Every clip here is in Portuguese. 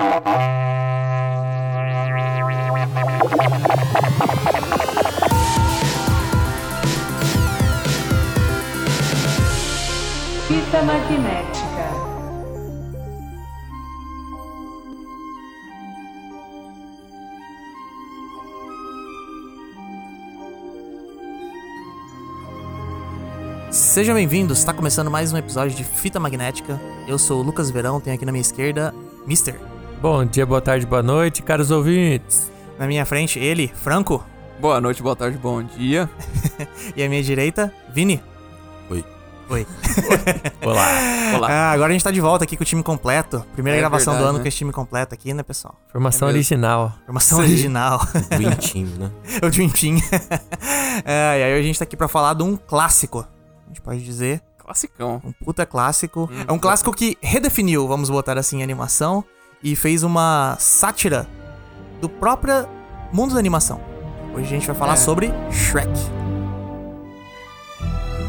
Fita magnética. Sejam bem-vindos, está começando mais um episódio de Fita Magnética. Eu sou o Lucas Verão, tenho aqui na minha esquerda Mister. Bom dia, boa tarde, boa noite, caros ouvintes. Na minha frente, ele, Franco. Boa noite, boa tarde, bom dia. E à minha direita, Vini. Oi. Oi. Olá. Olá. Ah, agora a gente tá de volta aqui com o time completo. Primeira É gravação do verdade, ano né? com esse time completo aqui, né, pessoal? Formação É original. Formação original. Dream Team, né? o Dream Team. é, e aí a gente tá aqui pra falar de um clássico. A gente pode dizer, Classicão. um puta clássico. É um clássico que redefiniu, vamos botar assim, a animação e fez uma sátira do próprio mundo da animação. Hoje a gente vai falar É. sobre Shrek.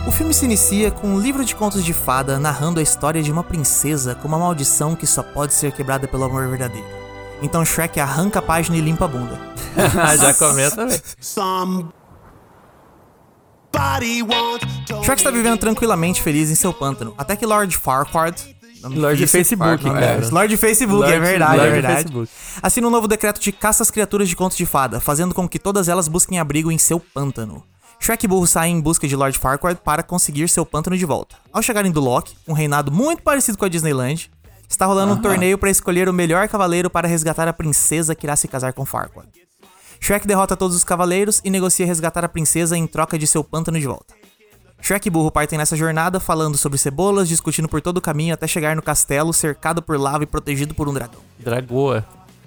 O filme se inicia com um livro de contos de fada narrando a história de uma princesa com uma maldição que só pode ser quebrada pelo amor verdadeiro. Então Shrek arranca a página e limpa a bunda. Já começa, velho. Shrek está vivendo tranquilamente feliz em seu pântano, até que Lord Farquaad... Lorde Facebook, cara. É, Lord Facebook, é Lorde- verdade, é Lorde verdade. Facebook. Assina um novo decreto de caça às criaturas de contos de fada, fazendo com que todas elas busquem abrigo em seu pântano. Shrek e Burro saem em busca de Lord Farquaad para conseguir seu pântano de volta. Ao chegarem do Loki, um reinado muito parecido com a Disneyland, está rolando um torneio para escolher o melhor cavaleiro para resgatar a princesa que irá se casar com Farquaad. Shrek derrota todos os cavaleiros e negocia resgatar a princesa em troca de seu pântano de volta. Shrek e Burro partem nessa jornada falando sobre cebolas, discutindo por todo o caminho até chegar no castelo cercado por lava e protegido por um dragão. Dragoa.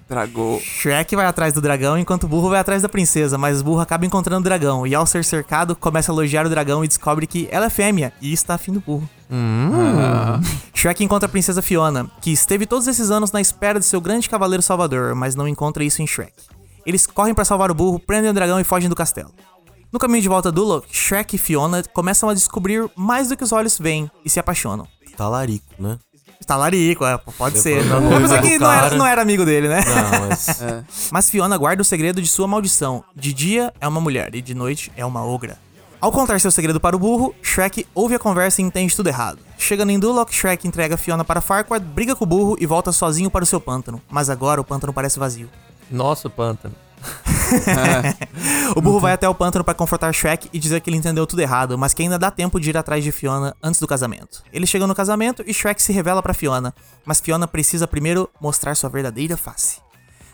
Dragou. Shrek vai atrás do dragão enquanto o burro vai atrás da princesa, mas o burro acaba encontrando o dragão e ao ser cercado começa a elogiar o dragão e descobre que ela é fêmea e está afim do burro. Shrek encontra a princesa Fiona, que esteve todos esses anos na espera de seu grande cavaleiro salvador, mas não encontra isso em Shrek. Eles correm para salvar o burro, prendem o dragão e fogem do castelo. No caminho de volta do Loki, Shrek e Fiona começam a descobrir mais do que os olhos veem e se apaixonam. Talarico, né? Talarico, é, pode ser. Levando a Mas aqui do não era, não era amigo dele, né? Não, mas. Mas Fiona guarda o segredo de sua maldição. De dia é uma mulher e de noite é uma ogra. Ao contar seu segredo para o burro, Shrek ouve a conversa e entende tudo errado. Chegando em Duloc, Shrek entrega Fiona para Farquaad, briga com o burro e volta sozinho para o seu pântano. Mas agora o pântano parece vazio. Nosso pântano. O burro vai até o pântano para confrontar Shrek e dizer que ele entendeu tudo errado, mas que ainda dá tempo de ir atrás de Fiona antes do casamento. Eles chegam no casamento e Shrek se revela para Fiona, mas Fiona precisa primeiro mostrar sua verdadeira face.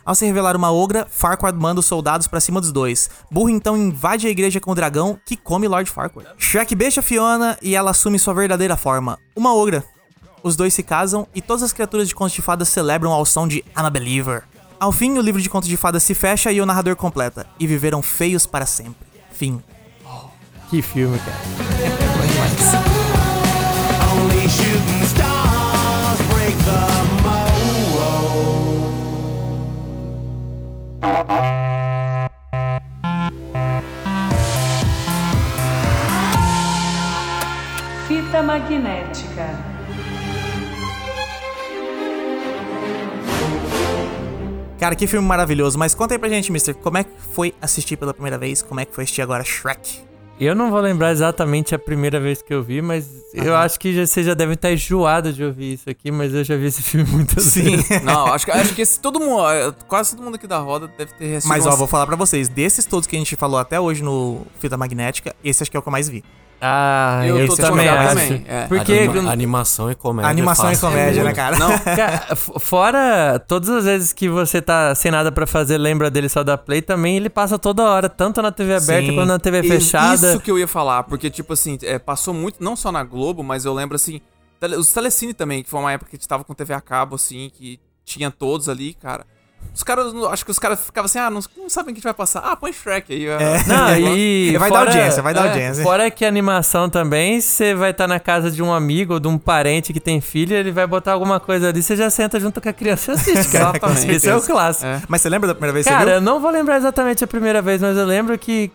Ao se revelar uma ogra, Farquaad manda os soldados pra cima dos dois. Burro então invade a igreja com o dragão que come Lord Farquaad. Shrek beija Fiona e ela assume sua verdadeira forma, uma ogra. Os dois se casam e todas as criaturas de contos de fadas celebram ao som de I'm a Believer. Ao fim, o livro de contos de fadas se fecha e o narrador completa. E viveram feios para sempre. Fim. Que filme, cara. Fita magnética. Cara, que filme maravilhoso. Mas conta aí pra gente, Mister, como é que foi assistir pela primeira vez? Como é que foi assistir agora Shrek? Eu não vou lembrar exatamente a primeira vez que eu vi, mas eu acho que já, você já deve estar enjoado de ouvir isso aqui, mas eu já vi esse filme muitas Sim. vezes. Não, acho que, acho que esse, todo mundo, é, quase todo mundo aqui da roda deve ter assistido Mas ó, vou falar pra vocês, desses todos que a gente falou até hoje no Fita Magnética, esse acho que é o que eu mais vi. Ah, Eu eu, tô também desconfiado acho. também, é. Porque, Anima- animação e comédia. Animação e fácil. comédia, né, cara? Não, cara, fora todas as vezes que você tá sem nada pra fazer, lembra dele só da Play, também ele passa toda hora, tanto na TV aberta Sim. quanto na TV E- fechada. Isso que eu ia falar, porque, tipo assim, é, passou muito, não só na Globo, mas eu lembro, assim, os Telecine também, que foi uma época que a gente tava com TV a cabo, assim, que tinha todos ali, cara. Os caras, acho que os caras ficavam assim, ah, não, não sabem o que a gente vai passar. Ah, põe Shrek aí. É. Não, e Vai dar audiência, vai dar é, audiência. Fora que a animação também, você vai estar na casa de um amigo ou de um parente que tem filho, ele vai botar alguma coisa ali, você já senta junto com a criança e assiste, cara. Exatamente. Esse é o clássico. É. Mas você lembra da primeira vez que Cara, você eu não vou lembrar exatamente a primeira vez, mas eu lembro que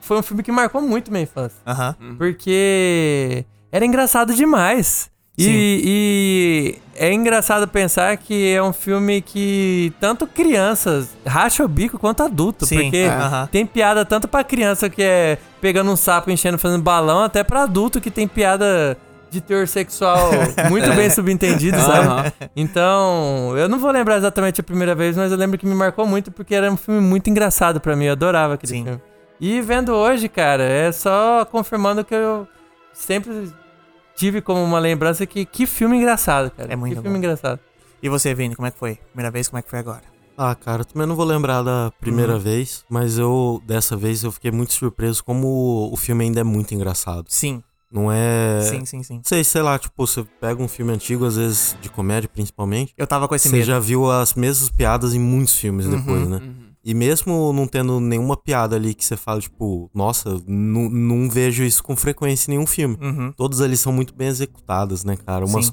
foi um filme que marcou muito minha infância. viu? Aham. Porque era engraçado demais. E, e é engraçado pensar que é um filme que tanto crianças racha o bico quanto adulto. Sim, porque é. Tem piada tanto pra criança que é pegando um sapo, enchendo, fazendo balão, até pra adulto que tem piada de teor sexual muito bem subentendido, sabe? Aham. Então, eu não vou lembrar exatamente a primeira vez, mas eu lembro que me marcou muito porque era um filme muito engraçado pra mim. Eu adorava aquele Sim. filme. E vendo hoje, cara, é só confirmando que eu sempre tive como uma lembrança que que filme engraçado, cara. É muito que filme bom. engraçado. E você, Vini, como é que foi? Primeira vez, como é que foi agora? Ah, cara, eu também não vou lembrar da primeira vez, mas eu, dessa vez, eu fiquei muito surpreso como o filme ainda é muito engraçado. Sim, Não é. sim, sim, sim. Sei, sei lá, tipo, você pega um filme antigo, às vezes de comédia principalmente, Eu tava com esse você medo. já viu as mesmas piadas em muitos filmes depois, né? Uhum. E mesmo não tendo nenhuma piada ali que você fala, tipo, nossa, não, vejo isso com frequência em nenhum filme. Uhum. Todas ali são muito bem executadas, né, cara? Umas, Sim.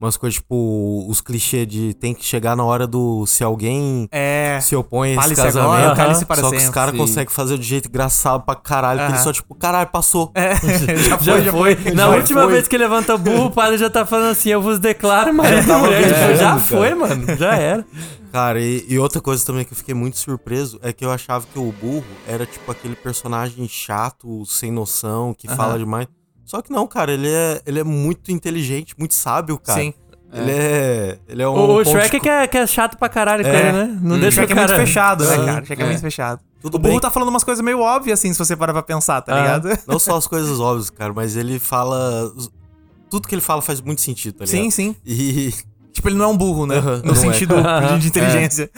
umas coisas, tipo, os clichês de tem que chegar na hora do. Se alguém É. se opõe a esse casamento. agora, para só que os caras conseguem fazer de jeito engraçado pra caralho. Que Aham. ele só, tipo, caralho, passou. É, já Já foi, já foi. Na Já última foi. vez que levanta o burro, o padre já tá falando assim: eu vos declaro, mas já cara. foi, mano. Já era. Cara, e, e outra coisa também que eu fiquei muito surpreso é que eu achava que o burro era, tipo, aquele personagem chato, sem noção, que fala demais. Só que não, cara, ele é, ele é muito inteligente, muito sábio, cara. Sim. Ele é. Ele é um. O, o Shrek de- que é, que é chato pra caralho É. ele, né? Não O deixa o Shrek é muito cara... fechado, né, cara? O Shrek é, É. muito fechado. Tudo o burro bem. tá falando umas coisas meio óbvias, assim, se você parar pra pensar, tá Ah. ligado? Não só as coisas óbvias, cara, mas ele fala. Tudo que ele fala faz muito sentido, tá ligado? Sim, sim. E Tipo, ele não é um burro, né? No é. sentido de, de inteligência.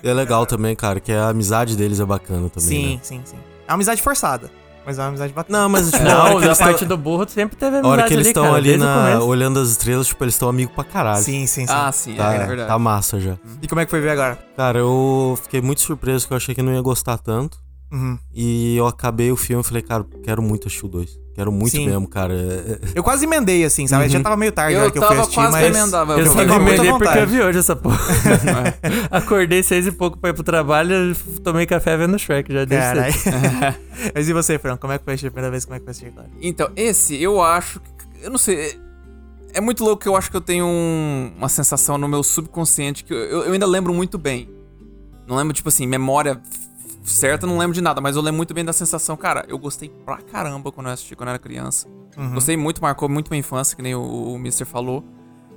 é legal também, cara, que a amizade deles é bacana também. Sim, né? sim, sim. É uma amizade forçada, mas é uma amizade bacana. Não, mas tipo, a hora Não, que da parte tão- do burro sempre teve a amizade hora que eles estão cara, ali desde o na, olhando as estrelas, tipo, eles estão amigos pra caralho. Sim, sim, sim. Ah, sim, Tá, é verdade. tá massa já. E como é que foi ver agora? Cara, eu fiquei muito surpreso que eu achei que não ia gostar tanto. Uhum. E eu acabei o filme e falei, cara, quero muito assistir o 2. Quero muito Sim. mesmo, cara. Eu quase emendei, assim, sabe? Já tava meio tarde Eu que eu fui tava assistir, quase mas... mas Eu só não emendei porque vontade. eu vi hoje essa porra. Acordei seis e pouco pra ir pro trabalho, tomei café vendo Shrek, já disse. Caralho. mas e você, Fran? Como é que foi a primeira vez? Como é que foi assistir agora? Então, esse eu acho. que- Eu não sei. é- É muito louco que eu acho que eu tenho um- uma sensação no meu subconsciente que eu, eu- eu ainda lembro muito bem. Não lembro, tipo assim, memória certa, não lembro de nada, mas eu lembro muito bem da sensação. Cara, eu gostei pra caramba quando eu assisti quando eu era criança. Gostei muito, marcou muito minha infância, que nem o, o Mr. falou.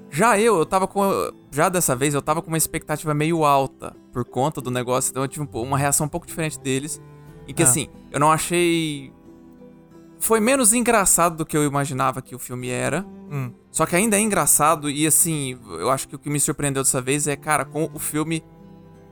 Já eu, eu tava com. Já dessa vez, eu tava com uma expectativa meio alta por conta do negócio, então eu tive um uma reação um pouco diferente deles. Em que Ah. assim, eu não achei. Foi menos engraçado do que eu imaginava que o filme era. Hum. Só que ainda é engraçado e assim, eu acho que o que me surpreendeu dessa vez é, cara, como o filme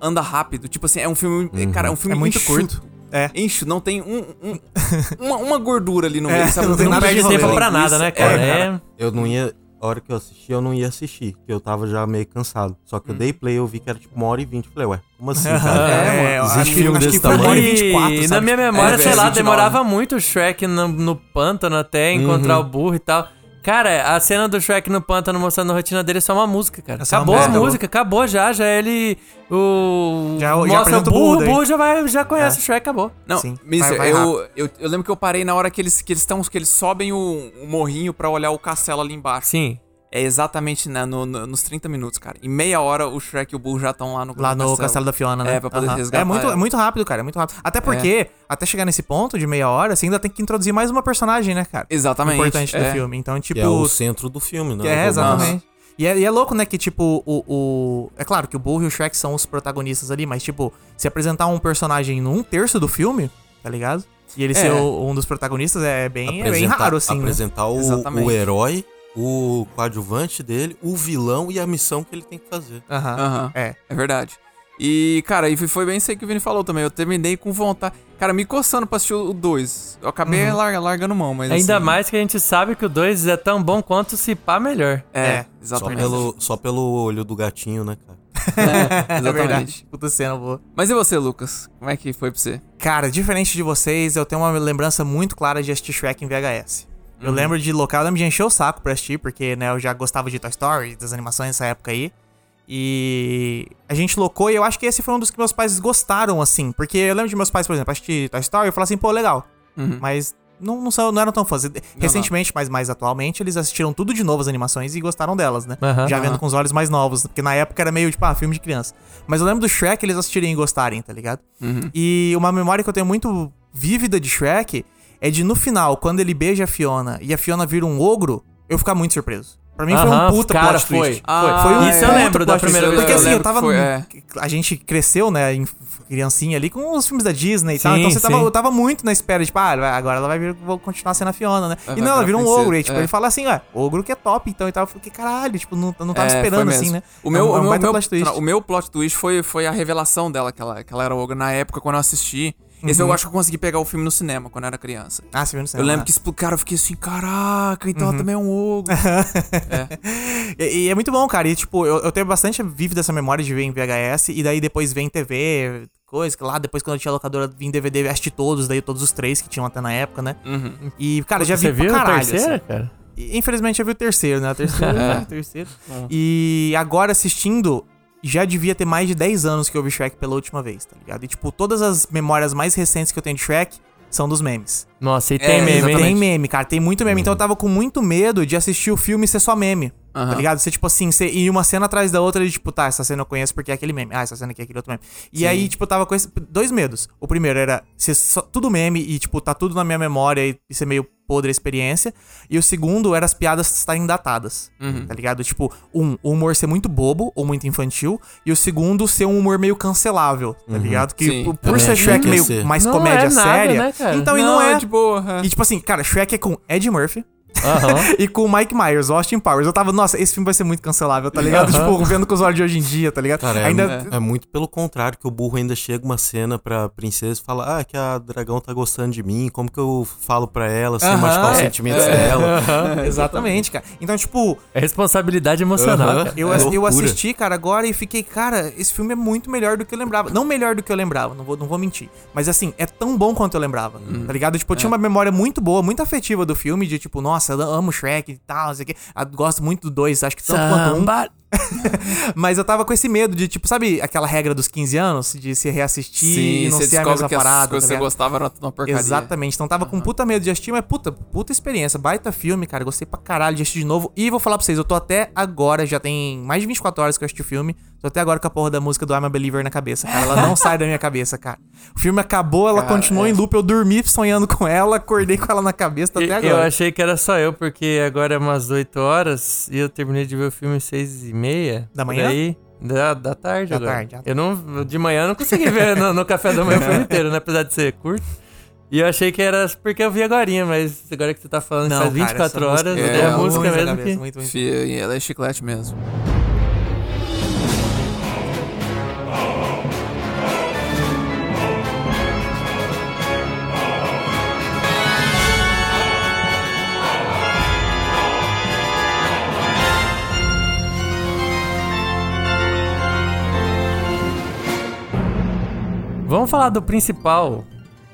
anda rápido. Tipo assim, é um filme. é, Cara, é um filme É muito enxuto. curto. É. Enxo, não tem um, um- uma, uma gordura ali no É, meio, sabe? não tem Não nada perde de tempo pra nada, né, cara? É, Eu não ia. A hora que eu assisti, eu não ia assistir, porque eu tava já meio cansado. Só que eu dei play, eu vi que era tipo uma hora e vinte. Falei, ué, como assim, cara? É, Existe acho que- filme desse que foi uma hora e tamanho? 24, E na minha memória, É, sei lá, 29. demorava muito o Shrek no, no pântano até encontrar o burro e tal. Cara, a cena do Shrek no pântano mostrando a rotina dele é só uma música, cara. É só uma acabou a música, acabou já. Já ele. O. Já- já mostra o apresenta o burro, o burro já, vai, já conhece É. o Shrek, acabou. Não, Sim, Mister, vai- vai eu, eu, eu lembro que eu parei na hora que eles que eles estão que eles sobem o, o morrinho pra olhar o castelo ali embaixo. Sim. É exatamente na- no- no- nos 30 minutos, cara. Em meia hora o Shrek e o Burro já estão lá no Lá no Castelo da Fiona, né? É, pra poder Aham. resgatar É muito, é muito rápido, cara. É muito rápido. Até porque, até chegar nesse ponto de meia hora, você ainda tem que introduzir mais uma personagem, né, cara? Exatamente. Importante do é. filme. Então, tipo. Que é o centro do filme, né? É, O exatamente. E é, e é louco, né, que, tipo, o, o- É claro que o Burro e o Shrek são os protagonistas ali, mas, tipo, se apresentar um personagem num terço do filme, tá ligado? E ele É. ser o- um dos protagonistas é bem, é bem raro, assim, né? Apresentar o, Exatamente. o herói, o coadjuvante dele, o vilão e a missão que ele tem que fazer. Aham. Aham. É. É verdade. E, cara, e foi bem isso aí que o Vini falou também. Eu terminei com vontade. Cara, me coçando pra assistir o 2. Eu acabei larga- largando mão, mas. Ainda assim, mais que a gente sabe que o 2 é tão bom quanto se pá melhor. É, É, Só exatamente. pelo, só pelo olho do gatinho, né, cara? É, É verdade. exatamente. Puta cena boa. Mas e você, Lucas? Como é que foi pra você? Cara, diferente de vocês, eu tenho uma lembrança muito clara de assistir Shrek em VHS. Eu Uhum. lembro de local, eu lembro de encher o saco pra assistir, porque, né, eu já gostava de Toy Story, das animações nessa época aí. E a gente locou e eu acho que esse foi um dos que meus pais gostaram, assim. Porque eu lembro de meus pais, por exemplo, assistir Toy Story e falar assim, pô, legal. Uhum. Mas não, não, são, não eram tão fãs. Recentemente, mas mais atualmente, eles assistiram tudo de novo as animações e gostaram delas, né? Aham. Já vendo com os olhos mais novos, porque na época era meio tipo, ah, filme de criança. Mas eu lembro do Shrek eles assistirem e gostarem, tá ligado? Uhum. E uma memória que eu tenho muito vívida de Shrek é de no final, quando ele beija a Fiona e a Fiona vira um ogro, eu ficar muito surpreso. Pra mim foi Aham, um puta cara, plot foi. twist. Ah, Foi um Isso eu lembro da primeira vez Porque eu assim, eu tava. foi, é. A gente cresceu, né, em criancinha ali com os filmes da Disney e tal. Então você tava, eu tava muito na espera, tipo, ah, agora ela vai vir, vou continuar sendo a Fiona, né? E não, ela vira um princesa, ogro. E, tipo, é. ele fala assim, ué, ogro que é top, então e tal. Eu falei, caralho, tipo, não, não tava É, esperando assim, né? O meu, é um, é o meu- plot twist. o meu plot twist foi, foi a revelação dela, que ela, que ela era ogro na época quando eu assisti. Esse Uhum. eu acho que eu consegui pegar o filme no cinema quando eu era criança. Ah, você viu no Eu cinema, lembro né? que explicaram, eu fiquei assim, caraca, então Uhum. ela também é um ogro. E, e é muito bom, cara. E, tipo, eu, eu tenho bastante vívida essa memória de ver em VHS e daí depois ver em TV, coisa que lá, depois quando eu tinha locadora, vim DVD, assistir todos, daí todos os três que tinham até na época, né? Uhum. E, cara, já vi Você pra viu a caralho. terceira, assim. cara? Infelizmente eu vi o terceiro, né? O terceiro, né? O terceiro. E agora assistindo, já devia ter mais de 10 anos que eu vi Shrek pela última vez, tá ligado? E, tipo, todas as memórias mais recentes que eu tenho de Shrek são dos memes. Nossa, e É, tem meme, hein? Tem meme, cara, tem muito meme. Então eu tava com muito medo de assistir o filme e ser só meme. Tá Aham. ligado? Você, tipo assim, você ir uma cena atrás da outra e, tipo, tá, essa cena eu conheço porque é aquele meme. Ah, essa cena aqui é aquele outro meme. E aí, tipo, eu tava com esse, dois medos. O primeiro era ser só, tudo meme e, tipo, tá tudo na minha memória e, e ser meio podre a experiência. E o segundo era as piadas estarem datadas. Uhum. Tá ligado? Tipo, um, o humor ser muito bobo ou muito infantil. E o segundo ser um humor meio cancelável, tá ligado? Que Sim. por, ser Shrek meio ser. mais Não comédia é nada, séria. né, cara? Então, e não, é. de boa. é. E tipo assim, cara, Shrek é com Ed Murphy Aham. e com o Mike Myers, Austin Powers. Eu tava, nossa, esse filme vai ser muito cancelável, tá ligado? tipo, vendo com os olhos de hoje em dia, tá ligado? Cara, é, Ainda. é muito pelo contrário, que o burro ainda chega uma cena pra princesa e fala, ah, que a dragão tá gostando de mim, como que eu falo pra ela sem Aham, machucar os é, sentimentos dela? Exatamente, cara. Então, tipo, É responsabilidade emocional, eu, É eu assisti, cara, agora e fiquei, cara, esse filme é muito melhor do que eu lembrava. Não melhor do que eu lembrava, não vou, não vou mentir. Mas assim, é tão bom quanto eu lembrava, tá ligado? Tipo, eu tinha uma memória muito boa, muito afetiva do filme, de tipo, nossa, eu amo Shrek e tal, não sei o quê. Ah, Gosto muito do dois, acho que tanto quanto um. Mas eu tava com esse medo de, tipo, sabe aquela regra dos 15 anos? De se reassistir e não ser a mesma que as parada. coisas tá que você gostava tudo uma porcaria. Exatamente. Então tava com puta medo de assistir, mas puta, puta experiência. Baita filme, cara. Gostei pra caralho de assistir de novo. E vou falar pra vocês, eu tô até agora, já tem mais de 24 horas que eu assisti o filme. Tô até agora com a porra da música do I'm a Believer na cabeça, cara. Ela não sai da minha cabeça, cara. O filme acabou, ela Cara, continuou é. em loop. Eu dormi sonhando com ela, acordei com ela na cabeça, E- até Eu agora. achei que era só eu, porque agora é umas 8 horas e eu terminei de ver o filme às 6 e meia. Da manhã? Aí, da, da tarde Da agora. tarde, ah, tá. Eu não, de manhã eu não consegui ver no, no café da manhã o filme inteiro, né? Apesar de ser curto. E eu achei que era porque eu vi agora, mas agora que você tá falando que faz 24 essa horas, música- é, é a música mesmo cabeça, que... muito, muito. Fia, ela é chiclete mesmo. Vamos falar do principal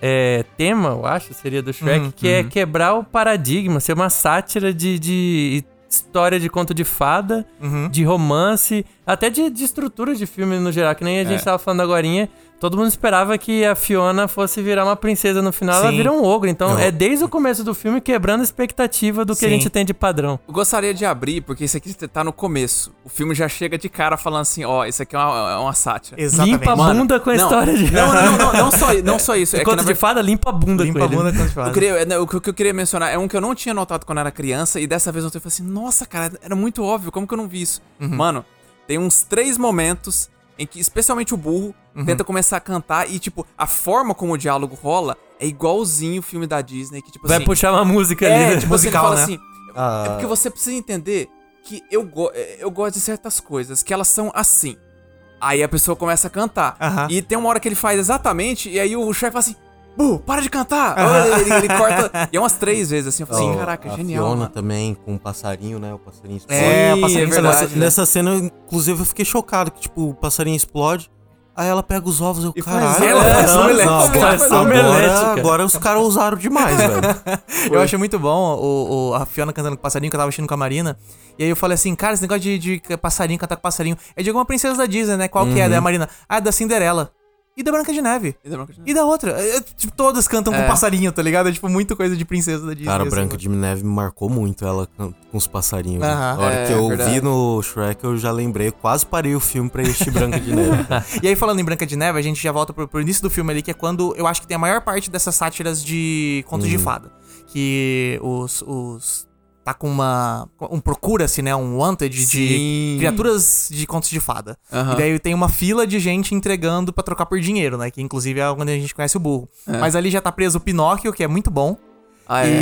é, tema, eu acho, seria do Shrek, Uhum, que é quebrar o paradigma, ser uma sátira de, de história de conto de fada, Uhum. de romance, até de, de estrutura de filme no geral, que nem a gente É. tava falando agorinha. Todo mundo esperava que a Fiona fosse virar uma princesa no final, ela Sim. vira um ogro. Então Eu- é desde o começo do filme quebrando a expectativa do que a Sim. gente tem de padrão. Eu gostaria de abrir, porque isso aqui tá no começo. O filme já chega de cara falando assim, ó, isso aqui é uma, é uma sátira. Exatamente. Limpa a bunda com a não, história de. Não, não, não, não, só, não só isso. É na de fada, limpa a bunda Limpa com a ele. bunda quando te eu queria, né, o que o que eu queria mencionar é um que eu não tinha notado quando era criança, e dessa vez eu falei assim, nossa, cara, era muito óbvio, como que eu não vi isso? Mano, tem uns três momentos em que, especialmente o burro, tenta começar a cantar, e, tipo, a forma como o diálogo rola é igualzinho o filme da Disney, que, tipo Vai assim... puxar uma música ali. É, né? tipo assim, Musical, fala né? assim. Ah. É porque você precisa entender que eu, go é, eu gosto de certas coisas, que elas são assim. Aí a pessoa começa a cantar. Aham. E tem uma hora que ele faz exatamente, e aí o chefe fala assim. Bu, para de cantar! Aham. Ele, ele corta. E é umas três vezes assim. Eu falo assim, Ó, caraca, a genial. Fiona mano. também, com o passarinho, né? O passarinho explode. É, o passarinho é verdade, nessa, né? nessa cena, inclusive, eu fiquei chocado que, tipo, o passarinho explode. Aí ela pega os ovos e eu, E caralho. ela, não, faz não, omelete. agora, agora, os caras usaram demais, velho. Eu achei muito bom o, o- a Fiona cantando com o passarinho, que eu tava assistindo com a Marina. E aí eu falei assim, cara, esse negócio de, de passarinho, cantar com passarinho, é de alguma princesa da Disney, né? Qual que é? Daí a Marina, ah, é da Cinderela. E da Branca de Neve. E da Branca de Neve. E da outra. É, é, tipo, todas cantam com É. passarinho, tá ligado? É tipo muito coisa de princesa da Disney. Cara, assim, Branca mano. de Neve me marcou muito ela com, com os passarinhos. né? Aham. A hora É, que eu verdade. vi no Shrek, eu já lembrei, quase parei o filme pra assistir Branca de Neve. E aí, falando em Branca de Neve, a gente já volta pro, pro início do filme ali, que é quando eu acho que tem a maior parte dessas sátiras de contos de fada. Que os. os tá com uma. Um procura-se, né? Um wanted de Sim. criaturas de contos de fada. Aham. E daí tem uma fila de gente entregando pra trocar por dinheiro, né? Que inclusive é onde a gente conhece o burro. Mas ali já tá preso o Pinóquio, que é muito bom. Ah, é.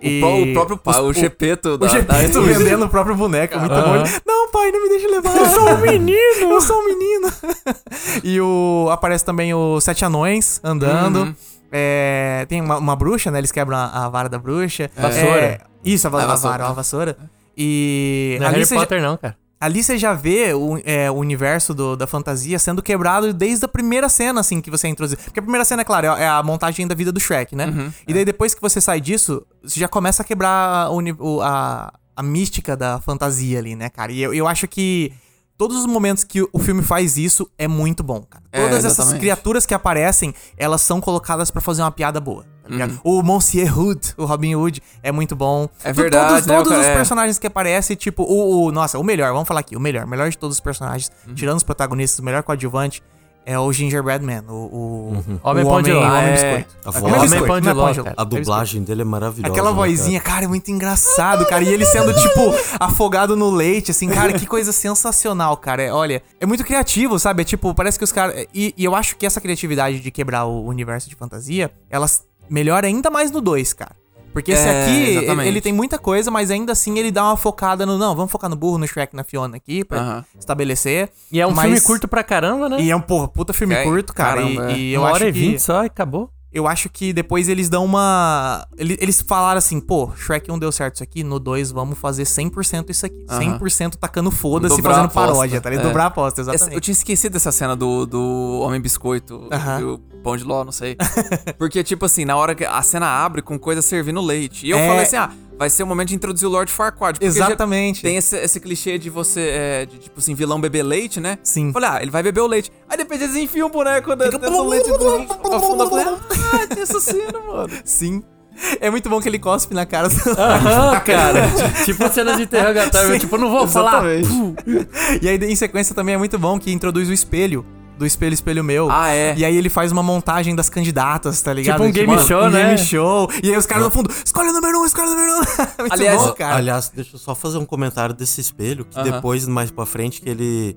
E, O, e- o próprio pai, o Gepeto o Gepeto vendendo o próprio boneco, é muito bom. Ele, Não, pai, não me deixa levar. Eu sou um menino. Eu sou um menino. e o aparece também os sete anões andando. Uhum. É, tem uma, uma bruxa, né? Eles quebram a, a vara da bruxa. Vassoura. É, isso, a, va- É, a vassoura. vara, a vassoura. E Não é Harry você já- Potter, não, cara. Ali você já vê o, é, o universo do- da fantasia sendo quebrado desde a primeira cena, assim, que você introduz. Porque a primeira cena, é claro, é é a montagem da vida do Shrek, né? Uhum. e daí depois que você sai disso, você já começa a quebrar o- a, a mística da fantasia ali, né, cara? E eu, eu acho que todos os momentos que o filme faz isso é muito bom, cara. É, Todas essas criaturas que aparecem, elas são colocadas pra fazer uma piada boa. Tá? Uhum. O Monsieur Hood, o Robin Hood, é muito bom. É verdade, Todos, né, todos os É. personagens que aparecem, tipo, o, o- Nossa, o melhor, vamos falar aqui, o melhor. O melhor de todos os personagens, Uhum. tirando os protagonistas, o melhor coadjuvante é o Gingerbread Man, o. o, Homem o pão de homem, ló. o homem É. biscoito. A Homem voz- biscoito, Homem é ló, ló, cara. A é dublagem dele é maravilhosa. Aquela né, vozinha, cara, é muito engraçado, cara. E ele sendo, tipo, afogado no leite, assim, cara, que coisa sensacional, cara. É, olha, é muito criativo, sabe? É tipo, parece que os caras. E, e eu acho que essa criatividade de quebrar o universo de fantasia, elas melhora ainda mais no 2, cara. Porque esse É, aqui, ele, ele tem muita coisa, mas ainda assim ele dá uma focada no. Não, vamos focar no burro, no Shrek, na Fiona aqui, pra Aham. estabelecer. E é um Mas- filme curto pra caramba, né? E é um, porra, puta filme É, curto, cara. e- caramba, é. e, eu Uma acho hora e que. vinte só e acabou. Eu acho que depois eles dão uma. ele- Eles falaram assim, pô, Shrek 1 deu certo isso aqui, no 2 vamos fazer 100% isso aqui. Aham. 100% tacando foda-se fazendo paródia, tá ligado? É. Dobrar a aposta, Essa- exatamente. eu tinha esquecido dessa cena do, do Homem Biscoito, Aham. do Pão de Ló, não sei. Porque, tipo assim, na hora que a cena abre com coisa servindo leite. E eu É. falei assim, ah, vai ser o momento de introduzir o Lord Farquaad. Exatamente. Tem esse, esse clichê de você, é, de tipo assim, vilão beber leite, né? Sim. Falei, ah, ele vai beber o leite. Aí depois eles enfiam o boneco dentro do leite do afunda. Falei, ah, tem cena, mano. Sim. É muito bom que ele cospe na cara. Aham, cara. tipo cenas de interrogatório. Sim, tipo, eu não vou falar. e aí, em sequência, também é muito bom que introduz o espelho. Do espelho, espelho meu. Ah, é. E aí ele faz uma montagem das candidatas, tá ligado? Tipo um game show, um né? game show. E aí os caras no fundo, escolhe o número um, escolhe o número um. muito Aliás, bom, cara. Aliás, deixa eu só fazer um comentário desse espelho, que Aham. depois, mais pra frente, que ele.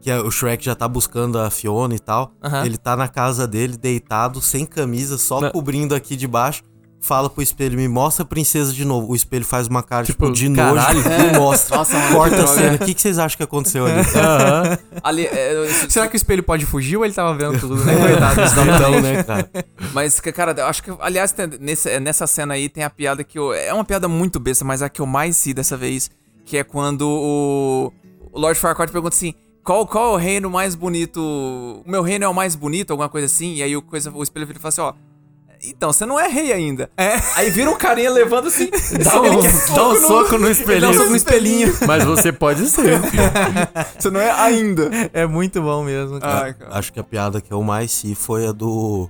Que a- o Shrek já tá buscando a Fiona e tal. Aham. Ele tá na casa dele, deitado, sem camisa, só Não. cobrindo aqui de baixo. Fala pro espelho, me mostra a princesa de novo. O espelho faz uma cara, tipo, Tipo, de caralho. nojo e mostra. Nossa, Corta a cena. O que, que vocês acham que aconteceu ali? Aham. Ali, é, eu- Será que o espelho pode fugir ou ele tava vendo tudo, né? Coitado, isso dá então, né, cara? Mas, cara, eu acho que, aliás, tem- nesse- nessa cena aí tem a piada que eu. É uma piada muito besta, mas a que eu mais ri dessa vez, que é quando o, o Lord Farquaad pergunta assim. Qual, qual é o reino mais bonito? O meu reino é o mais bonito, alguma coisa assim. E aí o, coisa, o espelho vira e fala assim, ó. Então, você não é rei ainda. É. Aí vira um carinha levando assim. Dá um, dá um soco no Ele dá um espelhinho. soco no espelhinho. Mas você pode ser. Você não é ainda. É muito bom mesmo, cara. Ai, cara. Acho que a piada que eu mais ri foi a do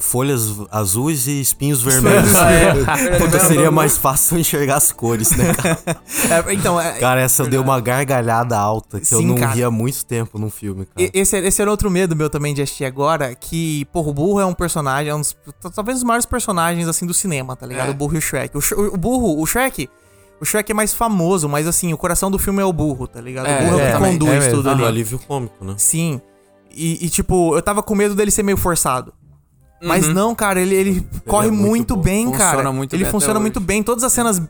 folhas azuis e espinhos vermelhos. Ah, é. Porque seria mais fácil enxergar as cores, né, cara? É, então, é, Cara, essa deu uma gargalhada alta que eu Sim, não cara. ri há muito tempo num filme, cara. e- esse, esse era outro medo meu também de assistir agora, que, porra, o Burro é um personagem, é um dos, talvez os maiores personagens, assim, do cinema, tá ligado? É. O Burro e o Shrek. O, o Burro, o Shrek, o Shrek é mais famoso, mas, assim, o coração do filme é o Burro, tá ligado? É, o Burro é, o é, que conduz é mesmo. tudo ali. do alívio cômico, né? Sim. E, e, tipo, eu tava com medo dele ser meio forçado. Mas não, cara, ele, ele corre é muito muito, bem, Funciona cara. muito ele bem funciona muito hoje. bem. Todas as cenas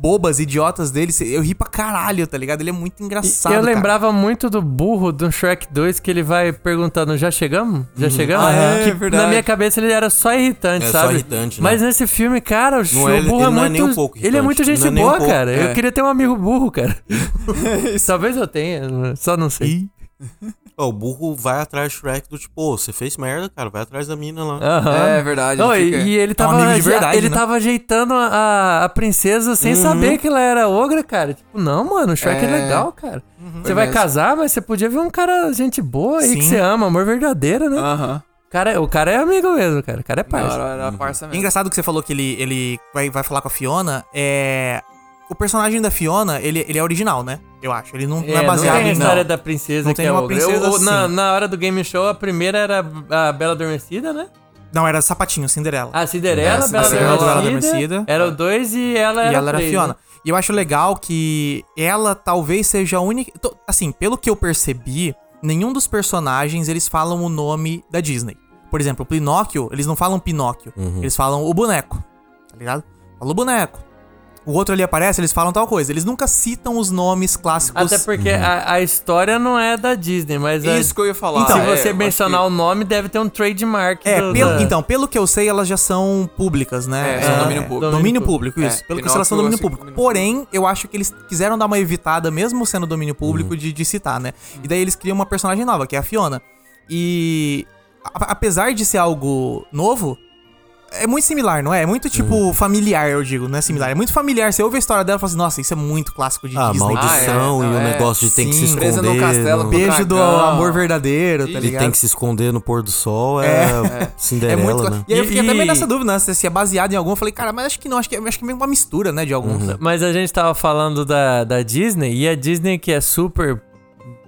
bobas, idiotas dele, eu ri pra caralho, tá ligado? Ele é muito engraçado. eu cara. lembrava muito do burro do Shrek 2 que ele vai perguntando: já chegamos? Já chegamos? Ah, é, que verdade. na minha cabeça ele era só irritante, É, só sabe? irritante, né? Mas nesse filme, cara, o, Não é- o burro ele é não é muito. nem um pouco ele é muito gente não é nem um boa, pouco, cara. Eu é. queria ter um amigo burro, cara. Talvez eu tenha, só não sei. Ó, o burro vai atrás do Shrek do tipo, ô, você fez merda, cara, vai atrás da mina lá. Aham. É verdade. Não, ele e, fica- e ele um tava, amigo de verdade, ele né? tava ajeitando a, a princesa sem saber que ela era ogra, cara. Tipo, não, mano, o Shrek é, É. legal, cara. Você vai mesmo. casar, mas você podia ver um cara, gente boa aí, que Sim. você ama, amor verdadeiro, né? Aham. O, cara, o cara é amigo mesmo, cara. O cara é parça. hora, era parça É mesmo. engraçado que você falou que ele, ele vai, vai falar com a Fiona. É. O personagem da Fiona, ele, ele é original, né? Eu acho. Ele não, não é não baseado tem a história da princesa Não que tem é uma princesa Eu- eu- na, assim. na hora do game show, a primeira era a Bela Adormecida, né? Não, era Sapatinho, Cinderela. A Cinderela, É, a Bela Cinderela, Bela Adormecida. Adormecida. Era o 2 e ela era e ela era três, Fiona. né? E eu acho legal que ela talvez seja a única. Assim, pelo que eu percebi, nenhum dos personagens eles falam o nome da Disney. Por exemplo, o Pinóquio, eles não falam Pinóquio, eles falam o boneco. Tá ligado? Fala o boneco. O outro ali aparece, eles falam tal coisa. Eles nunca citam os nomes clássicos. Até porque a, a história não é da Disney, mas a- Isso que eu ia falar. se é, você mencionar acho o nome, deve ter um trademark. É, do- pelo- da- então, pelo que eu sei, elas já são públicas, né? É, são domínio público. Domínio, Domínio público, público. isso. É, pelo que eu sei, elas são domínio que público. Porém, eu acho que eles quiseram dar uma evitada, mesmo sendo domínio público, de, de citar, né? E daí eles criam uma personagem nova, que é a Fiona. E a- apesar de ser algo novo, é muito similar, não é? É muito, tipo, familiar, eu digo, não é similar. É muito familiar. Você ouve a história dela e fala assim, nossa, isso é muito clássico de Ah, Disney. maldição Ah, é, e o é. negócio de ter que se Sim. esconder. Presa no castelo, no- beijo do amor verdadeiro, tá ligado? tem que se esconder no pôr do sol, é, É Cinderela, muito. cla- né? E aí eu fiquei E- até meio e- nessa dúvida, né? Se é baseado em algum. Eu falei, cara, mas acho que não, acho que, acho que é meio uma mistura, né? De alguns. Mas a gente tava falando da, da Disney, e a Disney que é super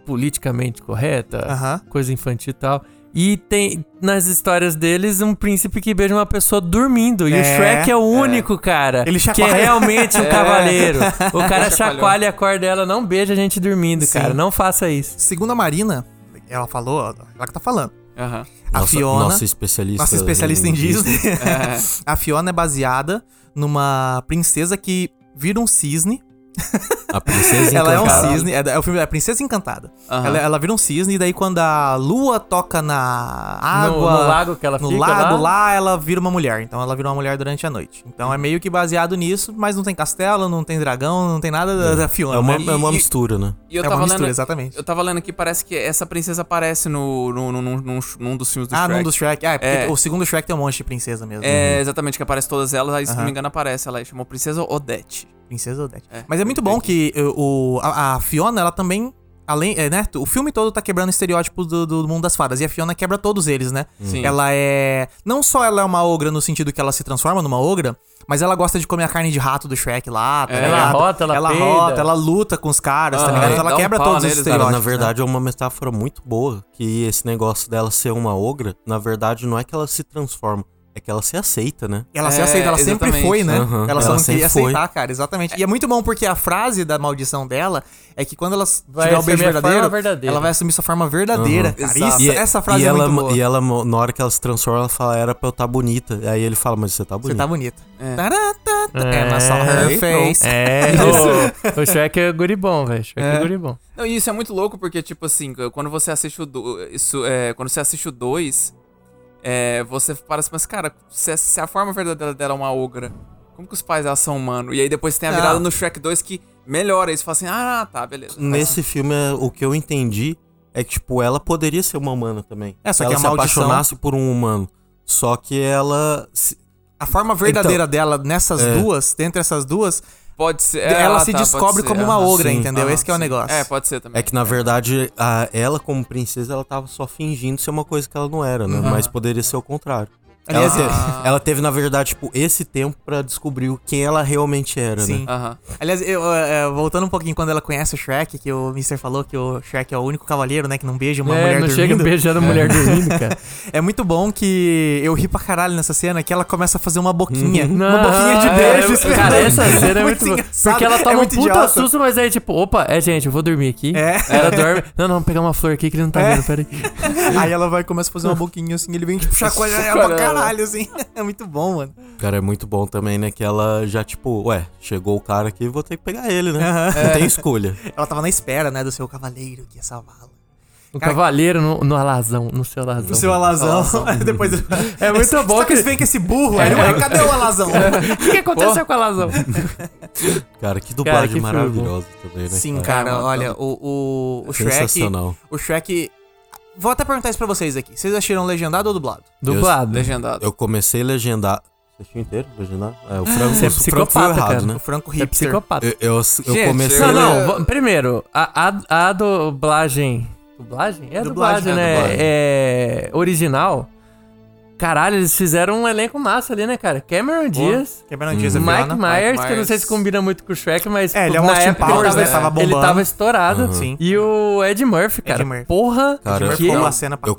politicamente correta, coisa infantil e tal. E tem nas histórias deles um príncipe que beija uma pessoa dormindo. E o É, Shrek é o único, cara, Ele que é realmente um É. cavaleiro. O cara chacoalha a corda dela, não beija a gente dormindo, Sim. cara. Não faça isso. Segundo a Marina, ela falou, ela que tá falando. Aham. A Nossa, Fiona, nossa especialista. nossa especialista em Disney, É. a Fiona é baseada numa princesa que vira um cisne. A princesa Ela é um encantada. cisne, é, é o filme é a Princesa Encantada. Aham. Ela, ela vira um cisne e daí quando a lua toca na água, no lago que ela no fica lago lá. lá, ela vira uma mulher. Então ela vira uma mulher durante a noite. Então é meio que baseado nisso, mas não tem castelo, não tem dragão, não tem nada da, da Fiona. É uma, né? é uma mistura, né? E eu É uma mistura, lendo. exatamente. Eu tava lendo aqui, parece que essa princesa aparece no, no, no, num- num, num dos filmes do Ah, Shrek. num dos Shrek. Ah, é porque É. o segundo Shrek tem um monte de princesa mesmo. É, exatamente, que aparece todas elas, aí se não Aham. me engano aparece ela aí, chamou Princesa Odete. Princesa Odete. É, Mas é muito bom que uh, o, a, a Fiona, ela também. Além, é, né? O filme todo tá quebrando estereótipos do, do mundo das fadas. E a Fiona quebra todos eles, né? Sim. Ela é. Não só ela é uma ogra no sentido que ela se transforma numa ogra, mas ela gosta de comer a carne de rato do Shrek lá, tá É. Ela rota, ela ela peida. rota, ela luta com os caras, tá Aham. ligado? Ela um quebra pau todos os estereótipos. na né? verdade é uma metáfora muito boa. Que esse negócio dela ser uma ogra, na verdade não é que ela se transforma, é que ela se aceita, né? Ela se É, aceita, ela sempre exatamente. foi, né? Aham, Ela só ela não queria sempre foi. aceitar, cara, exatamente. E é muito bom porque a frase da maldição dela é que quando ela Vai tiver o beijo verdadeiro, forma verdadeira. ela vai assumir sua forma verdadeira, Aham. cara. Exato. Isso, essa frase e é ela, muito boa. E ela, na hora que ela se transforma, ela fala, era pra eu estar bonita. Aí ele fala, mas você tá Você bonita. tá bonita. É. Taratata. É, mas só her É, face. É, o, o Shrek é guribom, velho. Shrek é, É. guribom. Não, e isso é muito louco porque, tipo assim, quando você assiste o do, isso, é, quando você assiste o 2, é, você para assim, mas cara, se, se a forma verdadeira dela é uma ogra, como que os pais dela são humano? E aí depois você tem a Não. virada no Shrek 2 que melhora isso, fala assim, ah, tá, beleza. Nesse filme, é- o que eu entendi é que, tipo, ela poderia ser uma humana também. É, só Se que ela a se maldição- apaixonasse por um humano. Só que ela. se- A forma verdadeira dela nessas É. duas, dentre essas duas, Pode ser. ela ah, se tá, descobre ser, como uma aham. ogra, sim, entendeu? aham, Esse que é o negócio. É, pode ser também. É que, na verdade, a, ela, como princesa, ela tava só fingindo ser uma coisa que ela não era, né? Mas poderia ser o contrário. Aliás, ela, é- teve, ela teve, na verdade, tipo, esse tempo pra descobrir o- quem ela realmente era, Sim. né? Aham. Aliás, eu, é, voltando um pouquinho quando ela conhece o Shrek, que o Mr. falou que o Shrek é o único cavaleiro, né, que não beija uma é, mulher não dormindo. chega beijando mulher dormindo, cara. É muito bom que eu ri pra caralho nessa cena, que ela começa a fazer uma boquinha. Uhum. Uma boquinha de é, beijo. é, esperando. Cara, essa cena é muito, engraçado, Porque ela é toma um muito puta idiota. susto, mas aí, tipo, opa, é gente, eu vou dormir aqui. É. Ela dorme. Não, não, vou pegar uma flor aqui que ele não tá É. vendo, peraí. Aí ela vai e começa a fazer uma boquinha assim, ele vem tipo chacoalhar ela pra caralho, assim. É muito bom, mano. Cara, é muito bom também, né? Que ela já, tipo, ué, chegou o cara aqui, vou ter que pegar ele, né? Aham. Não tem escolha. Ela tava na espera, né, do seu cavaleiro que ia salvá-la. O Cara, cavaleiro no, no alazão, no seu alazão. O seu alazão. Depois ele... É muito bom que- que vem com esse burro? Aí ele vai, cadê o alazão? O que, que aconteceu com o alazão? Cara, que dublagem que maravilhosa também, né? Sim, cara. cara, É, olha, o, o, o Shrek. Sensacional. O Shrek. Vou até perguntar isso pra vocês aqui. Vocês acharam legendado ou dublado? Dublado. Legendado. Eu comecei a legendar. Assistiu inteiro, legendado? É, o frango, Você é o frango foi psicopata, errado, cara. né? O Franco Você é Hipster. psicopata. Eu, eu, eu Gente, comecei Não, eu- não. va- Primeiro, a, a, a dublagem. Dublagem? É Dublagem, dublagem, é né? dublagem. É. Original. Caralho, eles fizeram um elenco massa ali, né, cara? Cameron Diaz. Quebrando Dias é Mike Fiona. Myers, Mike que eu não sei se combina muito com o Shrek, mas É, ele pô, é um na Austin época Powers, ele né? Tava ele bombando. tava estourado. Sim. E o Ed Murphy, cara. Murphy. Porra. Cara, Ed que- uma cena pra eu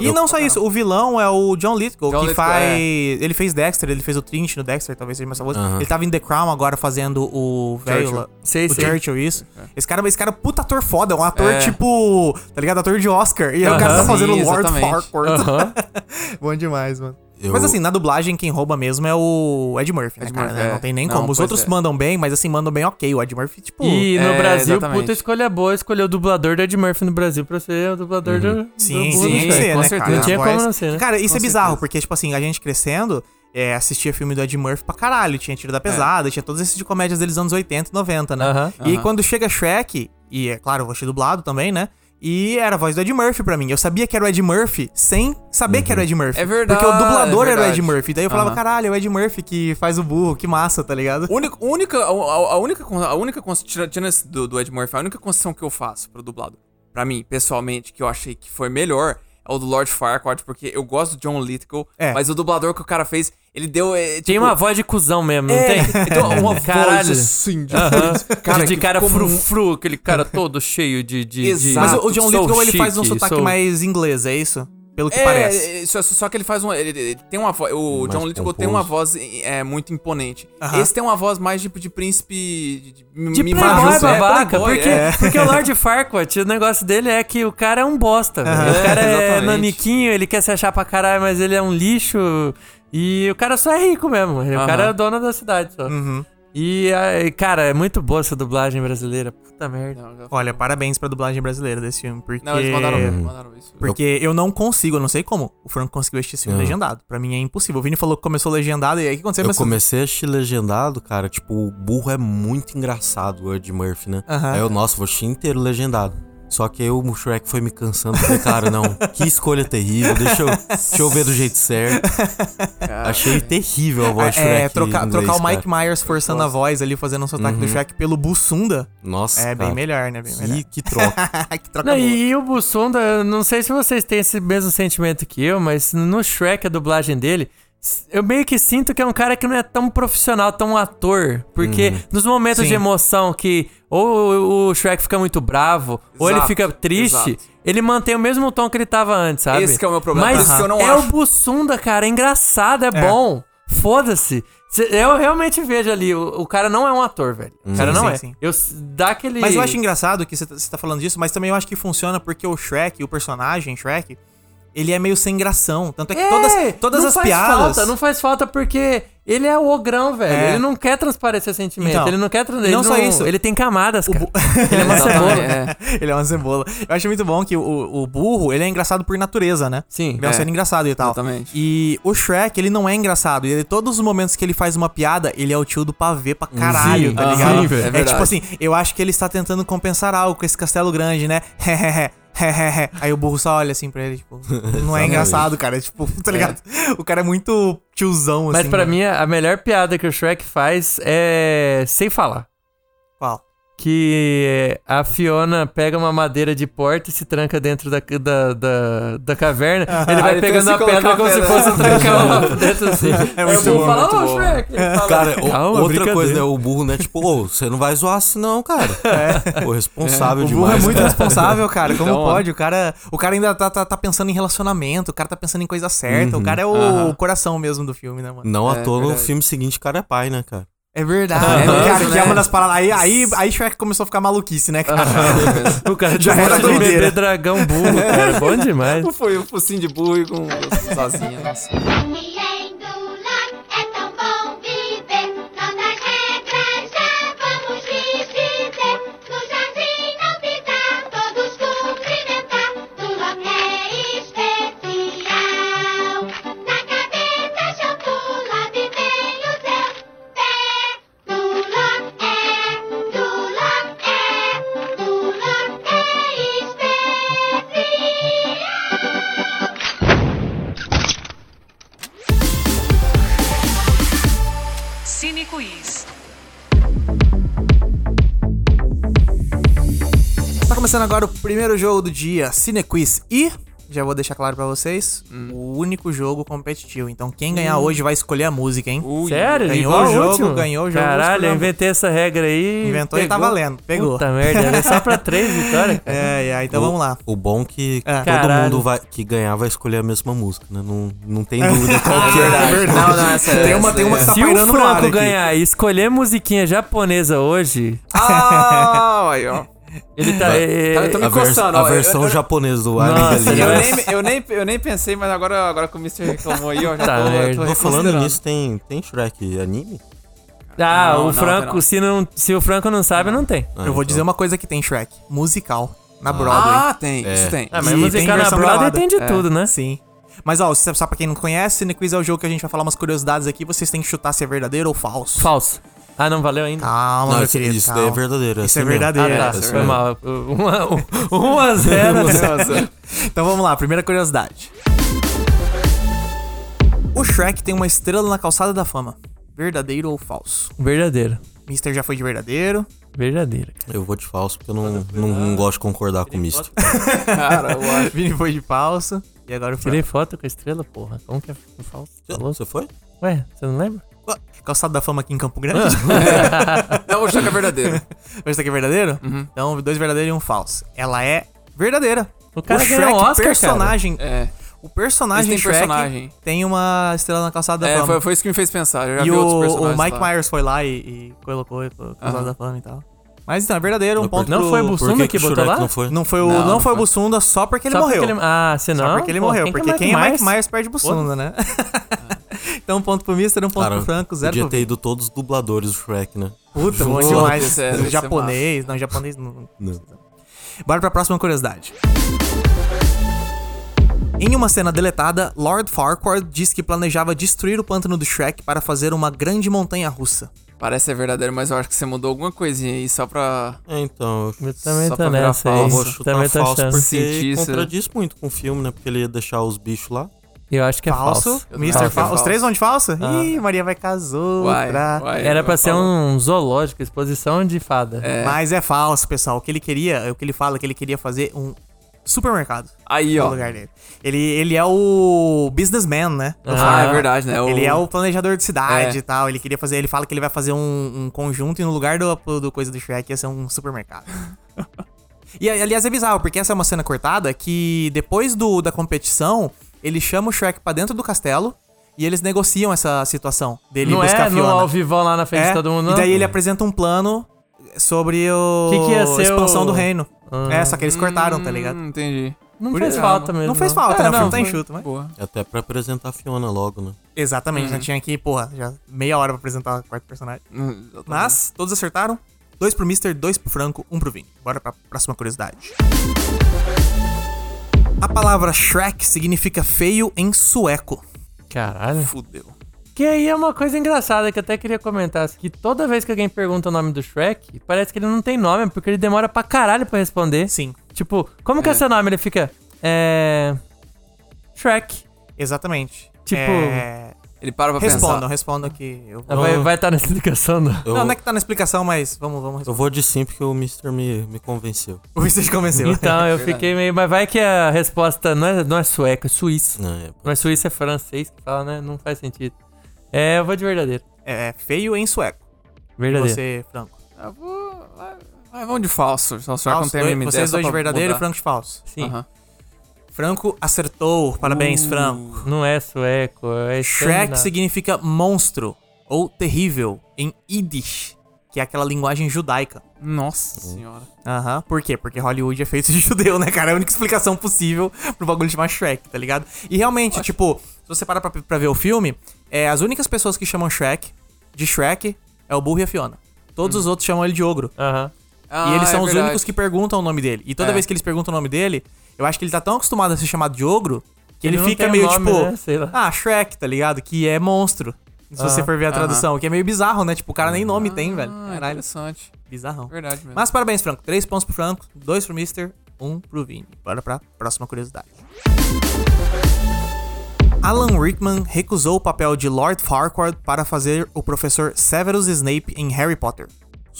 E não só isso, o vilão é o John Lithgow, John que Lithgow, faz... é. Ele fez Dexter, ele fez o Trinity no Dexter, talvez seja mais famoso. Aham. Ele tava em The Crown agora fazendo o velho lá. Sei, o sei. Churchill, isso. Esse cara, esse cara é puta ator foda, é um ator É. tipo, tá ligado? Ator de Oscar. E aí o cara tá fazendo Lord. Farquaad. Aham. Bom demais, mano. Eu- Mas assim, na dublagem, quem rouba mesmo é o Ed Murphy, né, Ed cara? Murphy, né? é. Não tem nem Não, como. Os outros é. mandam bem, mas assim, mandam bem ok. O Ed Murphy, tipo... E no É, Brasil, exatamente. puta escolha boa, escolheu o dublador do Ed Murphy no Brasil pra ser o dublador do, Sim, do sim, Shrek. ser, com né, certeza. cara? Não tinha A como voz- não ser, né? Cara, isso Com é bizarro, certeza. porque, tipo assim, a gente crescendo, é, assistia filme do Ed Murphy pra caralho. Tinha Tiro da Pesada, tinha todos esses de comédias deles anos 80 e 90, né? E quando chega Shrek, e é claro, eu vou ser dublado também, né? E era a voz do Ed Murphy pra mim. Eu sabia que era o Ed Murphy sem saber que era o Ed Murphy. É verdade, Porque o dublador é era o Ed. Murphy. Daí eu falava, Aham. caralho, é o Ed Murphy que faz o burro, que massa, tá ligado? Única, única, a, a- única, a única tirando esse do, do Ed Murphy, a única concessão que eu faço pro dublado, pra mim, pessoalmente, que eu achei que foi melhor, o do Lord Farquaad, porque eu gosto do John Lithgow, É. mas o dublador que o cara fez, ele deu. é, tipo, Tem uma voz de cuzão mesmo, não é, tem? Então, uma Caralho. voz assim, de, Aham. cara, de cara frufru, aquele cara todo cheio de. de, de Exato. Mas o, o John Lithgow, ele faz um sotaque sou- mais inglês, é isso? Pelo que É, parece. é, só, só que ele faz um. Ele, ele tem uma voz. O Mais John Lithgow tem uma voz é, muito imponente. Aham. Esse tem uma voz mais tipo de príncipe. De, de, De mimado, playboy, é, babaca. porque, é. porque o Lord Farquaad, o negócio dele é que o cara é um bosta. velho. O cara é Exatamente. naniquinho, ele quer se achar pra caralho, mas ele é um lixo. E o cara só é rico mesmo. O Aham. cara é o dono da cidade só. Uhum. E, aí, cara, é muito boa essa dublagem brasileira. Puta merda. Não, Olha, parabéns pra dublagem brasileira desse filme, porque... Não, eles mandaram, mandaram isso. Porque eu não consigo, eu não sei como o Franco conseguiu assistir esse filme Ah. legendado. Pra mim é impossível. O Vini falou que começou legendado e aí o que aconteceu? Eu Mas- comecei a assistir legendado, cara. Tipo, o burro é muito engraçado, o Ed Murphy, né? Aham. Aí eu, nossa, vou assistir inteiro legendado. Só que aí o Shrek foi me cansando. Falei, cara, não, que escolha terrível. Deixa eu, deixa eu ver do jeito certo. Achei terrível a voz do Shrek. É, trocar, inglês, trocar o Mike cara. Myers forçando a voz ali, fazendo um sotaque Uhum. do Shrek pelo Bussunda, Nossa, é bem cara, melhor, né? Bem melhor. Que, que troca. que troca Não, e, e o Bussunda, não sei se vocês têm esse mesmo sentimento que eu, mas no Shrek, a dublagem dele, eu meio que sinto que é um cara que não é tão profissional, tão ator. Porque nos momentos Sim. de emoção que ou o- Shrek fica muito bravo, ou ele Exato, fica triste, exato. ele mantém o mesmo tom que ele tava antes, sabe? Esse que é o meu problema, Mas eu não é acho. o Bussunda, cara, é engraçado, é, bom. Foda-se. Eu realmente vejo ali, o, o cara não é um ator, velho. O cara Sim, não sim, é. sim. Eu dá aquele. Mas eu acho engraçado que você tá- você tá falando disso, mas também eu acho que funciona porque o Shrek, o personagem Shrek, ele é meio sem gração. Tanto é que É, todas, todas não as faz piadas. Falta, não faz falta porque ele é o ogrão, velho. É. Ele não quer transparecer sentimento. Então, ele não quer trans... e não só isso. Ele tem camadas, cara. bu- Ele é uma cebola. É. ele é uma cebola. Eu acho muito bom que o, o burro, ele é engraçado por natureza, né? Sim. Ele é um É, ser engraçado e tal. exatamente. E o Shrek, ele não é engraçado. E ele, todos os momentos que ele faz uma piada, ele é o tio do pavê pra caralho, Sim, tá ligado? velho. é, É tipo assim, eu acho que ele está tentando compensar algo com esse castelo grande, né? Aí o burro só olha assim pra ele, tipo, não é engraçado, cara. Tipo, tá ligado? O cara é muito tiozão, assim. Mas pra né? mim, a melhor piada que o Shrek faz é sem falar. Qual? Que a Fiona pega uma madeira de porta e se tranca dentro da, da, da, da caverna. Ele vai ele pegando a pedra como se fosse trancar uma dentro assim. É muito eu vou bom, falar, muito bom. Shrek. Fala, Cara, o- "Calma, outra brincadeira." coisa, né? O burro, né? Tipo, ô, você não vai zoar assim, não, cara. Pô, responsável O burro demais. é muito cara. responsável, cara. Como Então, pode? O cara, o cara ainda tá, tá, tá pensando em relacionamento, o cara tá pensando em coisa certa. O cara é o Aham. coração mesmo do filme, né, mano? Não à É, toa no filme seguinte o cara é pai, né, cara? É verdade. É cara, mesmo, que é né? uma das paradas. Aí, aí, aí Shrek começou a ficar maluquice, né, cara? O cara Já já era doideira. bebê dragão burro, cara. Bom demais. Foi o focinho de burro e com sozinha, nossa. Começando agora o primeiro jogo do dia, Cine Quiz. E, já vou deixar claro pra vocês, o único jogo competitivo. Então quem ganhar hoje vai escolher a música, hein? Ui, Sério? Ganhou Igual o jogo, último? ganhou o jogo, Caralho, eu inventei essa regra aí. Inventou e tá pegou. valendo. Pegou. Puta merda, é só pra três vitórias. cara. É, é, então o, vamos lá. O bom que É. todo Caralho. mundo vai, que ganhar vai escolher a mesma música, né? Não, não tem dúvida qual que é. verdade. Não, não, essa Tem uma, tem uma que tá Se o Franco aqui. ganhar e escolher musiquinha japonesa hoje, Ah, aí, ó. Ele tá. Vai. é- Tá- tá me A, coçando, a ó, eu- versão eu- japonesa do Nossa, anime ali. eu- nem, eu, nem, eu nem pensei, mas agora, agora que o Mr. reclamou aí, ó, já Tá tô, merda. tô Tô falando nisso, tem, tem Shrek anime? Ah, Não, o não, Franco, não. se, não, se o Franco não sabe, não tem. Ah, Eu vou então. dizer uma coisa que tem Shrek. Musical. Na Broadway. Ah, tem, É. isso tem. Ah, mas E musical tem na versão Broadway gravada. tem de É. tudo, né? Sim. Mas, ó, só pra quem não conhece, Cine Quiz é o jogo que a gente vai falar umas curiosidades aqui. Vocês têm que chutar se é verdadeiro ou falso. Falso. Ah, não valeu ainda? Calma, Não, meu isso, querido. isso daí calma. é verdadeiro. Isso é assim mesmo. verdadeiro. Ah, É, tá. Foi mal. Um, um, um a zero. Então vamos lá, primeira curiosidade. O Shrek tem uma estrela na calçada da fama. Verdadeiro ou falso? Verdadeiro. Mister já foi de verdadeiro. Verdadeiro. Eu vou de falso porque eu não, não, não gosto de concordar com o Mister. Cara, eu acho. Vini foi de falso. E agora o Tirei foto com a estrela, porra. Como que é falso? Falou? Você foi? Ué, você não lembra? Calçada da fama aqui em Campo Grande. Não, vou achar que é verdadeiro. Mas isso aqui é verdadeiro? Então, dois verdadeiros e um falso. Ela é verdadeira. O cara o ganhou Shrek, um Oscar, personagem, É. o personagem tem Shrek personagem. tem uma estrela na calçada da É, fama. foi, foi isso que me fez pensar. Eu já e vi outros o, o personagens. Mike lá. Myers foi lá e, e colocou a calçada Aham. da fama e tal. Mas então, é verdadeiro, um Mas ponto Não pro- foi o Bussunda que, que o botou Shrek lá? não foi? Não foi o, Não, não, não foi o. Bussunda só porque ele Só morreu. porque ele... Ah, se não... Só porque ele pô, morreu. quem que porque quem é Mike Myers? Myers perde Bussunda, né? então, um ponto pro Mister, um ponto Cara, pro Franco, zero podia pro ter ido todos os dubladores do Shrek, né? Puta, bom demais. é, ser japonês, não, japonês não. Não. Bora pra próxima curiosidade. Em uma cena deletada, Lord Farquaad diz que planejava destruir o pântano do Shrek para fazer uma grande montanha russa. Parece ser verdadeiro, mas eu acho que você mudou alguma coisinha aí só pra. É, então, eu também Só pra virar nessa falso. vou chutar Também tô falso achando. porque Sentir isso. contradiz muito com o filme, né? Porque ele ia deixar os bichos lá. Eu acho que é falso. falso? Mr. é Falso. Os três vão de falso? Ah. Ih, Maria vai casou. Era pra ser falar. um zoológico, exposição de fada. É. Mas é falso, pessoal. O que ele queria, o que ele fala é que ele queria fazer um supermercado Aí, ó. lugar dele. Ele, ele é o businessman, né? Ah, Ah, é verdade, né? O- Ele é o planejador de cidade É. e tal. Ele queria fazer. Ele fala que ele vai fazer um, um conjunto e no lugar do, do coisa do Shrek ia ser um supermercado. e aliás é bizarro, porque essa é uma cena cortada que depois do, da competição, ele chama o Shrek pra dentro do castelo e eles negociam essa situação dele não buscar é a Fiona. ao vivão lá na frente É, de todo mundo, E não? daí ele apresenta um plano sobre o Que que ia ser expansão o- do reino. Ah. É, só que eles cortaram, tá ligado? Hum, entendi. Não Por fez isso. falta mesmo. Não fez falta, É, né? O filme não, tá foi- enxuto, mas... Boa. Até pra apresentar a Fiona logo, né? Exatamente, né? Tinha que, porra, já meia hora pra apresentar o quarto personagem. Hum, exatamente. Mas, todos acertaram. Dois pro Mister, dois pro Franco, um pro Vini. Bora pra próxima curiosidade. A palavra Shrek significa feio em sueco. Caralho. Fudeu. Que aí é uma coisa engraçada que eu até queria comentar. Que toda vez que alguém pergunta o nome do Shrek, parece que ele não tem nome, porque ele demora pra caralho pra responder. Sim, Tipo, como que é seu nome? Ele fica. É. Shrek. exatamente. Tipo, É... Ele para pra Respondam, pensar. respondam que eu Vai vou... estar vai tá na explicação do. Eu, Não, não é que tá na explicação, mas vamos, vamos eu responder. vou de sim porque o Mister me, me convenceu. O Mister te convenceu. Então, eu fiquei meio. Mas vai que a resposta não é, não é sueco, é suíço. Não, é, Não é suíço, é francês que fala, né? Não faz sentido. É, eu vou de verdadeiro. É feio em sueco. E Verdadeiro. você, Franco? Eu vou. vai- vai, vamos de falso. Só só que não Falso, tem ideia. vocês dois de verdadeiro e mudar. Franco de falso. Sim. Aham. Franco acertou. Parabéns, Uh. Franco. Não é sueco, é Shrek significa monstro ou terrível em Yiddish, que é aquela linguagem judaica. Nossa senhora. Aham. Por quê? Porque Hollywood é feito de judeu, né, cara? É a única explicação possível pro bagulho chamar Shrek, tá ligado? E realmente, tipo, se você parar pra, pra ver o filme, é, as únicas pessoas que chamam Shrek de Shrek é o burro e a Fiona. Todos os outros chamam ele de ogro. Aham. e eles Ah, são é os verdade. únicos que perguntam o nome dele. E toda É. vez que eles perguntam o nome dele, eu acho que ele tá tão acostumado a ser chamado de ogro que ele, Ele fica meio nome, tipo, né? Sei lá. ah, Shrek, tá ligado? Que é monstro. Se você Aham. for ver a tradução, o que é meio bizarro, né? Tipo, o cara nem nome tem, velho. Ah, Caralho, interessante. bizarrão. Verdade mesmo. Mas parabéns, Franco. Três pontos pro Franco, dois pro Mister, um pro Vini. Bora pra próxima curiosidade. Alan Rickman recusou o papel de Lord Farquaad para fazer o professor Severus Snape em Harry Potter.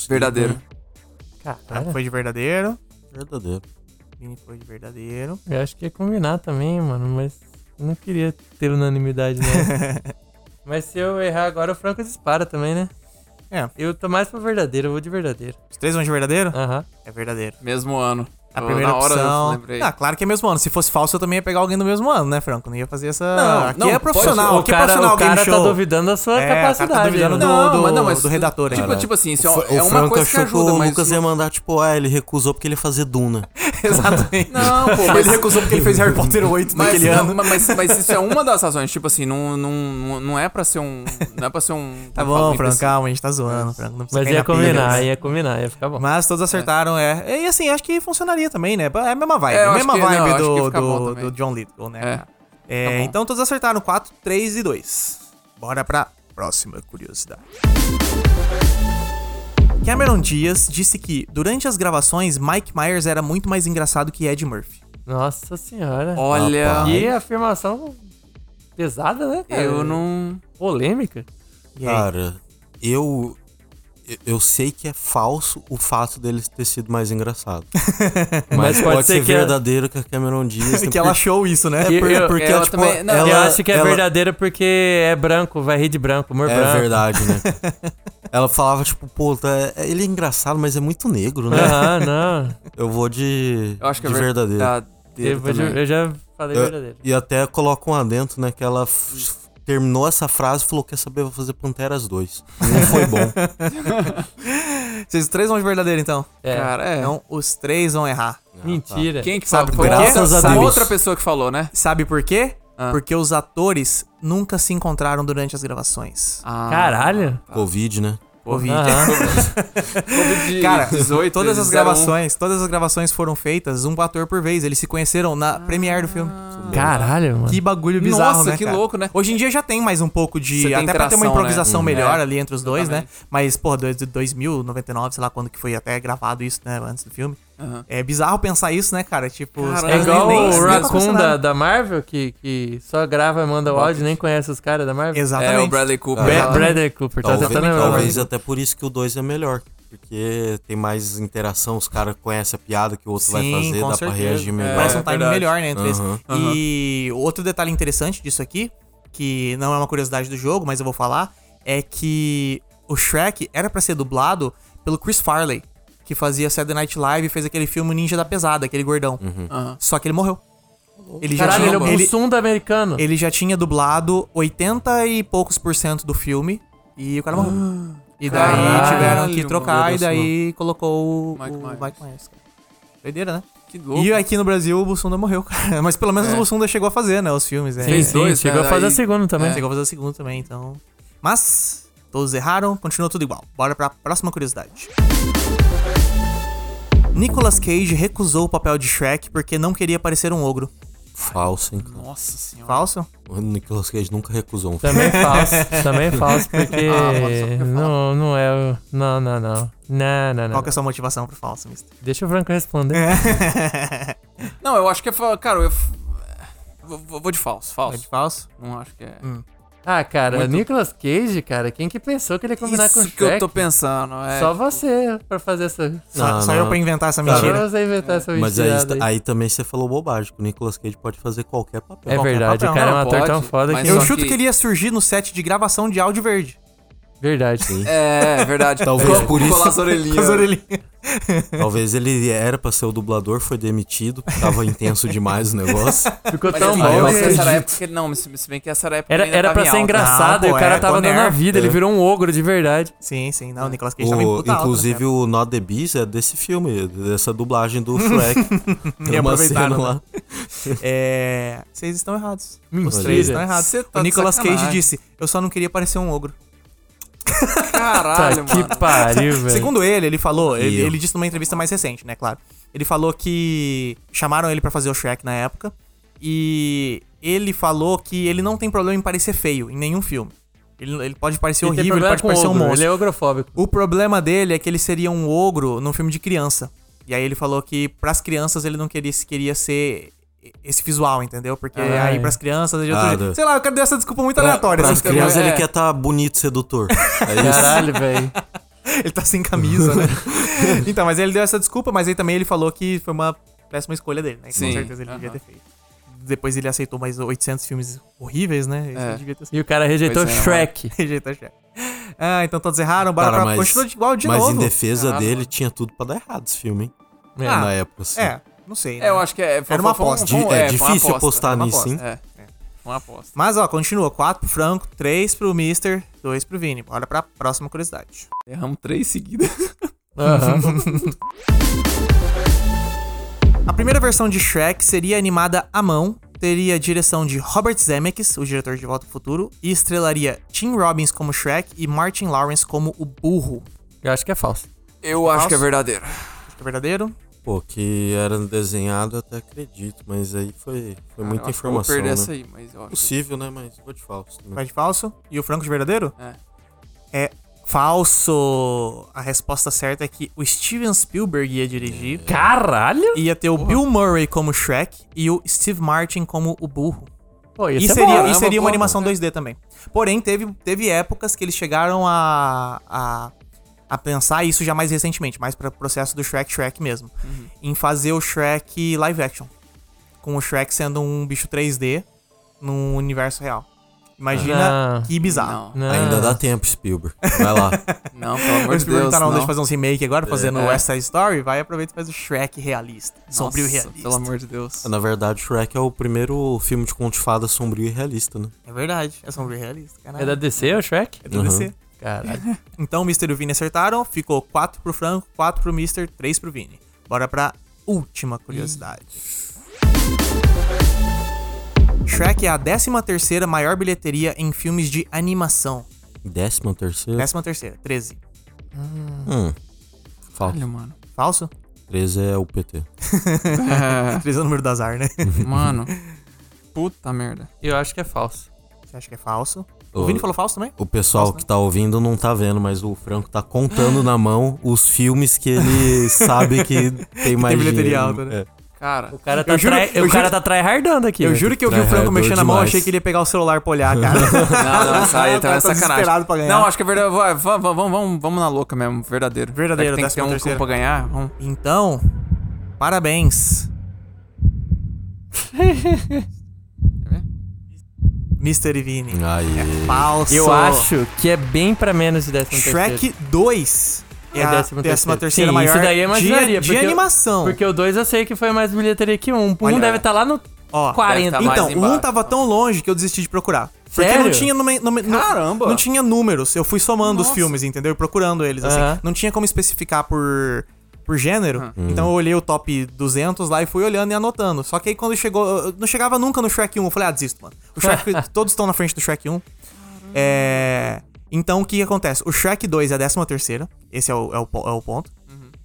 Verdadeiro. Caralho. Foi de verdadeiro. Verdadeiro. Vini foi de verdadeiro. Eu acho que ia combinar também, mano, mas eu não queria ter unanimidade, não. mas se eu errar agora, o Franco dispara também, né? É. Eu tô mais pro verdadeiro, eu vou de verdadeiro. Os três vão de verdadeiro? Aham. É verdadeiro. Mesmo ano. A primeira na hora eu opção. lembrei. Ah, claro que é mesmo ano. Se fosse falso, eu também ia pegar alguém do mesmo ano, né, Franco? Não ia fazer essa. Não, aqui não, é profissional. o aqui é cara, profissional o cara game tá show. duvidando da sua É, tá capacidade. duvidando aí, do-. Não, mas não, mas do redator. Tipo, tipo assim, isso é, O, é o uma Franco coisa que achou ajuda, que o mas. Lucas ia mandar, tipo, ah, ele recusou porque ele ia fazer Duna. Exatamente. Não, pô, mas. Ele recusou porque ele fez Harry Potter 8 Mas, naquele não, ano. mas, mas isso é uma das razões, tipo assim, não, não, não é pra ser um. Não é pra ser um. Tá bom, Franco, imbecil. calma, a gente tá zoando, Franco. Não Mas ia na pilha, combinar, né? ia combinar, ia ficar bom. Mas todos acertaram, é. E assim, acho que funcionaria também, né? É a mesma vibe. É, a mesma que- não, vibe que do, do, do John Lithgow, né? É. É, Tá então todos acertaram 4, 3 e 2. Bora pra próxima curiosidade. Cameron Diaz disse que, durante as gravações, Mike Myers era muito mais engraçado que Ed Murphy. Nossa senhora. Olha. Que afirmação pesada, né, cara? Eu não. Polêmica. Cara, eu. eu- sei que é falso o fato dele ter sido mais engraçado. Mas, pode, ser, que é- verdadeiro que a Cameron Diaz. que ela achou isso, né? É por- Eu- porque, ela tipo, também- não, ela, eu acho que é ela- verdadeira porque é branco, vai rir de branco, humor É branco. verdade, né? ela falava, tipo, pô, tá, ele é engraçado, mas é muito negro, né? Aham, não. Eu vou de, Eu acho que é de ver- verdadeiro. Eu, de- também. eu já falei Eu- verdadeiro. E até coloca um adentro, né? Que ela f- terminou essa frase e falou: Quer saber, eu vou fazer Panteras 2. Não foi bom. Vocês os três vão de verdadeiro, então. É. Cara, é. Então, os três vão errar. Mentira. Quem que Sabe falou? Graças a Deus. outra pessoa que falou, né? Sabe por quê? Ah. Porque os atores nunca se encontraram durante as gravações. Ah, Caralho. Covid, né? Covid. Covid Cara, 18, todas as 01. gravações, todas as gravações foram feitas um ator por vez. Eles se conheceram na premiere do filme. Caralho, mano. Que bagulho bizarro, Nossa, né, que cara? louco, né? Hoje em dia já tem mais um pouco de... Você Até pra ter uma interação, improvisação né? melhor É. ali entre os dois, né? Exatamente. Mas, porra, dois- de 2000, 99, sei lá quando que foi até gravado isso, né? Antes do filme. Aham. É bizarro pensar isso, né, cara? Tipo. É igual nem- nem- o Raccoon da, da Marvel, que, que só grava e manda o áudio, nem conhece os caras da Marvel. Exatamente. É, o Bradley Cooper. Bra- lá. Bradley Cooper, tá Talvez, tentando talvez até por isso que o 2 é melhor. Porque tem mais interação, os caras conhecem a piada que o outro vai Sim, fazer, com dá certeza. pra reagir melhor. Parece um É, time verdade. melhor, né, entre eles. Aham. E outro detalhe interessante disso aqui, que não é uma curiosidade do jogo, mas eu vou falar, é que o Shrek era pra ser dublado pelo Chris Farley, que fazia Saturday Night Live e fez aquele filme Ninja da Pesada, aquele gordão. Aham. Só que ele morreu. Ele já, Caralho, ele é tinha, o ele, Mussum da americano. ele já tinha dublado 80 e poucos por cento do filme e o cara morreu. E daí Caralho, tiveram que trocar e daí colocou o Mike o Myers. Mike Myers. cara. Doideira, né? Que louco. E aqui no Brasil o Bussunda morreu, cara. Mas pelo menos É. o Bussunda chegou a fazer, né? Os filmes, né? Sim, Fez sim, dois, chegou né? a fazer a Aí- segunda também. Chegou a fazer o segundo também, então. Mas, todos erraram, continuou tudo igual. Bora pra próxima curiosidade. Nicolas Cage recusou o papel de Shrek porque não queria parecer um ogro. Falso, hein? cara. Nossa senhora. Falso? O Nicolas Cage nunca recusou um filme. Também falso, também falso, porque Ah, porque não, não é. Não, não, não. Não, não, não. Qual que é a sua motivação pro falso, mister? Deixa o Franco responder. Não, eu acho que é. Cara, eu. Vou, de falso, É falso. de falso? Não acho que é. Ah, cara, Muito- Nicolas Cage, cara, quem que pensou que ele ia combinar Isso com o que eu Shrek? tô pensando. É, Só você pra fazer essa... Só, Não, só não. eu pra inventar essa mentira. Só você inventar essa Mas aí, aí. aí também você falou bobagem, que o Nicolas Cage pode fazer qualquer papel. É qualquer verdade, papel. o cara é um Não, ator tão pode, foda mas que... Eu só chuto que- que ele ia surgir no set de gravação de áudio verde. Verdade. É, verdade. Talvez Com- por isso- Com as orelhinhas. Com as orelhinhas. Talvez ele era pra ser o dublador, foi demitido, tava intenso demais o negócio. Ficou Mas, tão assim, bom. mas que- essa era a época que. Não, mas se bem que essa era a época Era, era tava pra ser alta. engraçado Não, e o pô, cara é, tava dando a Bonner. vida, ele virou um ogro de verdade. Sim, sim. Não, o Nicolas Cage tava O, puta alta, inclusive né, o Not the Beast é desse filme, dessa dublagem do Shrek. Tem uma cena lá. cara? É. Vocês estão errados. Os Mentira. três estão errados. Tá o Nicolas Cage disse: Eu só não queria parecer um ogro. Caralho, Tá mano. que pariu, velho. Segundo ele, ele falou, ele, ele disse numa entrevista mais recente, né, claro. Ele falou que chamaram ele pra fazer o Shrek na época e ele falou que ele não tem problema em parecer feio em nenhum filme. Ele, ele pode parecer Ele horrível, ele pode parecer um ogro, monstro. Ele é ogrofóbico. O problema dele é que ele seria um ogro num filme de criança. E aí ele falou que pras crianças ele não queria, queria ser esse visual, entendeu? Porque Ah, aí é. pras crianças, de Ah, outro jeito. do- sei lá, eu quero dar essa desculpa muito Pra, aleatória. pras assim, crianças ele é. quer estar bonito, sedutor. É. Caralho, velho. Ele tá sem camisa, né? então, mas ele deu essa desculpa, mas aí também ele falou que foi uma péssima escolha dele, né? Que Sim, Com certeza ele devia ter feito. Depois ele aceitou mais 800 filmes horríveis, né? É. ele devia ter E o cara rejeitou Pois é, Shrek. Rejeitou chefe. Ah, então todos erraram, bora Cara, pra mas, continua igual de mas novo. em defesa Ah, dele, mano. tinha tudo pra dar errado esse filme, hein? É. Ah, Na época, assim. É, não sei. né? É, eu acho que é. Era uma foi- foi um- aposta. foi um- é uma difícil aposta, apostar uma nisso, aposta, hein? É, é. Uma aposta. Mas ó, continua. 4 pro Franco, 3 pro Mister, 2 pro Vini. Bora pra próxima curiosidade. Erramos três seguidas. Aham. A primeira versão de Shrek seria animada à mão, teria direção de Robert Zemeckis, o diretor de Volta ao Futuro, e estrelaria Tim Robbins como Shrek e Martin Lawrence como o burro. Eu acho que é falso. Eu acho Falso? que é verdadeiro. Acho que é verdadeiro? Pô, que era desenhado, eu até acredito, mas aí foi, foi Cara, muita que eu vou informação, perder né? essa aí, mas eu acho. Possível, né? Mas vou de falso. também. Vai de falso? E o Franco de verdadeiro? É. É falso. A resposta certa é que o Steven Spielberg ia dirigir. Caralho! Ia ter o Bill Murray como Shrek e o Steve Martin como o burro. Pô, E isso é seria, bom. e é seria uma uma boa, animação né? 2D também. Porém, teve, teve épocas que eles chegaram a, a, a pensar, isso já mais recentemente, mais para o processo do Shrek Shrek mesmo, Uhum. em fazer o Shrek live action. Com o Shrek sendo um bicho 3D num universo real. Imagina Ah. que bizarro. Não, Não. Ainda dá tempo, Spielberg. Vai lá. não, pelo amor de Spielberg Deus. tá onda não. de fazer uns remake agora, fazendo É. West Side Story, vai aproveitar e faz o Shrek realista. Sombrio e Nossa, realista. Pelo amor de Deus. Na verdade, Shrek é o primeiro filme de conto de fada sombrio e realista, né? É verdade, é sombrio e realista. Caralho. É da DC, o Shrek? É do Uhum. DC. Caralho. Então o Mr. e o Vini acertaram, ficou 4 pro Franco, 4 pro Mr., 3 pro Vini. Bora pra última curiosidade. Shrek é a 13 terceira maior bilheteria em filmes de animação. Décima terceira. 13 terceira, 13. Hum. Falso. Olha, mano. Falso? 13 é o PT. 13 é o número do azar, né? Mano. Puta merda. Eu acho que é falso. Você acha que é falso? O Vini falou falso também? O pessoal que tá ouvindo não tá vendo, mas o Franco tá contando na mão os filmes que ele sabe que tem mais bilheteria dinheiro. alta, né? É. Cara. O cara tá, Eu juro- trai- eu o cara juro- tá tryhardando aqui. Eu juro que eu vi o Franco mexendo na mão, achei que ele ia pegar o celular pra olhar, cara. Não, não, essa aí O também cara é tá sacanagem. pra ganhar. Não, acho que é verdade. Vamos, vamos, vamos, vamos na louca mesmo. Verdadeiro. Verdadeiro, Tem que ter um terceira. pra ganhar. Vamos. Então, parabéns. Mr. Vini. Aí. Falso. Eu acho que é bem pra menos de 13 Shrek 2 é, É a décima 13 terceira. Sim, maior isso daí eu imaginaria, de, de animação. Porque o 2 eu sei que foi mais bilheteria que um. Um Olha, deve estar lá no Ó, 40. deve tá então, o 1 embaixo. tava tão longe que eu desisti de procurar. Porque Sério? não tinha nume- nu- Caramba! Não tinha números. Eu fui somando os Nossa. filmes, entendeu? E procurando eles, assim. Não tinha como especificar por, por gênero. Então eu olhei o top 200 lá e fui olhando e anotando. Só que aí quando chegou... eu Não chegava nunca no Shrek 1. Eu falei, ah, desisto, mano. O Shrek... todos estão na frente do Shrek 1. É... Então, o que acontece? O Shrek 2 é a 13 terceira. Esse é o, é o, é o ponto.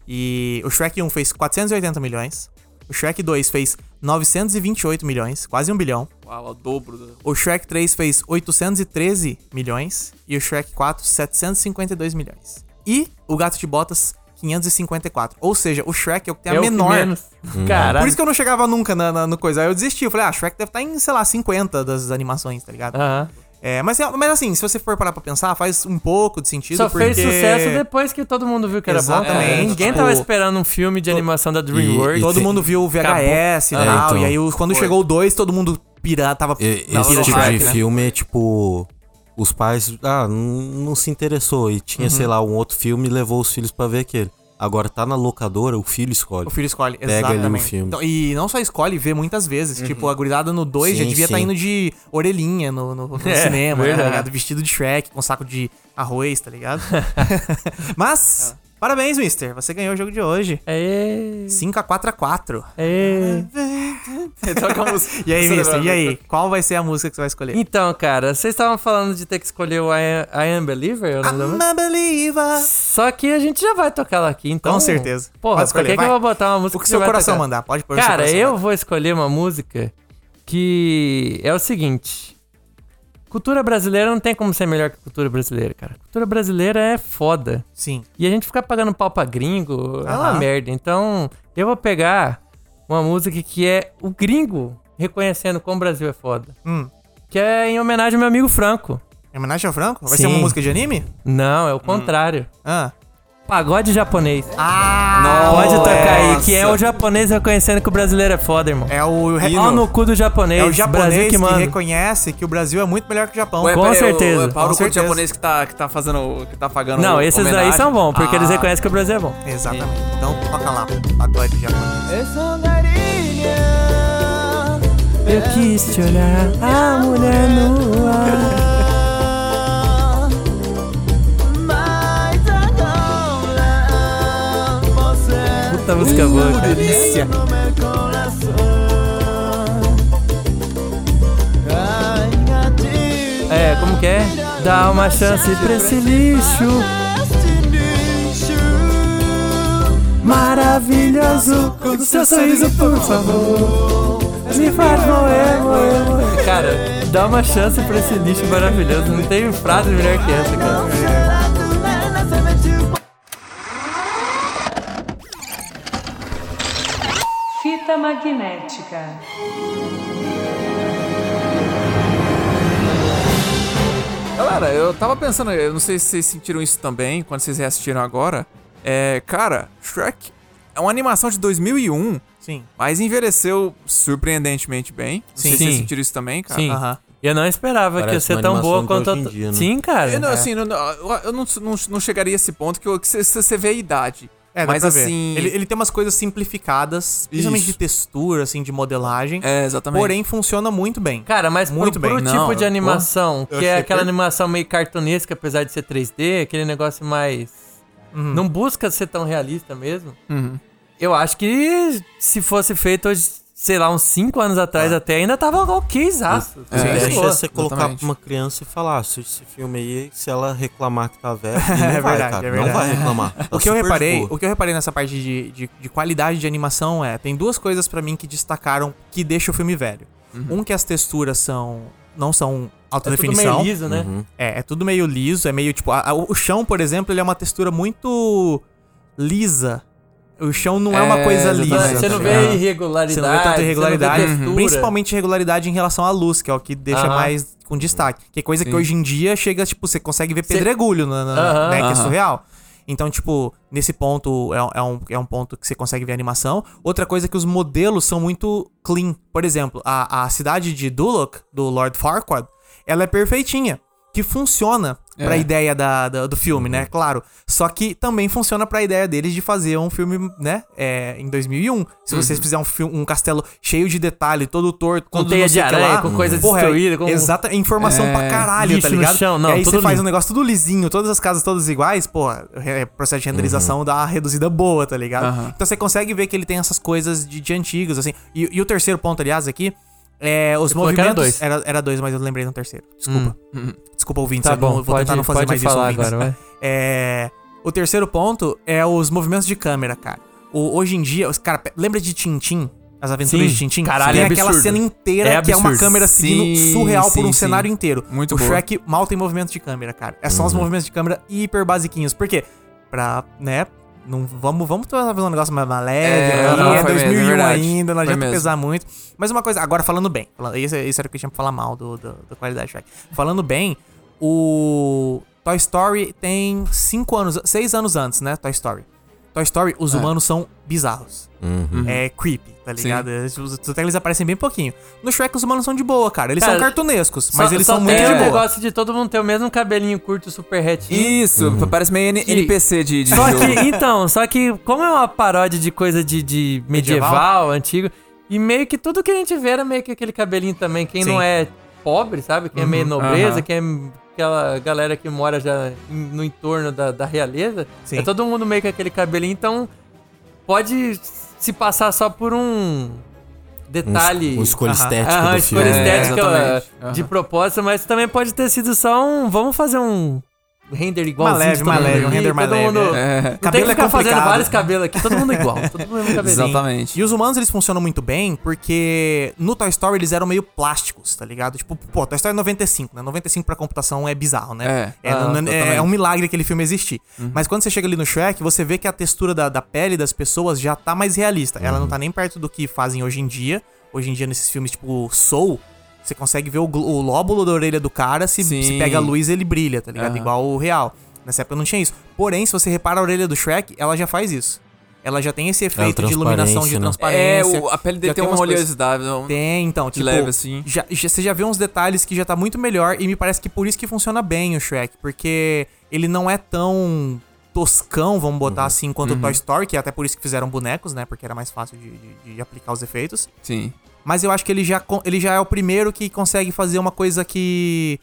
E o Shrek 1 fez 480 milhões. O Shrek 2 fez 928 milhões, quase um bilhão. Uau, o dobro. Do... O Shrek 3 fez 813 milhões. E o Shrek 4, 752 milhões. E o Gato de Botas, 554. Ou seja, o Shrek é o que tem a é menor. menos. Caralho. Por isso que eu não chegava nunca na, na- no coisa. Aí eu desisti. Eu falei, ah, Shrek deve estar em, sei lá, 50 das animações, tá ligado? Aham. É, mas, é- mas assim, se você for parar pra pensar, faz um pouco de sentido. Só porque... fez sucesso depois que todo mundo viu que era bom. Exatamente, É, ninguém tipo, tava esperando um filme de animação da DreamWorks. e Todo tem- mundo viu o VHS e É, tal. então. E aí, quando Foi. chegou o 2, todo mundo pirata, tava E- esse tipo de né? filme é tipo. Os pais, ah, não, se interessou. E tinha, sei lá, um outro filme e levou os filhos pra ver aquele. Agora tá na locadora, o filho escolhe. O filho escolhe, Pega ali exatamente. o filme. Então, e não só escolhe, vê muitas vezes. Tipo, a gurizada no 2 já devia estar sim. indo de orelhinha no, no- no É, cinema, né, tá ligado? Vestido de Shrek, com saco de arroz, tá ligado? Mas, parabéns, mister. Você ganhou o jogo de hoje. Aê, 5x4x4. aê. Toca a música. E aí, mister, e aí? Qual vai ser a música que você vai escolher? Então, cara, vocês estavam falando de ter que escolher o I Am, I Am Believer? Não. I'm a believer. Só que a gente já vai tocar lá aqui, então. Com certeza. Porra, Pode escolher, que, que eu vou botar uma música O que você seu coração tocar? mandar, pode pôr Cara, eu mandar. vou escolher uma música que é o seguinte. Cultura brasileira não tem como ser melhor que cultura brasileira, cara. Cultura brasileira é foda. Sim. E a gente ficar pagando pau pra gringo é uma merda. Então, eu vou pegar uma música que é o gringo reconhecendo como o Brasil é foda. Hum. Que é em homenagem ao meu amigo Franco. Em homenagem ao Franco? Vai Sim. ser uma música de anime? Não, é o contrário. Ah. Pagode japonês. Ah! Pode tocar aí, Nossa. que é o japonês reconhecendo que o brasileiro é foda, irmão. É o, Pau no cu do japonês. é o Brasil japonês que que, manda. reconhece que o Brasil é muito melhor que o Japão. Ué, Com peraí, certeza, O, o Couto certeza. japonês que tá, que tá fazendo. que tá pagando. Não, esses daí homenagem. são bons, porque eles Ah. reconhecem que o Brasil é bom. Exatamente. Então toca lá, pagode japonês. Eu quis te olhar, a mulher nua. Puta música boa, cara. delícia. É, como que é? Dá uma chance pra esse lixo. Maravilhoso, o seu sorriso, por favor. Me faz moer, moer, moer. Cara, dá uma chance pra esse lixo maravilhoso. Não tem frase melhor que essa, cara. Fita magnética. Galera, eu tava pensando, eu não sei se vocês sentiram isso também, quando vocês reassistiram agora. É, cara, Shrek é uma animação de 2001, Sim. mas envelheceu surpreendentemente bem. Não sei se Sim. vocês sentiram isso também, cara. Sim. Aham. Eu não esperava que ia Parece ser tão boa quanto a... dia, né? Sim, cara. Eu, não, assim, não- não- eu não, não, não chegaria a esse ponto que, eu- que você- você vê a idade. É, dá mas pra ver. assim. Ele, ele tem umas coisas simplificadas, principalmente de textura, assim, de modelagem. É, exatamente. Porém, funciona muito bem. Cara, mas Muito pro, pro bem. tipo Não, de eu- animação, eu que é achei aquela per- animação meio cartunesca, apesar de ser 3D, aquele negócio mais. Uhum. Não busca ser tão realista mesmo. Uhum. Eu acho que se fosse feito hoje, sei lá, uns 5 anos atrás até, ainda tava ok, exaço. O que É, deixa é você colocar exatamente. pra uma criança e falar, "Ah, se esse filme aí, se ela reclamar que tá velho, não É vai, verdade, cara. é não verdade. vai reclamar. Tá O que eu reparei, boa. o que eu reparei nessa parte de, de, de qualidade de animação é, tem duas coisas pra mim que destacaram que deixa o filme velho. Um que as texturas são não são alta É tudo definição. meio liso, né? Uhum. É, é tudo meio liso, é meio tipo. a- a- o chão, por exemplo, ele é uma textura muito lisa. O chão não é, uma É, coisa exatamente. lisa. Você não tá vê ligado? irregularidade. Você não vê tanta irregularidade, textura. principalmente irregularidade em relação à luz, que é o que deixa Aham. mais com destaque. Que é coisa que Sim. hoje em dia chega, tipo, você consegue ver Cê- pedregulho, na, na- Aham. né, que é surreal. Então, tipo, nesse ponto é, é um, é um ponto que você consegue ver a animação. Outra coisa é que os modelos são muito clean. Por exemplo, a, a cidade de Duloc, do Lord Farquaad, ela é perfeitinha. Que funciona pra É. ideia da, da- do filme, né? Claro. Só que também funciona pra ideia deles de fazer um filme, né? É, em 2001. Se vocês fizerem um, filme, um castelo cheio de detalhe, todo torto, Com todo teia de aranha, lá, com coisa porra, destruída, com- Exata, é informação pra É, caralho, tá lixo no ligado? chão, não, e aí você faz um negócio tudo lisinho, todas as casas todas iguais, porra, é, processo de renderização dá uma reduzida boa, tá ligado? Então você consegue ver que ele tem essas coisas de, de antigos, assim. E, e o terceiro ponto, aliás, aqui, é os falou que era movimentos. dois. Era, era dois, mas eu lembrei no terceiro. Desculpa. Desculpa, ouvintes. Tá eu não- bom, vou pode, tentar não fazer mais isso, falar ouvintes. agora, vai. É, o terceiro ponto é os movimentos de câmera, cara. O- hoje em dia, os cara, lembra de Tintim? As aventuras Sim. de Tintim? Caralho, Tem é aquela cena inteira É que é uma câmera seguindo Sim, surreal por sim, um sim. cenário inteiro. Muito o boa. Shrek mal tem movimentos de câmera, cara. É só os movimentos de câmera hiper basiquinhos. Por quê? Pra, né? Não, vamos, vamos fazer um negócio mais mais leve. É, aqui, não, é foi mesmo, 2001 é ainda, não adianta mesmo. pesar muito. Mas uma coisa, agora falando bem, isso, isso era o que eu tinha pra falar mal do, do, da qualidade Shrek. Falando bem, o Toy Story tem 5 anos, 6 anos antes, né? Toy Story. Toy Story, os É. humanos são bizarros. Uhum. É creepy, tá ligado? Os- os- Até eles aparecem bem pouquinho. No Shrek, os humanos são de boa, cara. Eles Cara, são cartunescos, mas Só- eles só são muito de o boa. negócio de todo mundo ter o mesmo cabelinho curto, super retinho. Isso, parece meio N- Que- NPC de, de Só jogo. que, então, só que como é uma paródia de coisa de, de medieval, Medieval? antigo, e meio que tudo que a gente vê era meio que aquele cabelinho também. Quem Sim. não é pobre, sabe? Quem é meio nobreza, aham. quem é aquela galera que mora já no entorno da, da realeza, Sim. é todo mundo meio que aquele cabelinho, então pode se passar só por um detalhe. Um escolha Aham. estética Aham, do escolha filme. É, estética uh, de propósito, mas também pode ter sido só um. Vamos fazer um render igualzinho. De leve, mais leve, um render mais leve, mundo- é. Não tem Cabelo que é ficar fazendo complicado. vários cabelos aqui, todo mundo igual, todo mundo mesmo cabelinho. Exatamente. E os humanos, eles funcionam muito bem porque no Toy Story eles eram meio plásticos, tá ligado? Tipo, pô, Toy Story 95, né? 95 pra computação é bizarro, né? É, É, ah, não- é- é um milagre aquele filme existir. Mas quando você chega ali no Shrek, você vê que a textura da, da pele das pessoas já tá mais realista. Ela não tá nem perto do que fazem hoje em dia. Hoje em dia, nesses filmes tipo Soul, você consegue ver o, o lóbulo da orelha do cara, se, se pega a luz, ele brilha, tá ligado? Aham. Igual o real. Nessa época não tinha isso. Porém, se você repara a orelha do Shrek, ela já faz isso. Ela já tem esse efeito de iluminação, de transparência, né? transparência. É, o- a pele dele Já tem uma oleosidade. um- Tem, então, tipo, leve, assim. já, já- você já vê uns detalhes que já tá muito melhor e me parece que por isso que funciona bem o Shrek, porque ele não é tão toscão, vamos botar assim, quanto o Toy Story, que é até por isso que fizeram bonecos, né, porque era mais fácil de, de- de aplicar os efeitos. Sim. Mas eu acho que ele já, ele já é o primeiro que consegue fazer uma coisa que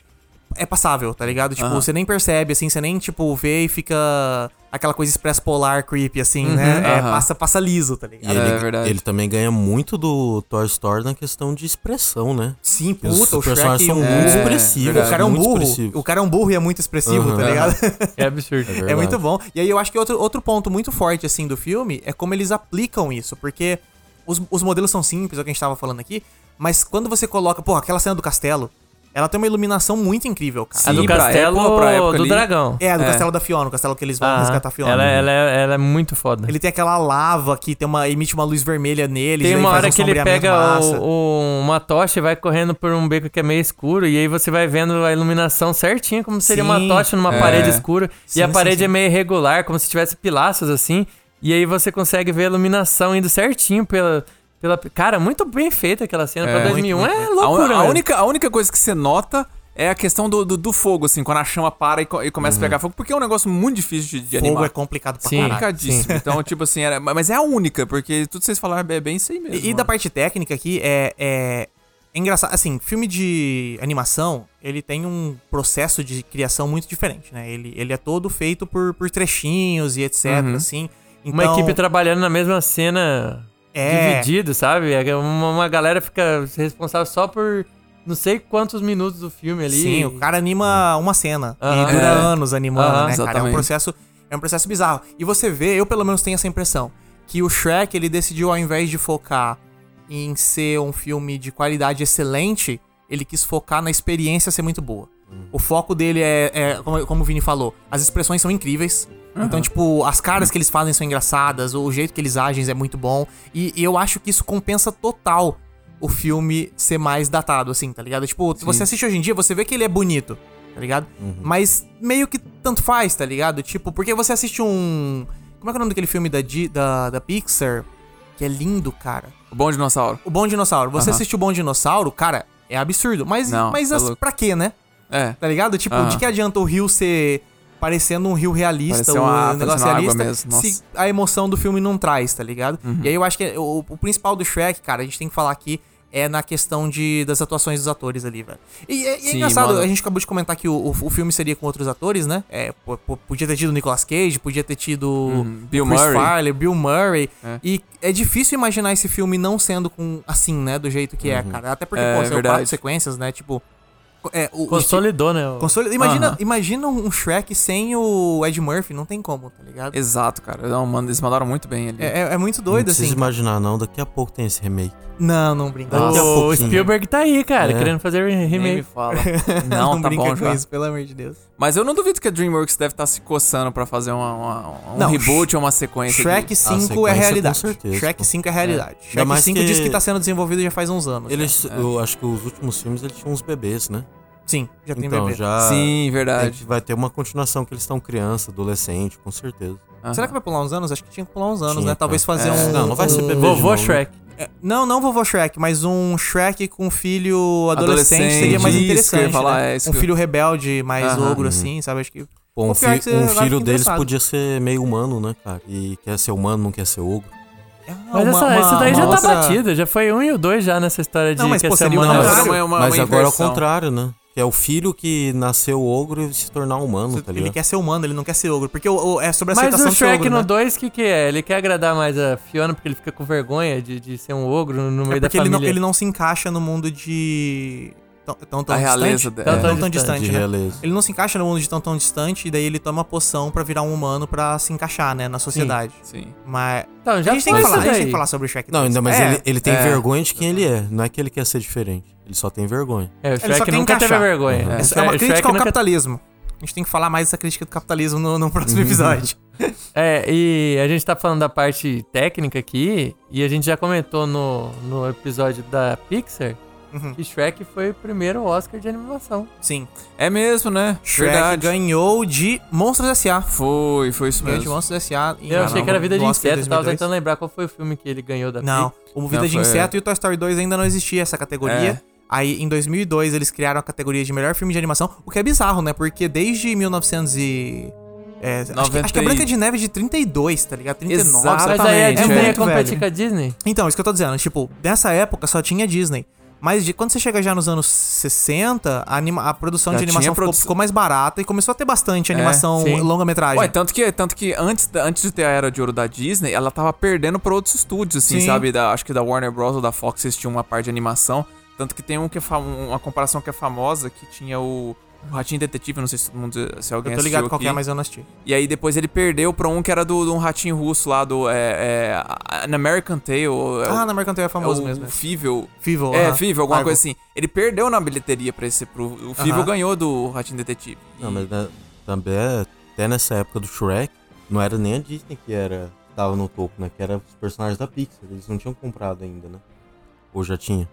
é passável, tá ligado? Tipo, você nem percebe, assim, você nem, tipo, vê e fica aquela coisa express polar creepy, assim, né? É, passa, passa liso, tá E ligado? É ele, verdade. ele também ganha muito do Toy Story na questão de expressão, né? Sim, Os puta, o personagens Shrek... são o- muito É, expressivos. O cara é um muito burro. O cara é um burro e é muito expressivo, tá ligado? É absurdo. É É muito bom. E aí eu acho que outro, outro ponto muito forte, assim, do filme é como eles aplicam isso. Porque os, os modelos são simples, é o que a gente tava falando aqui. Mas quando você coloca, pô, aquela cena do castelo, ela tem uma iluminação muito incrível, cara. A do Sim, pra castelo época- pra época do ali. dragão. É, a do É. castelo da Fiona, o castelo que eles vão Ah, resgatar a Fiona. ela, ela, é, ela é muito foda. Ele tem aquela lava que tem uma, emite uma luz vermelha nele. Tem uma hora um que ele pega o- o- uma tocha e vai correndo por um beco que é meio escuro, e aí você vai vendo a iluminação certinha, como seria uma Sim. tocha numa É. parede escura. Sim, e a sim, parede sim. é meio irregular, como se tivesse pilastros assim. E aí você consegue ver a iluminação indo certinho pela. pela cara, muito bem feita aquela cena. É, pra muito, 2001 muito é. A, loucura. a né? única, a única coisa que você nota é a questão do, do, do fogo, assim, quando a chama para e, e começa a pegar fogo, porque é um negócio muito difícil de, de Fogo animar. é complicado pra Sim. caralho. complicadíssimo. Então, tipo assim, era, mas é a única, porque tudo que vocês falaram é bem isso aí mesmo. E, e mano. da parte técnica aqui, é, é, é engraçado. Assim, filme de animação, ele tem um processo de criação muito diferente, né? Ele, ele é todo feito por, por trechinhos e etc, Uhum. assim. Uma Então, equipe trabalhando na mesma cena, É. dividido, sabe? É Uma, uma galera fica responsável só por não sei quantos minutos do filme ali. Sim, o cara anima uma cena Aham. e dura É. anos animando, Aham, né, cara? É um exatamente. processo, é um processo bizarro. E você vê, eu pelo menos tenho essa impressão, que o Shrek, ele decidiu ao invés de focar em ser um filme de qualidade excelente, ele quis focar na experiência ser muito boa. O foco dele é, é, como, como o Vini falou, as expressões são incríveis. Então, tipo, as caras que eles fazem são engraçadas, o jeito que eles agem é muito bom. E, e eu acho que isso compensa total o filme ser mais datado, assim, tá ligado? Tipo, você assiste hoje em dia, você vê que ele é bonito, tá ligado? Mas meio que tanto faz, tá ligado? Tipo, porque você assiste um. Como é que é o nome daquele filme da, da, da Pixar? Que é lindo, cara. O bom dinossauro. O Bom Dinossauro. Você Aham. assiste o Bom Dinossauro, cara, é absurdo. Mas, Não, mas tá as- pra quê, né? É. Tá ligado? Tipo, Aham. de que adianta o rio ser parecendo um rio realista, o uma- negócio parecendo água realista, mesmo. Uhum. se a emoção do filme não traz, tá ligado? E aí eu acho que o, o principal do Shrek, cara, a gente tem que falar aqui, é na questão de, das atuações dos atores ali, velho. E, é- e é Sim, engraçado, mano. a gente acabou de comentar que o, o, o filme seria com outros atores, né? É, po- podia ter tido Nicolas Cage, podia ter tido Uhum. Bill Chris Murray. Farley, Bill Murray. É. E é difícil imaginar esse filme não sendo com assim, né? Do jeito que é, cara. Até porque, É, pô, são verdade. quatro sequências, né? Tipo. É, o, o Consolidou, né? o- Console... Imagina, imagina um Shrek sem o Ed Murphy, não tem como, tá ligado? Exato, cara. Não, mano, eles mandaram muito bem ali. É, é- é muito Não doido, precisa assim. imaginar, não. Daqui a pouco tem esse remake. Não, não brinca. Daqui a O. Spielberg tá aí, cara, É. querendo fazer Nem me remake. fala. Não, tá brinca bom com já. isso, pelo amor de Deus. Mas eu não duvido que a DreamWorks deve estar se coçando pra fazer uma, uma- um Não, reboot ou uma sequência. Shrek de... 5 é sequência, realidade. com certeza, Shrek pô. 5 é realidade. Ainda Shrek mais 5 que- diz que tá sendo desenvolvido já faz uns anos. Eles, eu acho que os últimos filmes eles tinham uns bebês, né? Sim, já tem Então, bebê. já. Sim, é, verdade. vai ter uma continuação que eles estão criança, adolescente, com certeza. Aham. Será que vai pular uns anos? Acho que tinha que pular uns anos, Tinha, né? Talvez fazer É. um. Não, não vai ser um- bebê. Vovô não? Shrek. É, Não, não vovô Shrek, mas um Shrek com filho adolescente, Adolescente, seria mais interessante. falar, né? é um filho rebelde, mais Aham. ogro, assim, sabe? Acho que. Pô, um, Pô, pior fi- um filho deles podia ser meio humano, né, cara? E quer ser humano, não quer ser ogro. É Mas uma- essa, uma- esse daí já tá outra- batido, já foi um e o dois já nessa história de Não, mas, que pô, essa seria o semana- Não, mas Mas uma agora é o contrário, né? É o filho que nasceu ogro e se tornar humano, tá Ele ligado? quer ser humano, ele não quer ser ogro. Porque o, o- é sobre a Mas aceitação o de ser Shrek ogro, no né? 2, o que, que é? Ele quer agradar mais a Fiona porque ele fica com vergonha de, de ser um ogro no meio É da porque ele família. não, ele não se encaixa no mundo de. tão, tão, tão A realeza distante. Tão, É. tão, tão Distante, distante, de né? realeza. Ele não se encaixa no mundo de tão, tão distante, e daí ele toma a poção pra virar um humano pra se encaixar, né, na sociedade. Sim. Mas Então, já a gente tem que falar, a gente tem que falar sobre o Shrek Não, 2. ainda, mas É, ele, ele tem é. vergonha de quem ele é. Não é que ele quer ser diferente. Ele só tem vergonha. É, o só Shrek quer nunca teve vergonha. É. É, é uma crítica ao nunca- capitalismo. A gente tem que falar mais dessa crítica do capitalismo no, no próximo episódio. É, e a gente tá falando da parte técnica aqui, e a gente já comentou no, no episódio da Pixar Uhum. que Shrek foi o primeiro Oscar de animação. Sim. É mesmo, né? Shrek Verdade. ganhou de Monstros S.A. Foi, foi isso Ganhou de mesmo. Monstros S.A. em- Eu achei no- que era Vida de Inseto, tava 2002. tentando lembrar qual foi o filme que ele ganhou da Não, o Vida Não, de foi- Inseto e o Toy Story 2 ainda não existia essa categoria. É. Aí, em 2002, eles criaram a categoria de melhor filme de animação, o que é bizarro, né? Porque desde 1900 e... É, acho, que, acho que é 90 e- Branca de Neve de 32, tá ligado? 39. Exato. Mas aí a Exatamente, Disney é muito competir com a Disney? Então, isso que eu tô dizendo. Tipo, nessa época só tinha Disney. Mas de, quando você chega já nos anos 60, a, anima- a produção Já de animação tinha ficou, ficou mais barata e começou a ter bastante É, animação sim. longa-metragem. Ué, tanto que, tanto que antes, da- antes de ter a era de ouro da Disney, ela tava perdendo pra outros estúdios, assim, Sim. sabe? Da, acho que da Warner Bros. ou da Fox eles tinham uma parte de animação. Tanto que tem um que é uma comparação que é famosa, que tinha o, o Ratinho Detetive, não sei se todo mundo, se alguém eu tô ligado qual que é, mas eu não assisti. E aí depois ele perdeu pra um que era do, de um ratinho russo lá, do é, é, An American Tale. é Ah, o- na Mercantil é é famoso o mesmo. Fível. Fível. É, aham. Fível, alguma Argo. coisa assim. Ele perdeu na bilheteria pra esse. Pro, o Fível Aham. ganhou do Ratinho Detetive. Não, E- mas né, também, é- até nessa época do Shrek, não era nem a Disney que era tava no topo, né? Que era os personagens da Pixar. Eles não tinham comprado ainda, né? Ou já tinha?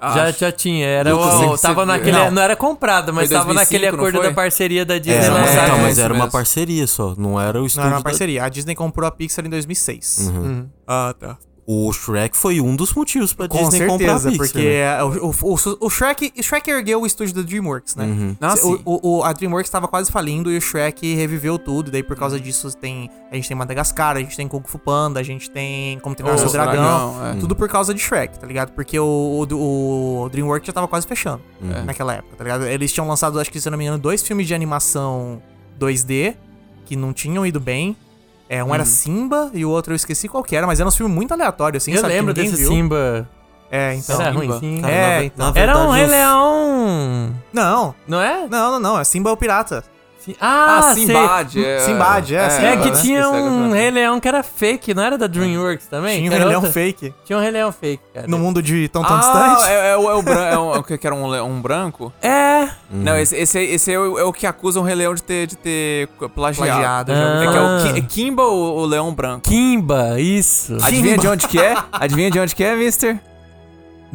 Já, já tinha, era o, tava naquele, não. não. era comprado, mas Foi tava naquele 2005, não acordo da parceria da Disney É, não, lançar. é, então, mas era uma parceria só, não era o Não, estúdio. era uma da- parceria. A Disney comprou a Pixar em 2006. Uhum. Hum. Ah, tá. O Shrek foi um dos motivos pra Com Disney comprar a certeza, Pixar. porque né? é, o, o, o, Shrek, o Shrek ergueu o estúdio da DreamWorks, né? Uhum. Ah, O- o, o- a DreamWorks estava quase falindo e o Shrek reviveu tudo. E daí, por causa disso, tem, a gente tem Madagascar, a gente tem Kung Fu Panda, a gente tem Como Treinar o Seu Dragão. Dragão, é. Tudo por causa de Shrek, tá ligado? Porque o, o, o DreamWorks já tava quase fechando Uhum. naquela época, tá ligado? Eles tinham lançado, acho que se eu não me engano, dois filmes de animação 2D que não tinham ido bem. É, um era Simba e o outro eu esqueci qual que era, mas era um filme muito aleatório, assim, Eu sabe? lembro desse viu. Simba. É, então. Era Simba. ruim, sim. Cara, É, na então. na Era um verdade, Rei os- Leão. Não, Não é? não, não, não. É Simba é o pirata. Sim. Ah, Ah, sei. Simbad. É, Simbad, é, É Simba, que né? tinha é um. Rei Leão que era fake, não era da DreamWorks também? Tinha um Rei Leão fake. Tinha um Rei Leão fake, cara. No mundo de tão tão Ah, distante. é, é, o- é o branco. É um, é o que era um, um branco? É. Uhum. Não, esse, esse, esse é, o, é o que acusam o Rei Leão de ter, de ter plagiado. Plagiado, ouvi É que é o Ah. Ki- é Kimba ou o Leão Branco? Kimba, isso. Adivinha de onde que é? Adivinha de onde que é, mister?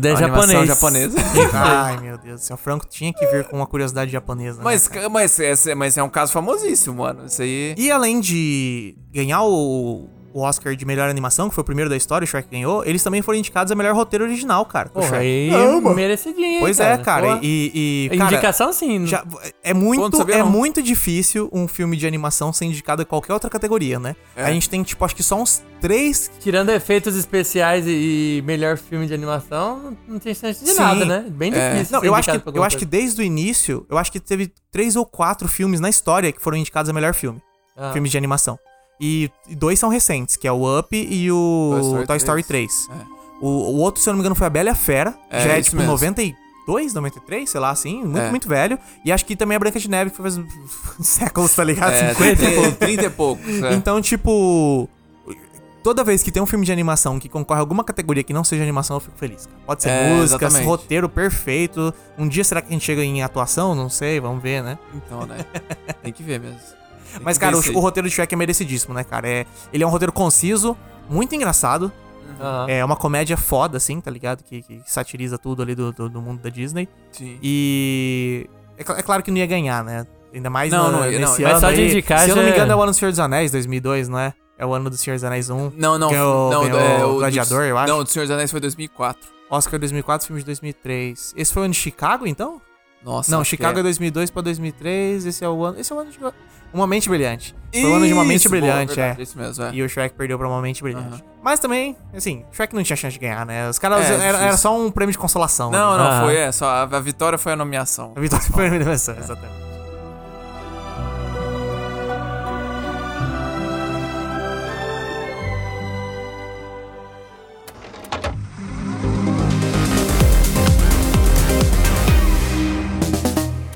Da japonês. japonesa. Ai, meu Deus do céu. O Franco tinha que vir com uma curiosidade japonesa. né, Mas, cara? mas, esse- mas é um caso famosíssimo, mano. Isso aí. E além de ganhar o, o Oscar de melhor animação, que foi o primeiro da história, o Shrek ganhou, eles também foram indicados a melhor roteiro original, cara. Porra, aí merecidinho, Pois é, cara. Porra. E, e, cara, Indicação sim. já- é muito, é muito difícil um filme de animação ser indicado a qualquer outra categoria, né? É. A gente tem, tipo, acho que só uns três Tirando efeitos especiais e, melhor filme de animação, não- tem chance de Sim. nada, né? Bem É. difícil. Não, eu acho, que, eu acho que desde o início, eu acho que teve três ou quatro filmes na história que foram indicados a melhor filme. Ah. Filmes de animação. E e dois são recentes, que é o Up e o Toy Story Toy Story 3. 3. É. O, o outro, se eu não me engano, foi a Bela e a Fera. É, já é tipo mesmo. 92, 93, sei lá, assim. Muito, É. muito velho. E acho que também a Branca de Neve, que foi faz séculos, tá ligado? É, 50 e 30 pouco. e 30 e poucos. é. Então, tipo. Toda vez que tem um filme de animação que concorre a alguma categoria que não seja animação, eu fico feliz. Pode ser É, música, roteiro perfeito. Um dia será que a gente chega em atuação? Não sei, vamos ver, né? Então, né? Tem que ver mesmo. Mas, cara, o, o roteiro de Shrek é merecidíssimo, né, cara? É, ele é um roteiro conciso, muito engraçado. Aham. É uma comédia foda, assim, tá ligado? Que, que satiriza tudo ali do, do, do mundo da Disney. Sim. E. É, é claro que não ia ganhar, né? Ainda mais Não, no- não ia, não. nesse Mas ano. só de aí. indicar Se eu não me já- engano, é o ano do Senhor dos Anéis, 2002, não é? É o ano do Senhor dos Anéis 1. Não, não. Ganhou- não, ganhou é, o do- Gladiador, eu acho. Não, o do Senhor dos Anéis foi 2004. Oscar 2004, filme de 2003. Esse foi o ano de Chicago, então? Nossa. não, Chicago é é 2002 pra 2003. Esse é o ano. Esse é o ano de. Uma Mente Brilhante. Foi o ano de Uma Mente Isso, boa, Brilhante, verdade, é. Isso mesmo, é. E o Shrek perdeu pra Uma Mente Brilhante. Aham. Mas também, assim, Shrek não tinha chance de ganhar, né? Os caras. É, era, era só um prêmio de consolação. Não, ali. não, Ah. foi, é. Só a, a vitória foi a nomeação. A vitória foi a eliminação, exatamente.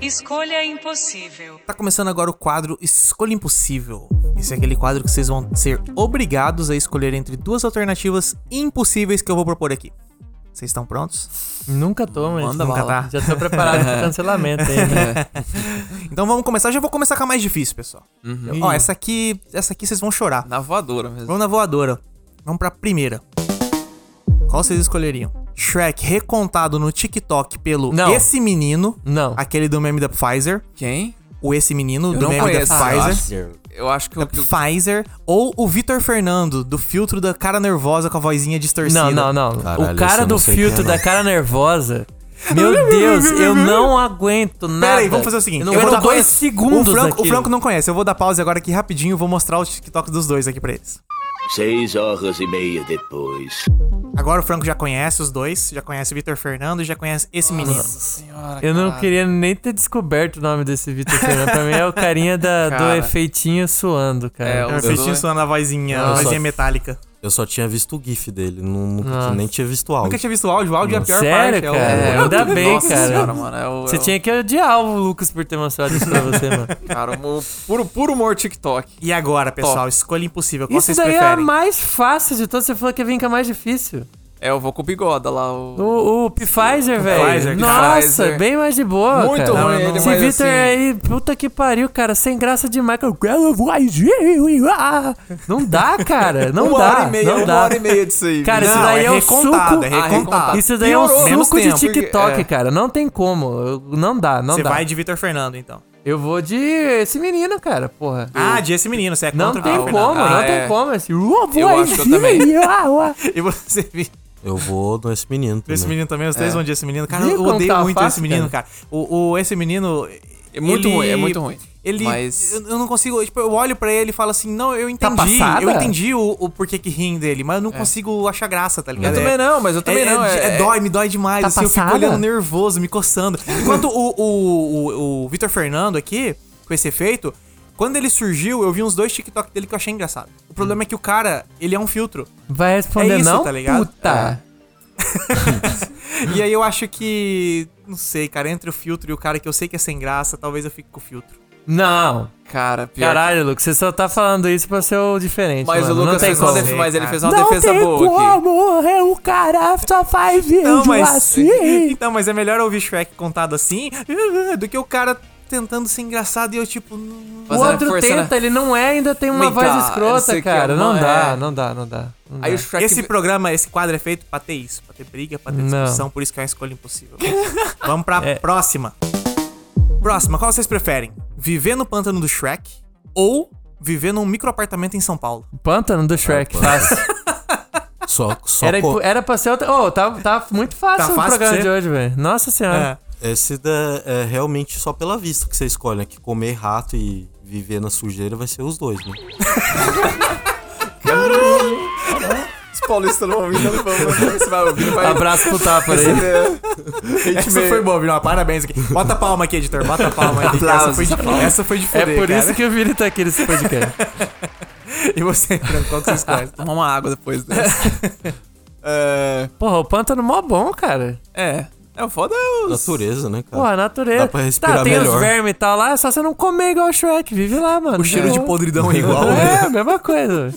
Escolha impossível. Tá começando agora o quadro Escolha Impossível. Esse é aquele quadro que vocês vão ser obrigados a escolher entre duas alternativas impossíveis que eu vou propor aqui. Vocês estão prontos? Nunca tô, mas Manda nunca bala. tá. Já tô preparado pro cancelamento aí, né? Então vamos começar. Já vou começar com a mais difícil, pessoal. Uhum. Ó, essa aqui, essa aqui vocês vão chorar. Na voadora mesmo. Vamos na voadora. Vamos pra primeira. Qual vocês escolheriam? Shrek recontado no TikTok pelo Não. Esse Menino, Não. aquele do meme da Pfizer. Quem? O Esse Menino Eu do meme conheço. da Ah, eu Pfizer. Eu acho que o. Da o- Pfizer. Ou o Vitor Fernando, do filtro da cara nervosa com a vozinha distorcida. Não, não, não. Caralho, o cara eu do filtro é, da cara nervosa. Meu Deus, eu não aguento nada. Pera aí, vamos fazer o seguinte. Eu não eu vou dar dois conheço. segundos o Franco, o. Franco não conhece. Eu vou dar pausa agora aqui rapidinho e vou mostrar os TikToks dos dois aqui pra eles. Seis horas e meia depois. Agora o Franco já conhece os dois, já conhece o Vitor Fernando e já conhece esse menino. Senhora, Eu não cara. queria nem ter descoberto o nome desse Vitor Fernando. Pra mim é o carinha da, do efeitinho suando, cara. É, É o o feitinho dois- suando a vozinha, a vozinha só- metálica. Eu só tinha visto o GIF dele, não, nem tinha visto o áudio. Nunca tinha visto o áudio, o áudio é a pior Sério, parte. cara? É o... Ainda bem, Nossa cara. senhora, mano. É o, Você é o- tinha que odiar o Lucas por ter mostrado isso pra você, mano. Cara, o puro, puro humor TikTok. E agora, pessoal, Top. escolha impossível. Qual Isso vocês daí é a mais fácil de todas. Você falou que ia vir com a mais difícil. É, eu vou com o bigoda lá. O... O, o Pfizer, velho. Pfizer, Nossa, Pfizer. bem mais de boa. Muito cara. ruim ele, Esse Vitor assim- aí, puta que pariu, cara, sem graça demais. ah. Não dá, cara. Não uma dá. hora e meia, não uma dá. hora e meia disso aí. Cara, isso Não, daí é é, o recontado, suco. é Ah, recontado. Isso daí é. Menos suco de tempo, TikTok, é. cara. Não tem como. Não dá, não Você dá. vai de Vitor Fernando, então. Eu vou de esse menino, cara, porra. Ah, de esse menino, você é Não contra o tem Vitor como, Fernando. não Ah, tem é. como. Esse, Eu acho que eu também. ah, ah. E você, Vi- Eu vou nesse menino também. esse menino também, os três vão de esse menino. Cara, eu odeio tá muito fácil, esse menino, cara. O, o- esse menino... É muito ele- ruim, é muito ruim. Ele. Mas- Eu, eu não consigo. Tipo, eu olho pra ele e falo assim: não, eu entendi. passada? eu entendi o, o porquê que riem dele, mas eu não consigo achar graça, tá Eu ligado? também É- não, mas eu também é, não. é, É, é dói, me dói demais. Tá assim, eu fico passada? olhando nervoso, me coçando. Enquanto o, o, o, o Vitor Fernando aqui, com esse efeito, quando ele surgiu, eu vi uns dois TikTok dele que eu achei engraçado. O problema é que o cara, ele é um filtro. Vai responder É isso, não, tá ligado? puta. E aí eu acho que. Não sei, cara, entre o filtro e o cara que eu sei que é sem graça, talvez eu fique com o filtro. Não. Cara, pior. Caralho, Lucas, você só tá falando isso pra ser o diferente. mas mano. o Lucas não tem fez uma, como. def- mas ele fez uma não defesa tem boa aqui. como, é o cara só faz vídeo Não, mas. assim. Então, mas é melhor ouvir Shrek contado assim do que o cara tentando ser engraçado e eu, tipo. não- O outro força, tenta, né? ele não é, ainda tem uma Vem voz não escrota, que, cara. Não não dá, é. não dá, não dá. não Aí dá. o Shrek. Esse programa, esse quadro é feito pra ter isso, pra ter briga, pra ter Não. discussão, por isso que é uma escolha impossível. Vamos pra É. próxima. Próxima, qual vocês preferem? Viver no pântano do Shrek ou viver num microapartamento em São Paulo? Pântano do Shrek, fácil. Só, só Era, co- era pra ser outra. Oh, tá, tá muito fácil Tá o fácil programa de hoje, velho. Nossa senhora. É. Esse da- é realmente só pela vista que você escolhe, né? Que comer rato e viver na sujeira vai ser os dois, né? Os paulistas não ouvindo, você vai ouvir, vai. Abraço pro Tapa aí. Essa foi boa, Vinão. Parabéns aqui. Bota a palma aqui, editor. Bota a palma aí. Essa foi de, essa foi de É fuder, por cara. isso que o Vini tá aqui nesse podcast. E você, Franco, qual que você escolhe? Tomar uma água depois dessa. é. Porra, o pântano mó bom, cara. É. É o foda é os. Natureza, né, cara? Porra, a natureza. Dá pra respirar tá, tem os melhor. vermes e tal lá, é só você não comer igual o Shrek. Vive lá, mano. O cheiro de É. podridão é igual, né? É, mesma coisa.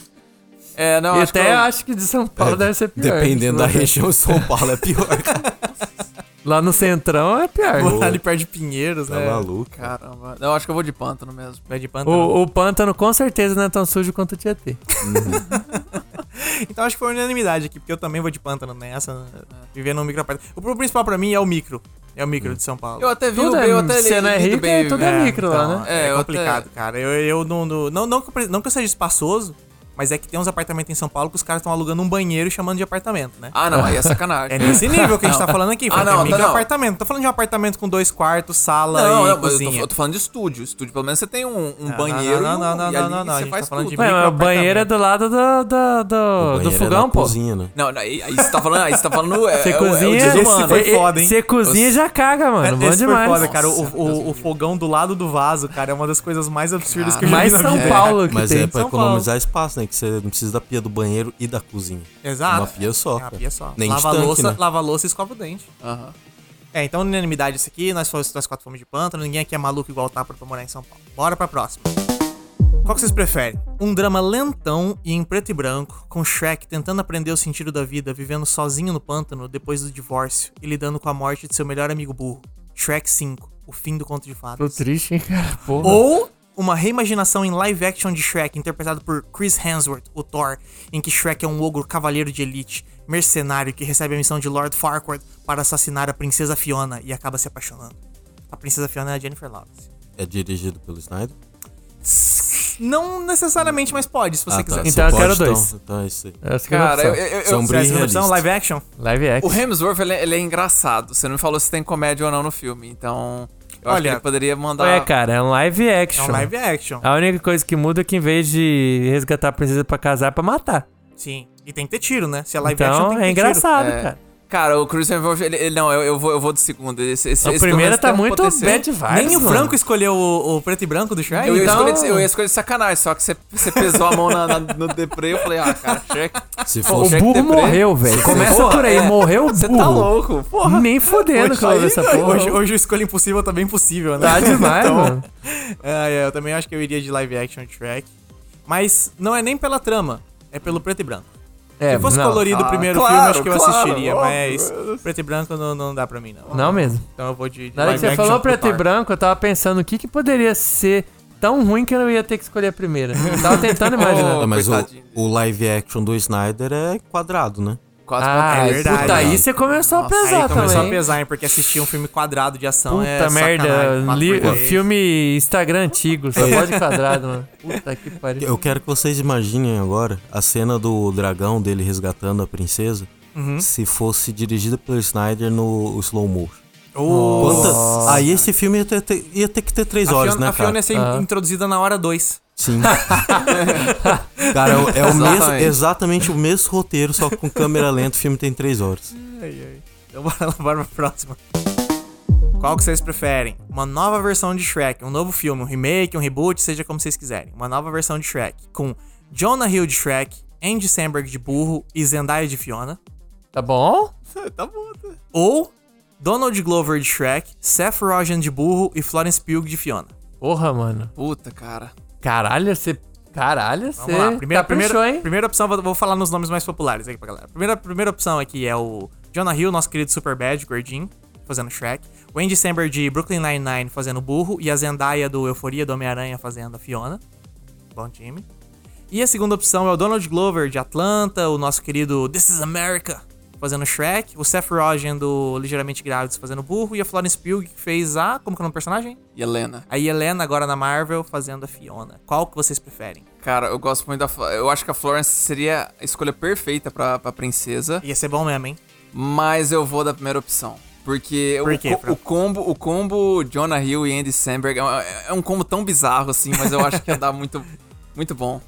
É, não, e acho que até eu- acho que de São Paulo deve ser pior. Dependendo da região de São Paulo, é pior, cara. Lá no Centrão é pior. Vou ali perto de Pinheiros, Tá né? maluco. Caramba. Não, acho que eu vou de pântano mesmo. Pé de pântano. O, o pântano com certeza não é tão sujo quanto o Tietê. Então acho que foi unanimidade aqui, porque eu também vou de pântano nessa. Viver num microapartamento. O principal pra mim é o micro. É o micro de São Paulo. Eu até vi Tudo o é- eu até você não é rico, bem, é tudo é né? micro lá, né? É, É, complicado, cara. Eu, eu não, não, não, não, que eu não que eu seja espaçoso, mas é que tem uns apartamentos em São Paulo que os caras estão alugando um banheiro e chamando de apartamento, né? Ah, não, aí é sacanagem. É nesse nível que a gente tá falando aqui. Ah, não, é tá, não. apartamento. Tô falando de um apartamento com dois quartos, sala Não, e não, mas eu tô, cozinha. eu tô falando de estúdio. Estúdio, pelo menos você tem um, um Não, banheiro não, e um- não, não, e não, não, não, a você gente faz tá falando tudo. de Ué, mas microapartamento. banheiro é do lado do, do, do, O do é fogão, na pô. cozinha, né? Não, não, aí aí você tá falando, aí você tá falando é, Você é, o- é cozinha, o desumano. Foi foda, hein? Você cozinha e já caga, mano. Bom demais. foda, cara. O, fogão do lado do vaso, cara, é uma das coisas mais absurdas que eu já Mais vi na São. Paulo que Mas tem. é pra economizar espaço, né? Que você não precisa da pia do banheiro e da cozinha. Exato. Uma pia só. É uma pia só. Nem lava a tanque, louça, né? lava louça e escova o dente. Aham. É, então unanimidade isso aqui, nós, fomos, nós quatro fomos de pântano, ninguém aqui é maluco igual tá pra morar em São Paulo. Bora pra próxima. Qual que vocês preferem? Um drama lentão e em preto e branco, com Shrek tentando aprender o sentido da vida, vivendo sozinho no pântano depois do divórcio e lidando com a morte de seu melhor amigo burro. Shrek 5, o fim do conto de Tô fadas. triste, hein, cara? Porra. Ou uma reimaginação em live action de Shrek, interpretado por Chris Hemsworth, o Thor, em que Shrek é um ogro cavaleiro de elite, mercenário que recebe a missão de Lord Farquaad para assassinar a princesa Fiona e acaba se apaixonando. A princesa Fiona é a Jennifer Lawrence. É dirigido pelo Snyder? Não necessariamente, mas pode, se você Ah, quiser. tá. Então eu Você quero pode, dois. Então, então é isso aí. É Cara, eu, eu, eu, é e opção, realista. live action? Live o action. Hemsworth, ele, é- ele é engraçado. Você não me falou se tem comédia ou não no filme. Então, eu Olha, poderia mandar... É, cara, é um live É action. um live action. A única coisa que muda é que em vez de resgatar a princesa pra casar, é pra matar. Sim. E tem que ter tiro, né? Se é live action, Então tem que ter é engraçado, É. cara. Cara, o Chris Hemsworth, ele, ele- não, eu, eu vou, eu vou do segundo. Esse, esse, O primeiro tá muito potencial. bad vibes, Nem o mano. Franco escolheu o, o preto e branco do Shrek? Eu, ia Então- escolher de, eu ia escolher de sacanagem, só que você, você pesou a mão na, na- no deprê, eu falei, ah, cara, Shrek. Se O for Jack burro Depré. morreu, velho. Começa Porra, por aí, é. morreu o burro. Você tá louco, porra. Nem fudendo que eu essa porra. Hoje, hoje o Escolha Impossível tá bem possível, né? Tá demais, Então, mano. É, é, eu também acho que eu iria de live action de Shrek. Mas não é nem pela trama, é pelo preto e branco. É, Se fosse não. colorido o Ah, primeiro claro, filme, acho que eu claro, assistiria, óbvio. mas preto e branco não, não dá pra mim, não. Não mesmo. Então eu vou de, de Na hora que você falou preto e branco, eu tava pensando o que, que poderia ser tão ruim que eu não ia ter que escolher a primeira. Eu tava tentando imaginar. Oh, mas o, o live action do Snyder é quadrado, né? Quase Ah, é verdade. puta, aí você começou a Aí pesar começou também. a pesar, hein, porque assistir um filme quadrado de ação Puta é merda, li- filme Instagram antigo, só pode quadrado, mano. Puta que pariu. Eu quero que vocês imaginem agora a cena do dragão dele resgatando a princesa Uhum. se fosse dirigida pelo Snyder no slow motion. Oh, Quanta- Aí esse filme ia ter, ia ter que ter três a horas, Fiona, né, a Fiona cara? ia ser Ah. introduzida na hora 2. Sim. cara, é, o- é o mesmo, Exatamente. o mesmo roteiro, só que com câmera lenta, o filme tem três horas. Então bora, bora pra próxima. Qual que vocês preferem? Uma nova versão de Shrek, um novo filme, um remake, um reboot, seja como vocês quiserem. Uma nova versão de Shrek com Jonah Hill de Shrek, Andy Samberg de burro e Zendaya de Fiona. Tá bom? Tá bom, tá. Ou Donald Glover de Shrek, Seth Rogen de burro e Florence Pugh de Fiona. Porra, mano. Puta, cara. Caralho, você. Caralho, você. Vamos lá, primeira, caprichou, primeira, hein? primeira opção, vou, vou falar nos nomes mais populares aqui pra galera. Primeira, primeira opção aqui é o Jonah Hill, nosso querido Superbad, gordinho, fazendo Shrek. O Andy Samberg de Brooklyn Nine-Nine fazendo Burro. E a Zendaya do Euforia do Homem-Aranha fazendo a Fiona. Bom time. E a segunda opção é o Donald Glover de Atlanta, o nosso querido This is America fazendo Shrek. O Seth Rogen do Ligeiramente Grávidos fazendo Burro. E a Florence Pugh que fez a... Como que é o nome do personagem? E Helena. A Helena agora na Marvel fazendo a Fiona. Qual que vocês preferem? Cara, eu gosto muito da. Eu acho que a Florence seria a escolha perfeita pra, pra princesa. Ia ser bom mesmo, hein? Mas eu vou da primeira opção. Porque Por o, quê, Fran? o combo, o combo Jonah Hill e Andy Samberg é um, é um combo tão bizarro assim, mas eu acho que ia dar muito, muito bom.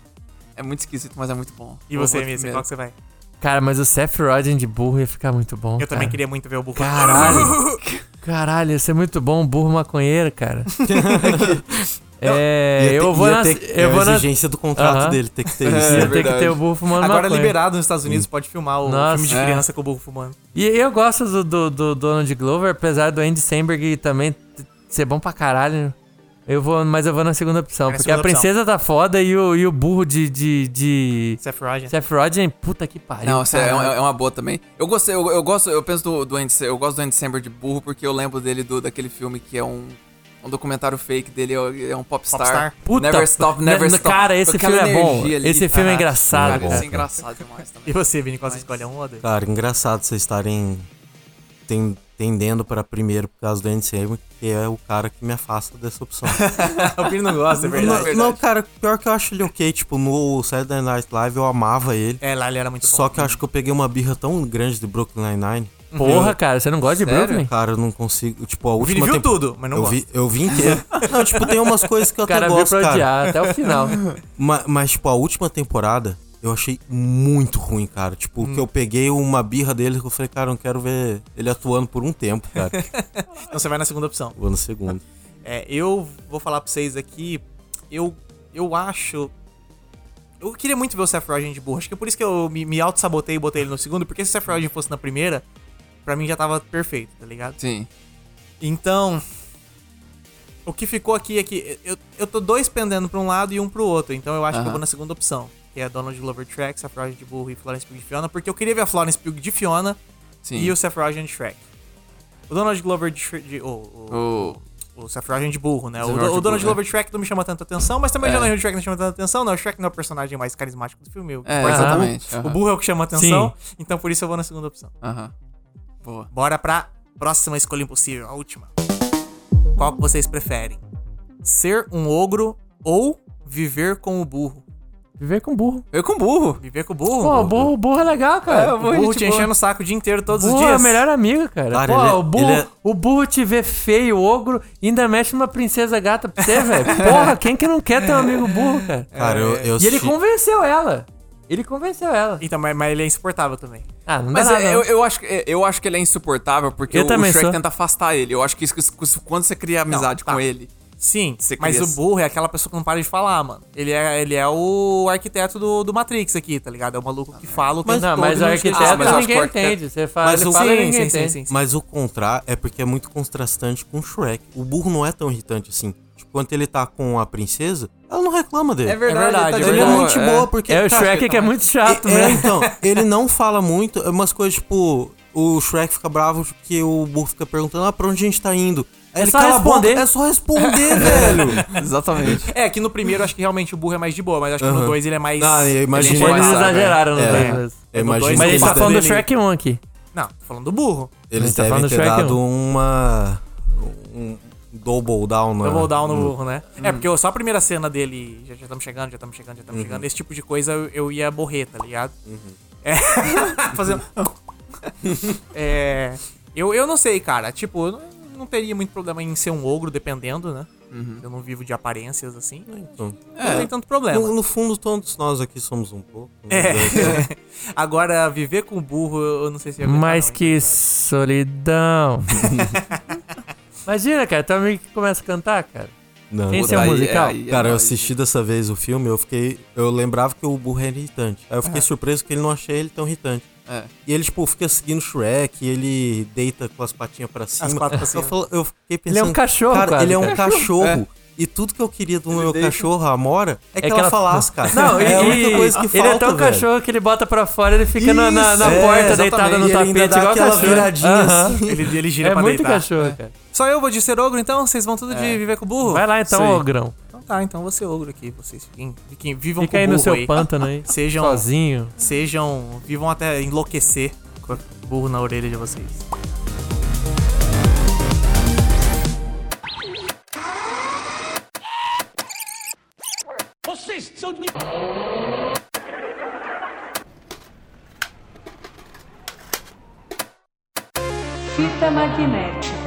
É muito esquisito, mas é muito bom. E Eu você, Missy, qual que você vai? Cara, mas o Seth Rogen de burro ia ficar muito bom. Eu também cara. queria muito ver o burro. Caralho. Caralho, ia ser muito bom, um burro maconheiro, cara. é, Ia ter- eu vou na. ter- é Eu a vou na. exigência do contrato Aham. dele, tem que ter É. isso. Ia ter que ter o burro fumando Agora maconha. liberado nos Estados Unidos, pode filmar o Nossa. filme de É. criança com o burro fumando. E eu gosto do, do, do Donald Glover, apesar do Andy Samberg também ser bom pra caralho. Eu vou, mas eu vou na segunda opção, É porque a segunda opção. princesa tá foda e o, e o burro de, de, de Seth Rogen. Seth Rogen, puta que pariu. Não, isso é, caralho. é uma boa também. Eu gostei, eu, eu gosto, eu penso do, do Andy, eu gosto do Andy Samberg de burro porque eu lembro dele do, daquele filme que é um, um documentário fake dele, é um popstar. Popstar. Puta, never Stop, ne- Never ne- Stop. Cara, esse filme é bom. ali. Esse filme é Ah, engraçado, Cara, cara. esse é engraçado demais também. E você, Vini, qual você escolhe? Um ou dois? Cara, engraçado vocês estarem ten- tendendo para primeiro por causa do Samberg, que é o cara que me afasta dessa opção. o Vini não gosta, é verdade. não, não, cara, pior que eu acho ele ok. Tipo, no Saturday Night Live eu amava ele. É, lá ele era muito bom. Só que eu acho que eu peguei uma birra tão grande de Brooklyn Nine-Nine. Porra, cara, você não gosta de Sério? Brooklyn? Cara, eu não consigo. Tipo, a última viu tempo- tudo, mas não eu gosta. vi, eu vi inteiro. Não, tipo, tem umas coisas que eu cara até veio gosto, pra cara. odiar até o final. Ma- Mas, tipo, a última temporada eu achei muito ruim, cara. Tipo, Hum. que eu peguei uma birra dele que eu falei, cara, eu não quero ver ele atuando por um tempo, cara. Então você vai na segunda opção. Vou no segundo. É, eu vou falar pra vocês aqui. Eu, eu acho. Eu queria muito ver o Seth Rogen de burro. Acho que é por isso que eu me, me auto-sabotei e botei ele no segundo. Porque se o Seth Rogen fosse na primeira, pra mim já tava perfeito, tá ligado? Sim. Então, o que ficou aqui é que eu, eu tô dois pendendo pra um lado e um pro outro. Então eu acho que eu vou na segunda opção, que é Donald Glover Shrek, Seth Rogen de Burro e Florence Pugh de Fiona, porque eu queria ver a Florence Pugh de Fiona Sim. e o Seth Rogen de Shrek. O Donald Glover de, de o, o, O- o Seth Rogen de burro, né? O, o Donald burro, Glover Shrek não me chama tanta atenção, mas também É. o Donald Shrek não chama tanta atenção, não. O Shrek não é o personagem mais carismático do filme. O, É, o exatamente. burro- aham. o burro é o que chama atenção, então por isso eu vou na segunda opção. Aham. Boa. Bora pra próxima escolha impossível, a última. Qual que vocês preferem? Ser um ogro ou viver com o burro? Viver com burro. Eu com burro. Viver com o burro? Pô, o burro, burro é legal, cara. É, o burro gente te boa. enchendo o saco o dia inteiro, todos O os burro é dias. o melhor amigo, cara. Cara, Pô, ele é- o, burro, é- o burro te vê feio, ogro, e ainda mexe numa princesa gata pra você, velho. Porra, quem que não quer ter um amigo burro, cara? Cara, eu, eu E ele convenceu ela. Ele convenceu ela. Então, mas, mas ele é insuportável também. Ah, não Mas dá nada, é, não. eu, eu, acho, que- eu acho que ele é insuportável porque Eu o, o Shrek sou. tenta afastar ele. Eu acho que isso, isso- quando você cria amizade tá. com ele. Sim, Você mas cria- o burro é aquela pessoa que não para de falar, mano. Ele é, ele é o arquiteto do, do Matrix aqui, tá ligado? É o maluco que fala o tempo Não, todo mas e o não arquiteto mas eu acho ninguém que o arquiteto- entende. Você fala, Mas ele o- fala e Sim, ninguém sim, sim, entende. sim, sim. Mas o contrário é porque é muito contrastante com o Shrek. O burro não é tão irritante assim. Tipo, quando ele tá com a princesa, ela não reclama dele. É verdade, tá é de Ele é verdade. muito de boa, porque. É o cara, Shrek que é muito chato, É, né? então, ele não fala muito, é umas coisas tipo, o Shrek fica bravo porque o burro fica perguntando, ah, pra onde a gente tá indo? É ele só boca, responder. É só responder, velho. Exatamente. É, que no primeiro acho que realmente o burro é mais de boa, mas acho que no Aham. dois ele é mais. Ah, eu imagino ele é Eles exageraram no É, dois é. vezes. Eu No dois, Mas ele tá falando do Shrek 1 aqui. Não, tô falando do burro. Eles Ele tá devem falando ter Shrek dado um. uma. um double down, né? Double down no Hum. burro, né? É, porque eu- só a primeira cena dele, já estamos chegando, já estamos chegando, já estamos chegando, esse tipo de coisa eu, eu ia morrer, tá ligado? É. Fazendo. é. Eu, eu não sei, cara. Tipo, não, não teria muito problema em ser um ogro, dependendo, né? Eu não vivo de aparências assim. Então, Não tem tanto problema. no, no fundo, todos nós aqui somos um pouco. né? É. Agora, viver com burro, eu não sei se Mais não, que hein? solidão. Imagina, cara, teu amigo que começa a cantar, cara. Não. É um Daí- musical? aí é Cara, eu assisti dessa vez o filme, eu fiquei. Eu lembrava que o burro era irritante. Aí eu fiquei surpreso que ele não achei ele tão irritante. É. E ele, tipo, fica seguindo o Shrek, e ele deita com as patinhas pra cima. quatro pra cima. Eu, falo- eu fiquei Ele é um pensando. cachorro, cara. quase, ele é um cara. cachorro. E tudo que eu queria do meu deita. cachorro, a Amora, é que, que ela, ela- falasse, cara. Não, é a única coisa que ele falta, é tão velho. cachorro que ele bota pra fora ele fica na, na, na Isso, porta, é, deitado no ele tapete, igual aquela cachorro. viradinha Aham. assim. Ele, ele gira É pra muito deitar. cachorro, cara. Só eu vou de ser ogro, então? Vocês vão tudo de viver com burro? Vai lá então, Sei. ogrão. Então tá, então vou ser ogro aqui. Vocês fiquem, fiquem vivam Fica com aí burro no seu aí. pântano aí, Sejam, sozinho. sejam, vivam até enlouquecer com o burro na orelha de vocês. Fita magnética. Cara, eu tenho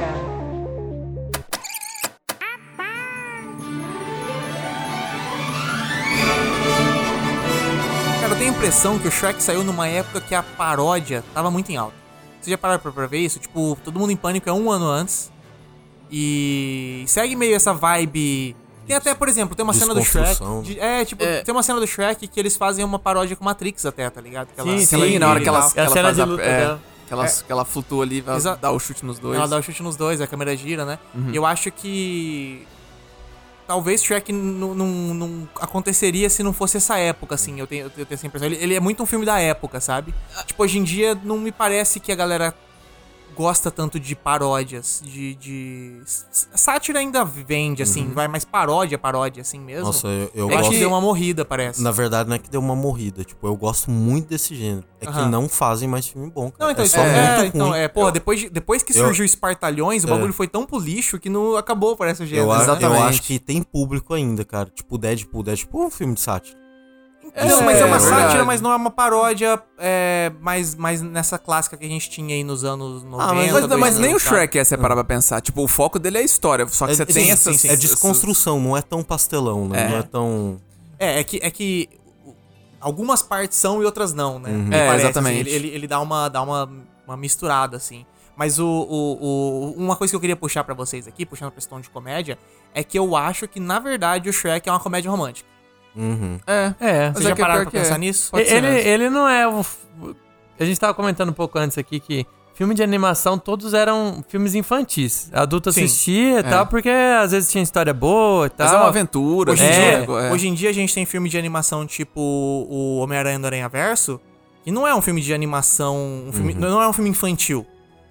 impressão que o Shrek saiu numa época que a paródia tava muito em alta. Vocês já pararam pra, pra ver isso? Tipo, Todo Mundo em Pânico é um ano antes. E segue meio essa vibe. Tem até, por exemplo, tem uma cena do Shrek. De- é, tipo, É. tem uma cena do Shrek que eles fazem uma paródia com Matrix até, tá ligado? Que ela- Sim, que sim, ela Sim, na hora que ela, que É ela cena faz de a, luta é, dela. que, ela, que ela flutua ali, Exa- dar o chute nos dois. Ela dá o chute nos dois, a câmera gira, né? E eu acho que. Talvez Shrek não, aconteceria se não fosse essa época, assim. Eu tenho, eu tenho essa impressão. Ele, ele é muito um filme da época, sabe? Tipo, hoje em dia não me parece que a galera gosta tanto de paródias, de. de... Sátira ainda vende, assim, vai, mas paródia, paródia, assim mesmo. Nossa, eu, eu é gosto. que deu uma morrida, parece. Na verdade, não é que deu uma morrida. Tipo, eu gosto muito desse gênero. É que Aham. não fazem mais filme bom, cara. Não, então, é só é, muito então, ruim. é, porra, depois, de- depois que Eu- surgiu Espartalhões, o É. bagulho foi tão pro lixo que não acabou, parece o gênero. Eu, né? eu acho que tem público ainda, cara. Tipo, Deadpool. Deadpool é um filme de sátira. Não, mas é uma é sátira, verdade. mas não é uma paródia é, mais, mais nessa clássica que a gente tinha aí nos anos 90. Ah, mas- Mas, mas 2000, nem o sabe? Shrek é parar pra pensar. Tipo, o foco dele é a história. Só que É- você tem sim, sim. É desconstrução, não é tão pastelão, né? É. Não é tão. É, é que, é que algumas partes são e outras não, né? Uhum. É, parece, exatamente. assim, ele, ele, ele dá, uma, dá uma, uma misturada, assim. Mas o, o, o- uma coisa que eu queria puxar pra vocês aqui, puxando pra questão de comédia, é que eu acho que, na verdade, o Shrek é uma comédia romântica. Uhum. É. É. É já que é pararam pra que pensar é. nisso? Pode ele, mesmo. ele não é o. A gente tava comentando um pouco antes aqui que filme de animação todos eram filmes infantis. Adulto Sim. assistia e tal, porque às vezes tinha história boa e tal. Mas é uma aventura. Hoje em, assim, É, dia, é. hoje em dia a gente tem filme de animação tipo o Homem-Aranha do Aranha Verso, que não é um filme de animação. um filme- Não é um filme infantil.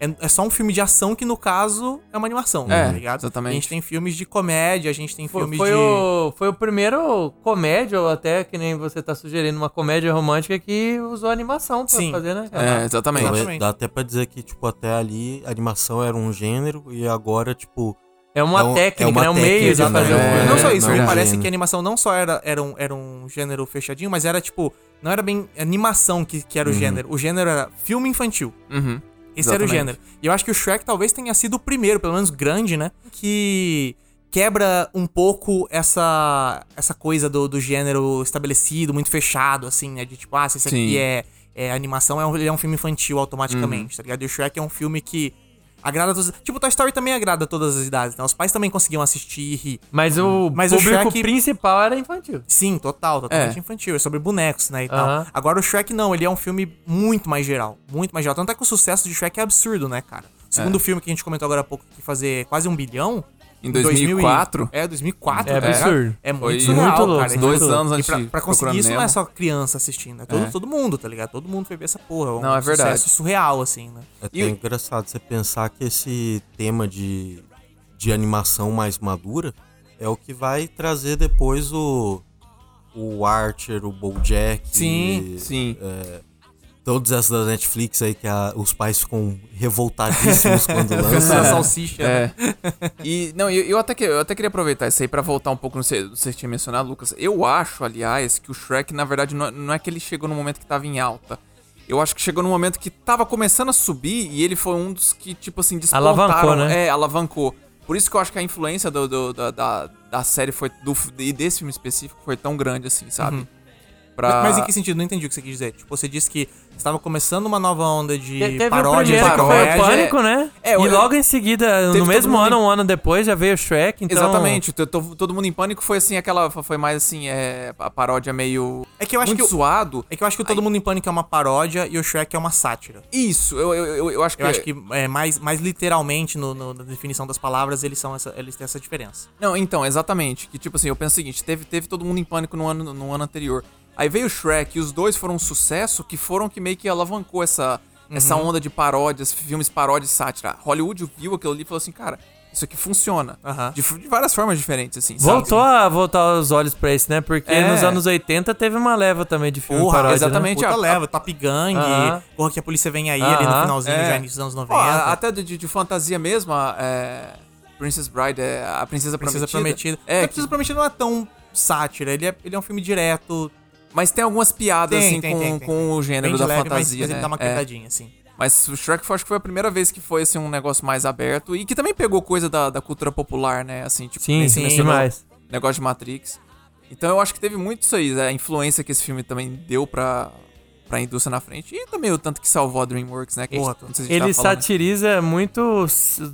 É, é só um filme de ação que, no caso, é uma animação, É, tá ligado? exatamente. A gente tem filmes de comédia, a gente tem Foi, filmes foi de. o, foi o primeiro comédia, ou até que nem você tá sugerindo, uma comédia romântica que usou animação pra Sim. fazer, né? cara? É, exatamente. É- Exatamente. dá até pra dizer que, tipo, até ali a animação era um gênero e agora, tipo. É uma É um- técnica, é uma né? Um meio de fazer né? um É, não só isso, não me é um parece gênero. que a animação não só era, era, um, era um gênero fechadinho, mas era tipo. Não era bem animação que, que era o gênero. O gênero era filme infantil. Uhum. Esse era o gênero. E eu acho que o Shrek talvez tenha sido o primeiro, pelo menos grande, né? Que quebra um pouco essa essa coisa do, do gênero estabelecido, muito fechado, assim, né? De tipo, ah, se esse aqui é, é animação, é um, ele é um filme infantil automaticamente, Uhum. tá ligado? E o Shrek é um filme que agrada a todos. Tipo, Toy Story também agrada todas as idades, né? Os pais também conseguiam assistir e rir. Mas o Mas o público Shrek- principal era infantil. Sim, total, totalmente É. infantil. É sobre bonecos, né, e tal. Aham. Agora o Shrek não, ele é um filme muito mais geral. Muito mais geral. Tanto é que o sucesso de Shrek é absurdo, né, cara? O segundo filme que a gente comentou agora há pouco, que fazer quase um bilhão. Em 2000 e- 2004? É, É 2004. tá ligado? absurdo. É Foi muito surreal, muito louco, cara. dois anos antes pra, pra conseguir isso não é Nemo. só criança assistindo. É todo, É. todo mundo, tá ligado? Todo mundo foi ver essa porra. É um Não, é verdade. sucesso surreal, assim, né? É até E- engraçado você pensar que esse tema de, de animação mais madura é o que vai trazer depois o, o Archer, o Bojack. Sim, e, sim. é, todas essas da Netflix aí que a- os pais ficam revoltadíssimos quando lançam. salsicha. né? É. E, não, eu, eu, até que, eu até queria aproveitar isso aí pra voltar um pouco no que você tinha mencionado, Lucas. Eu acho, aliás, que o Shrek, na verdade, não, não é que ele chegou no momento que tava em alta. Eu acho que chegou no momento que tava começando a subir e ele foi um dos que, tipo assim, despontaram. Alavancou, né? É, alavancou. Por isso que eu acho que a influência do, do- da, da, da série foi, do, e desse filme específico foi tão grande assim, sabe? Pra... Mas em que sentido? Não entendi o que você quis dizer. Tipo, você disse que estava começando uma nova onda de Te- Teve paródia o que foi o comédia. Pânico, né? É, e eu- logo em seguida, Teve no mesmo mundo ano, em- um ano depois, já veio o Shrek, então... Exatamente, to- to- todo mundo em pânico foi assim, aquela. Foi mais assim, é, a paródia meio. É que eu acho muito que zoado. É que eu acho que o Todo Mundo em Pânico é uma paródia e o Shrek é uma sátira. Isso, eu, eu, eu, eu acho que. Eu acho que é, mais, mais literalmente no, no- na definição das palavras eles são essa, eles têm essa diferença. Não, então, exatamente. Que tipo assim, eu penso o seguinte: teve, teve todo mundo em pânico no ano, no ano anterior. Aí veio o Shrek e os dois foram um sucesso que foram que meio que alavancou essa, essa Uhum. onda de paródias, filmes paródias e sátira. Hollywood viu aquilo ali e falou assim, cara, isso aqui funciona. Aham. De, de várias formas diferentes, assim. sabe? Voltou a voltar os olhos pra isso, né? Porque É. nos anos 80 teve uma leva também de filme Porra, paródia, exatamente. Né? Puta a- leva, Top Gun, Aham. Porra que a polícia vem aí ali no finalzinho, É. já início dos anos Ó, 90. a- até de, de- de fantasia mesmo, a, é, Princess Bride, é, a Princesa, Princesa Prometida. Prometida. É, a que- Princesa Prometida não é tão sátira, ele é, ele é um filme direto, mas tem algumas piadas, Tem, assim, tem, com, tem, com o gênero da leve, mas, fantasia, mas né? ele dá uma É. quedadinha, assim. Mas o Shrek foi- acho que foi a primeira vez que foi assim, um negócio mais aberto e que também pegou coisa da, da cultura popular, né? Assim, tipo, Sim, sim, demais. negócio de Matrix. Então eu acho que teve muito isso aí, a influência que esse filme também deu pra, pra indústria na frente. E também o tanto que salvou a DreamWorks, né? Que Porra, não sei se a gente Ele falando. satiriza muito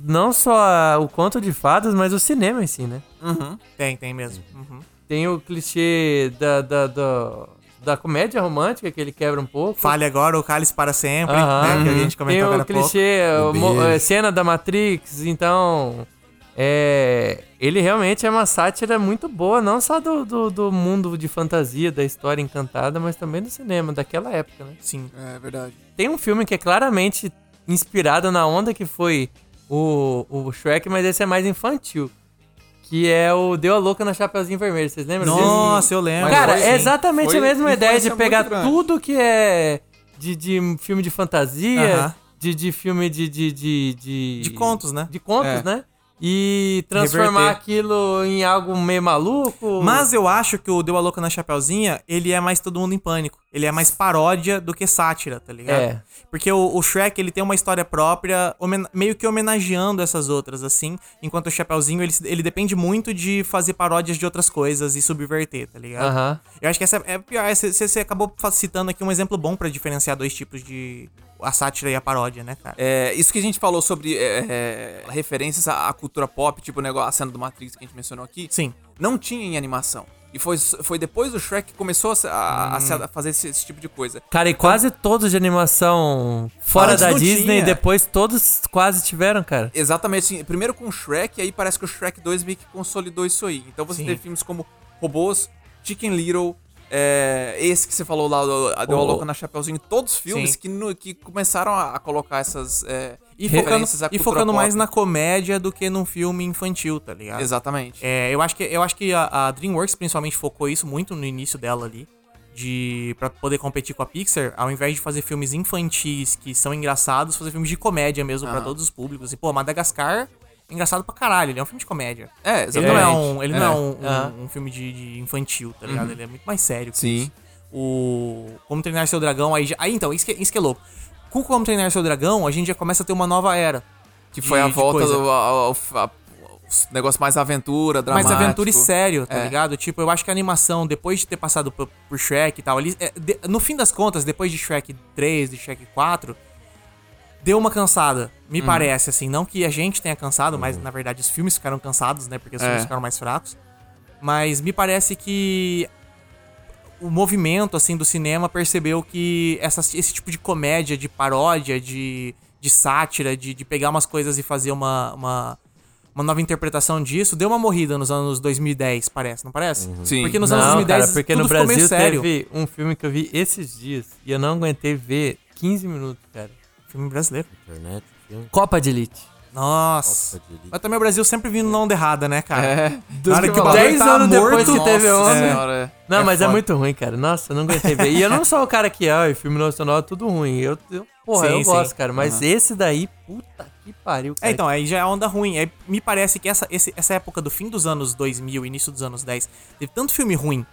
não só a- o conto de fadas, mas o cinema em si, né? Uhum. Tem, tem mesmo. Uhum. Tem o clichê da, da, da, da comédia romântica, que ele quebra um pouco. Fale agora o Cálice para sempre, Aham. né, que a gente comentou Tem agora o clichê, Um o é, cena da Matrix, então. É, ele realmente é uma sátira muito boa, não só do, do, do mundo de fantasia, da história encantada, mas também do cinema, daquela época, né? Sim. É verdade. Tem um filme que é claramente inspirado na onda que foi o, o Shrek, mas esse é mais infantil. Que é o Deu a Louca na Chapeuzinho Vermelho. Vocês lembram disso? Nossa, eu lembro. Cara, foi, é exatamente Foi a mesma ideia de pegar tudo que é de, de filme de fantasia, Aham. de, de filme de, de, de, de. De contos, né? De contos, É. né? E transformar Reverter. aquilo em algo meio maluco. Mas eu acho que o Deu a Louca na Chapeuzinha, ele é mais Todo Mundo em Pânico. Ele é mais paródia do que sátira, tá ligado? É. Porque o, o Shrek, ele tem uma história própria, meio que homenageando essas outras, assim. Enquanto o Chapeuzinho, ele, ele depende muito de fazer paródias de outras coisas e subverter, tá ligado? Aham. Eu acho que essa é pior. é, Você você acabou citando aqui um exemplo bom pra diferenciar dois tipos de... A sátira e a paródia, né, cara? É, isso que a gente falou sobre é, é, referências à, cultura pop, tipo o negócio, a cena do Matrix que a gente mencionou aqui, Sim. não tinha em animação. E foi, foi depois do Shrek que começou a, se- a- a fazer esse, esse tipo de coisa. Cara, e quase todos de animação fora da Disney, tinha. depois todos quase tiveram, cara. Exatamente, assim, primeiro com o Shrek, aí parece que o Shrek 2 meio que consolidou isso aí. Então você Sim. teve filmes como Robôs, Chicken Little, é, esse que você falou lá, do- a Deu a Louca na Chapeuzinho, todos filmes Sim. que, no- que começaram a, a colocar essas é, E focando, e focando mais na comédia do que num filme infantil, tá ligado? Exatamente. É, eu acho que, eu acho que a, a DreamWorks principalmente focou isso muito no início dela ali. De, pra poder competir com a Pixar, ao invés de fazer filmes infantis que são engraçados, fazer filmes de comédia mesmo pra Aham. todos os públicos. E, pô, Madagascar engraçado pra caralho, ele é um filme de comédia. É, Ele não é exatamente. um, ele não é um, um- um filme de, de infantil, tá ligado? Uhum. Ele é muito mais sério que Sim. isso. O Como Treinar Seu Dragão, aí, já, aí então, isso que, isso que é louco. Com Como Treinar Seu Dragão, a gente já começa a ter uma nova era. Que de- foi a volta do ao- ao- negócio mais aventura, mais dramático. aventura e sério, tá É. ligado? Tipo, eu acho que a animação, depois de ter passado por, por Shrek e tal, ali, é, de- no fim das contas, depois de Shrek 3, de Shrek 4, deu uma cansada, me Uhum. parece, assim. Não que a gente tenha cansado, mas na verdade os filmes ficaram cansados, né? Porque os É. filmes ficaram mais fracos. Mas me parece que o movimento, assim, do cinema percebeu que essa, esse tipo de comédia, de paródia, de, de sátira, de, de pegar umas coisas e fazer uma, uma, uma nova interpretação disso, deu uma morrida nos anos 2010, parece, não parece? Sim. Porque nos anos Não, 2010 cara, porque tudo no ficou meio Brasil sério. teve um filme que eu vi esses dias e eu não aguentei ver 15 minutos, cara. Filme brasileiro. Internet, filme. Copa de Elite. Nossa. Copa de Elite. Mas também o Brasil sempre vindo na onda errada, né, cara? É. Na hora que o Dez bagulho tá anos depois morto, que teve nossa onda. senhora. Senhora, Não, é mas é foda. muito ruim, cara. Nossa, eu não aguentei ver. E eu não sou o cara que, ai, filme nacional é tudo ruim. Eu, eu porra, Sim, eu sim. gosto, cara. Mas esse daí, puta que pariu, cara. É, então, aí já é onda ruim. Aí me parece que essa, esse- essa época do fim dos anos 2000, início dos anos 10, teve tanto filme ruim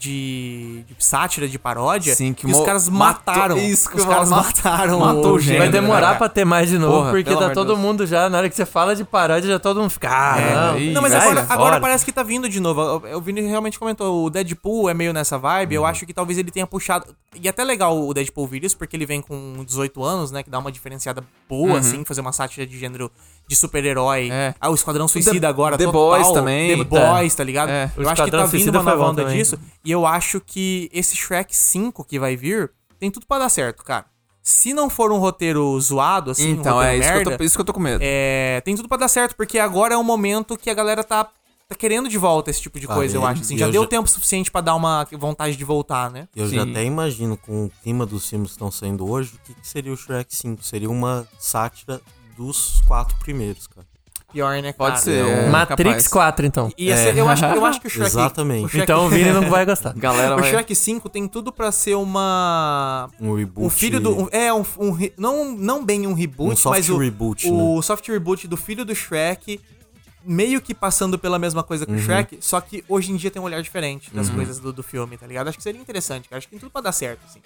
de, de sátira, de paródia, Sim, que que, os caras mataram. isso que os caras mataram Matou o gênero, Vai demorar né, pra ter mais de novo, Porra, porque tá todo Deus. mundo já, na hora que você fala de paródia, já todo mundo fica, ah, É, não. Não, mas vai agora, agora parece que tá vindo de novo. Eu- Eu Vini realmente comentou, o Deadpool é meio nessa vibe. Uhum. Eu acho que talvez ele tenha puxado. E é até legal o Deadpool vir isso, porque ele vem com 18 anos, né? Que dá uma diferenciada boa, assim, fazer uma sátira de gênero de super-herói. É. Ah, o Esquadrão Suicida The- agora, The total. Boys também. The Boys, tá ligado? É. O Eu acho que tá vindo uma nova onda também. disso. E eu acho que esse Shrek 5 que vai vir tem tudo pra dar certo, cara. Se não for um roteiro zoado, assim, um Então, roteiro é isso que, eu merda, tô, isso que eu tô com medo. é, tem tudo pra dar certo, porque agora é um momento que a galera tá, tá querendo de volta esse tipo de Ah, coisa, eu acho. Assim, já eu deu já- tempo suficiente pra dar uma vontade de voltar, né? Eu já Sim. até imagino, com o clima dos filmes que estão saindo hoje, o que, que seria o Shrek 5? Seria uma sátira dos quatro primeiros, cara. Pior, né, Pode cara? ser. é, Matrix capaz. 4, então. E essa- eu, acho, eu acho que o Shrek... Exatamente. O Shrek, Então o Vini não vai gostar. Galera o vai... Shrek 5 tem tudo pra ser uma... Um reboot. Um filho do... um- é, um, um não, não bem um reboot, Um soft mas o, reboot, o soft reboot do filho do Shrek, meio que passando pela mesma coisa Uhum. que o Shrek, só que hoje em dia tem um olhar diferente das coisas do, do filme, tá ligado? Acho que seria interessante, cara. Acho que tem tudo pra dar certo, assim.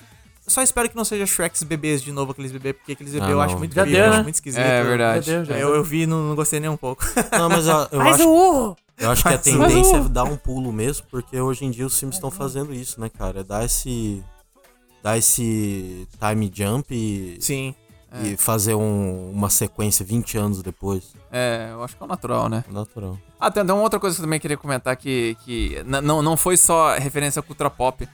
Eu só espero que não seja Shreks bebês de novo, aqueles bebês, porque aqueles bebês Ah, eu acho muito Já deu, eu né? acho muito esquisito. É verdade. Meu Deus, já. Eu, eu vi e não, não gostei nem um pouco. Não, mas eu, eu Faz acho, o eu acho que a tendência é dar um pulo mesmo, porque hoje em dia os filmes estão fazendo isso, né, cara? É dar esse. dar esse time jump e, Sim. e fazer um- uma sequência 20 anos depois. É, eu acho que é o natural, né? Natural. Ah, tem, tem uma outra coisa que eu também queria comentar que, que não, não foi só referência à cultura pop,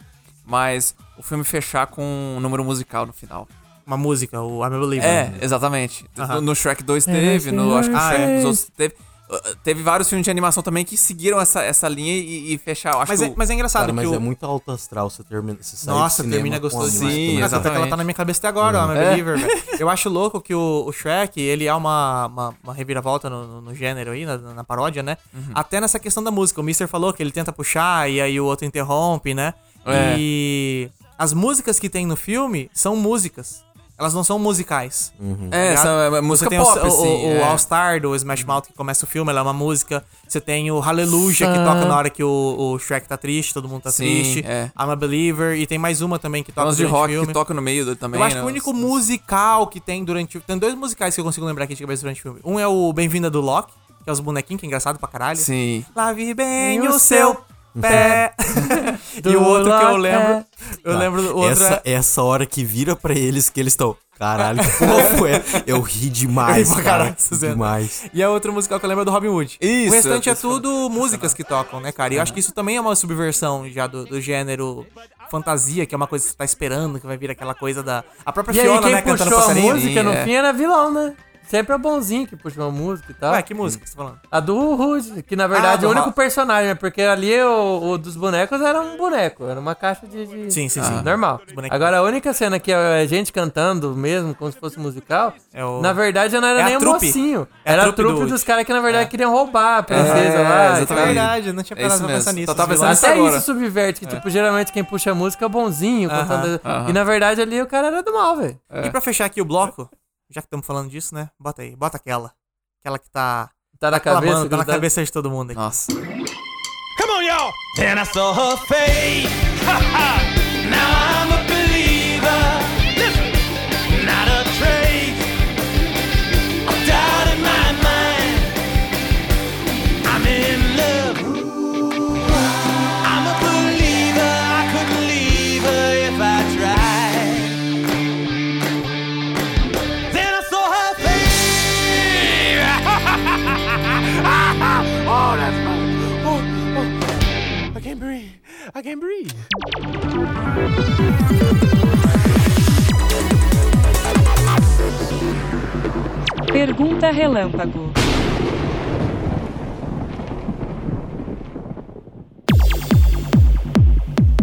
mas o filme fechar com um número musical no final. Uma música, o I'm a Believer. É, exatamente. Aham. No, no Shrek 2 teve, no, acho que no Ah, Shrek é. dos outros teve. Uh, Teve vários filmes de animação também que seguiram essa, essa linha e, e fecharam. Acho Mas, que é, mas é engraçado Cara, mas que o... é muito alto astral você termina. Você Nossa, termina gostoso. Sim, Ah, tanto é que ela tá na minha cabeça até agora, o I'm a É. Believer, velho. Eu acho louco que o, o Shrek, ele é uma, uma, uma reviravolta no, no- no gênero aí, na, na paródia, né? Uhum. Até nessa questão da música. O Mister falou que ele tenta puxar e aí o outro interrompe, né? É. E as músicas que tem no filme são músicas. Elas não são musicais. É, essa é, é Você música tem pop, o, o- assim. o, é. All Star do Smash Mouth que começa o filme, ela é uma música. Você tem o Hallelujah que toca na hora que o, o Shrek tá triste, todo mundo tá Sim, triste. é. I'm a Believer. E tem mais uma também que toca umas de durante o rock filme. que toca no meio do- também. Eu acho né? que o único musical que tem durante o. Tem dois musicais que eu consigo lembrar aqui de cabeça durante o filme. Um é o Bem-vinda do Loki, que é os bonequinhos, que é engraçado pra caralho. Sim. Lave bem o seu Pé. e o outro que eu lembro. Eu Tá. lembro do outro. essa, é- essa hora que vira pra eles que eles estão. Caralho, que porra foi? essa? Eu ri demais, Eu ri pra cara. caralho, demais. E a outra musical que eu lembro é do Robin Hood. Isso, o restante é tudo músicas que tocam, né, cara? E eu acho que isso também é uma subversão já do, do gênero fantasia, que é uma coisa que você tá esperando, que vai vir aquela coisa da. A própria E aí, Fiona, quem né, cantando puxou a passarinho. música no é. fim era vilão, né? Sempre é bonzinho que puxou a música e tal. Ué, que música que você tá falando? A do Rude, que na verdade Ah, é o único personagem, né? Porque ali o, o dos bonecos era um boneco, era uma caixa de. de- Sim, sim, sim. Normal. Agora a única cena que é a gente cantando mesmo, como se fosse musical, É o- na verdade não era É nem o trupe. mocinho. É era a trupe trupe do- dos caras que na verdade queriam roubar a princesa É, lá. e É verdade, eu não tinha É parado isso pra pensar nisso. Tava pensando. Até agora. isso subverte, que tipo, geralmente quem puxa a música é o bonzinho, cantando. E na verdade ali o cara era do mal, velho. E pra fechar aqui o bloco, já que estamos falando disso, né? Bota aí, bota aquela. Aquela que tá. Tá na cabeça. tá na cabeça de todo mundo aqui. Nossa. Come on, y'all. Then I saw her face. now I'm I can't breathe. Pergunta relâmpago.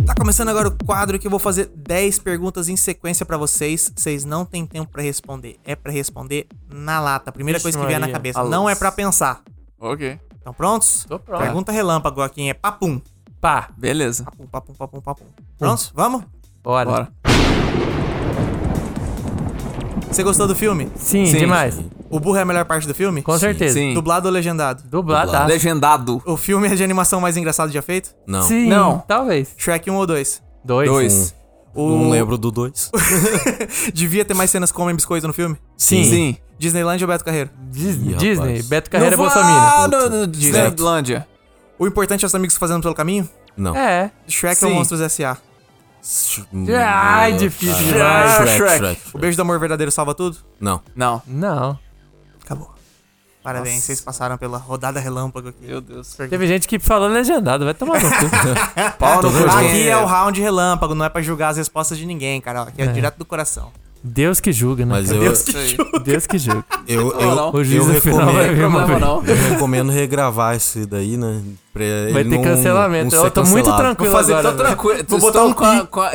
Tá começando agora o quadro que eu vou fazer 10 perguntas em sequência pra vocês. Vocês não têm tempo pra responder. É pra responder na lata. Primeira Vixe coisa que vier na cabeça. Não é pra pensar. Ok. Estão prontos? Tô pronto. Pergunta relâmpago aqui é papum. Pá, Beleza. Papum, papum, papum, papum. Prontos? Vamos? bora. Bora. Você gostou do filme? Sim, Sim. demais. O burro é a melhor parte do filme? Com certeza. Sim. Dublado ou legendado? Dublado. Dublado. Legendado. O filme é de animação mais engraçado já feito? Não, Sim, Não. talvez. Shrek 1 ou 2? Dois. Dois. O... não lembro do dois. Devia ter mais cenas comem biscoito no filme? Sim. Sim. Disneyland ou Beto Carreiro? Disney, Disney. Beto Carreira Não vá Bolsonaro. no- no Disneylândia. O importante é os amigos fazendo pelo caminho? Não. É. Shrek ou Sim. Monstros S.A.? Ai, difícil demais. Shrek, Shrek. Shrek, O beijo do amor verdadeiro salva tudo? Não. Não. Não. Acabou. Parabéns, Nossa. vocês passaram pela rodada relâmpago aqui. Meu Deus. Teve gente que falou legendado, vai tomar no cu. Pau no cu de Aqui é o round relâmpago, não é pra julgar as respostas de ninguém, cara. Aqui é, É. direto do coração. Deus que julga, né? Mas eu, Deus Isso aí. Deus que julga. eu, eu, não. O eu juízo final vai recomendo, uma vez. não. eu recomendo regravar esse daí, né? Pra Vai ele ter não- cancelamento. não eu tô muito tranquilo Vou fazer agora. Tô velho. tranquilo. Vou botar um com a, com a-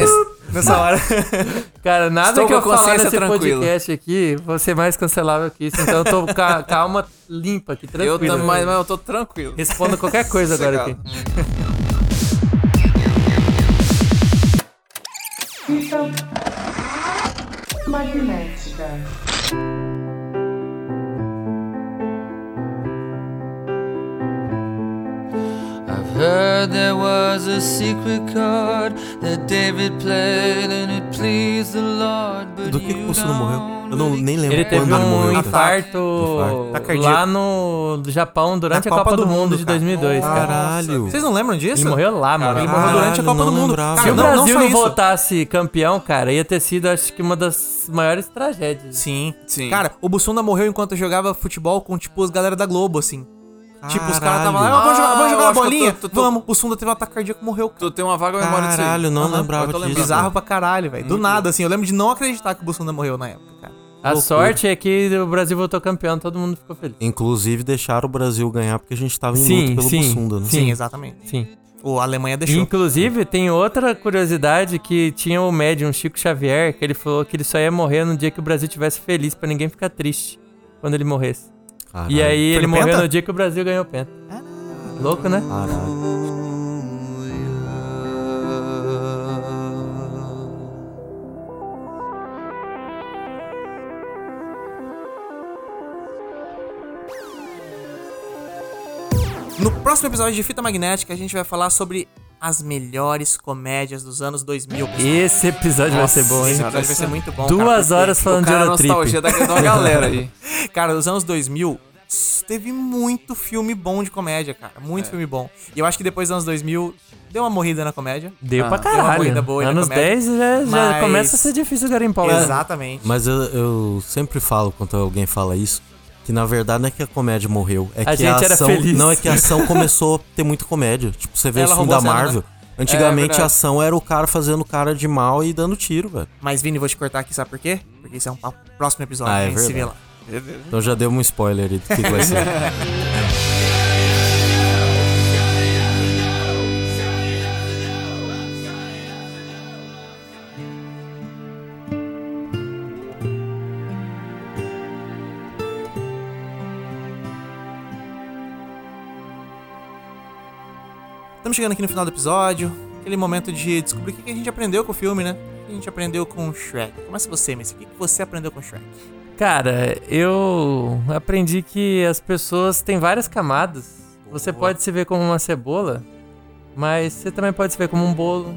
Nessa hora. Cara, nada Estou que eu falar nesse tranquila. podcast aqui vou ser mais cancelável que isso. Então eu tô com a calma limpa aqui, Eu tranquilo. também, mas eu tô tranquilo. Respondo qualquer coisa agora aqui. Magnética. I've heard there was a secret chord that David played and it pleased the Lord, but Do que que o you don't Eu não, nem lembro Ele teve um infarto Infarto. Tá cardíaco. lá no Japão durante Na a Copa, do, Mundo de cara. 2002, cara. Caralho. Vocês não lembram disso? Ele morreu lá, mano. Ele morreu durante a Caralho, Copa do Mundo. Cara, Se o Brasil não não, voltasse campeão, cara, ia ter sido, acho que, uma das maiores tragédias. Sim. Sim. Cara, o Bussunda morreu enquanto jogava futebol com, tipo, as galera da Globo, assim. Tipo, os caras estavam lá, Caralho. ah, vamos jogar, vamos jogar uma bolinha? tô- tô- tô- Vamos. O Bussunda teve um ataque cardíaco e morreu. cara. Tu tem uma vaga memória disso aí. Caralho, não Aham, lembrava eu tô disso. Bizarro pra caralho, velho. Do nada, assim. Eu lembro de não acreditar que o Bussunda morreu na época, cara. A Loucura. sorte é que o Brasil voltou campeão, todo mundo ficou feliz. Inclusive deixaram o Brasil ganhar porque a gente tava em Sim, luta pelo sim, Bussunda, né? sim. Sim, exatamente. Sim. O a Alemanha deixou. Inclusive, tem outra curiosidade que tinha o médium Chico Xavier, que ele falou que ele só ia morrer no dia que o Brasil tivesse feliz, pra ninguém ficar triste quando ele morresse. Caralho. E aí ele no morreu Penta? no dia que o Brasil ganhou o Penta. Louco, né? Caralho. No próximo episódio de Fita Magnética, a gente vai falar sobre as melhores comédias dos anos 2000. pessoal. Esse episódio vai ser bom, hein? Esse episódio vai ser muito bom. cara, Duas porque- horas falando de cara, Eurotrip. nostalgia da, da galera aí. Cara, os anos 2000 s- teve muito filme bom de comédia, cara. Muito filme bom. E eu acho que depois dos anos 2000, deu uma morrida na comédia. Deu Ah, pra deu uma caralho. corrida boa aí na Anos comédia. 10 já, já Mas- começa a ser difícil garimpar. Exatamente. Mas eu, eu sempre falo quando alguém fala isso, que na verdade não é que a comédia morreu, é A que a ação. Não, é que a ação começou a ter muita comédia. Tipo, você vê Ela o filme da a cena, né? Marvel. Antigamente verdade. a ação era o cara fazendo cara de mal e dando tiro, velho. Mas, Vini, vou te cortar aqui, sabe por quê? Porque isso é um papo próximo episódio. Ah, a é gente se vê lá. Então já deu um spoiler aí do que vai ser. Estamos chegando aqui no final do episódio. Aquele momento de descobrir o que a gente aprendeu com o filme, né? O que a gente aprendeu com o Shrek. Começa você, Messi. O que você aprendeu com o Shrek? Cara, eu aprendi que as pessoas têm várias camadas. Você pode se ver como uma cebola, mas você também pode se ver como um bolo,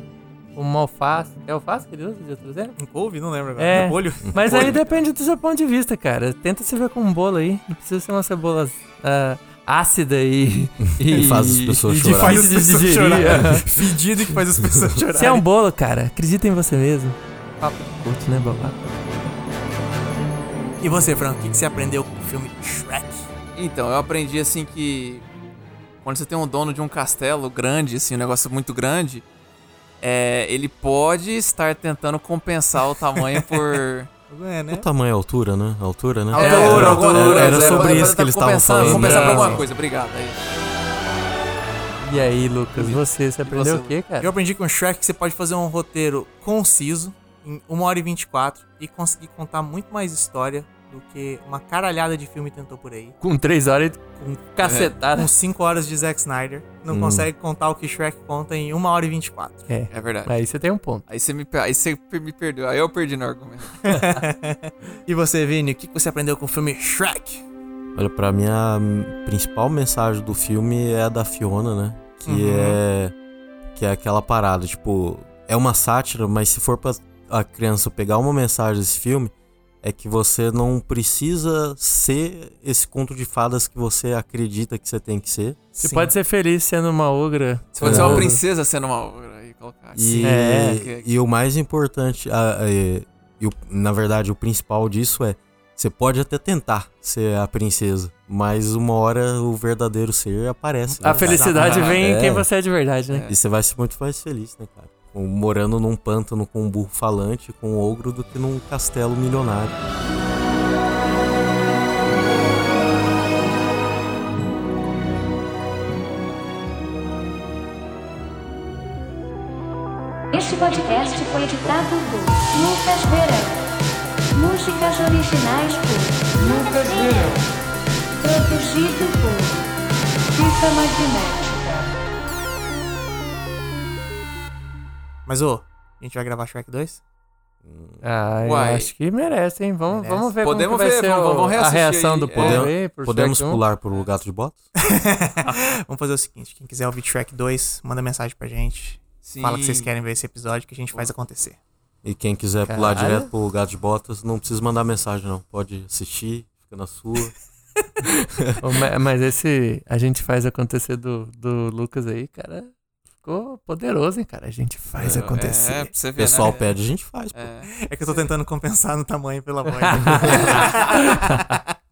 como uma alface. É alface que ele usa de? Um couve? Não lembro agora. É. Repolho? Mas aí depende do seu ponto de vista, cara. Tenta se ver como um bolo aí. Não precisa ser uma cebola ah, ácida e, e. Faz as pessoas chorar. Faz as de. Fedido e que faz as pessoas chorarem. Se é um bolo, cara, acredita em você mesmo. Papo curto, né, babá? E você, Franco, o que que você aprendeu com o filme Shrek? Então, eu aprendi assim que quando você tem um dono de um castelo grande, assim, um negócio muito grande, é, ele pode estar tentando compensar o tamanho por. É, né? O tamanho e a altura, né? A altura, né? Altura, era, altura, altura, era é, sobre isso que eles estavam falando. Compensar por Não. alguma coisa, obrigado. Aí. E aí, Lucas, você, você aprendeu você, o quê, cara? Eu aprendi com o Shrek que você pode fazer um roteiro conciso, em 1 hora e 24, e conseguir contar muito mais história do que uma caralhada de filme tentou por aí. Com três horas Com, cacetada. com 5 horas de Zack Snyder, não Hum. consegue contar o que Shrek conta em 1 hora e 24. É, É verdade. aí você tem um ponto. Aí você me, aí você me perdeu. Aí eu perdi no argumento. E você, Vini, o que você aprendeu com o filme Shrek? Olha, pra mim a principal mensagem do filme é a da Fiona, né? Que Uhum. é que é aquela parada, tipo, é uma sátira, mas se for pra a criança pegar uma mensagem desse filme, é que você não precisa ser esse conto de fadas que você acredita que você tem que ser. Você Sim. pode ser feliz sendo uma ogra. Você pode ser uma É. princesa sendo uma ogra. Aí colocar assim. E, É. e o mais importante, a- a- e- e o- na verdade, o principal disso é você pode até tentar ser a princesa, mas uma hora o verdadeiro ser aparece. A né? felicidade vem em É. quem você é de verdade, né? E você vai ser muito mais feliz, né, cara? Morando num pântano com um burro falante, com um ogro, do que num castelo milionário. Este podcast foi editado por Lucas Verão. Músicas originais por Lucas Verão. Produzido por Fita Magnética. Mas, ô, a gente vai gravar Shrek 2? Ah, eu Uai. acho que merece, hein? Vamos, Merece. vamos ver Podemos como que vai ver, ser vamos- o- vamos a reassistir reação aí. do É. povo Podemos, aí. podemos Shrek 1. pular pro gato de botas? Vamos fazer o seguinte: quem quiser ouvir Shrek 2, manda mensagem pra gente. Sim. Fala que vocês querem ver esse episódio que a gente faz acontecer. E quem quiser pular Caralho. direto pro gato de botas, não precisa mandar mensagem, não. Pode assistir, fica na sua. Ô, ma- Mas esse a gente faz acontecer do, do Lucas aí, cara. Ficou poderoso, hein, cara? A gente faz É, acontecer. É, pra você ver, pessoal né? pede, a gente faz, pô. É. É que eu tô tentando compensar no tamanho, de Deus.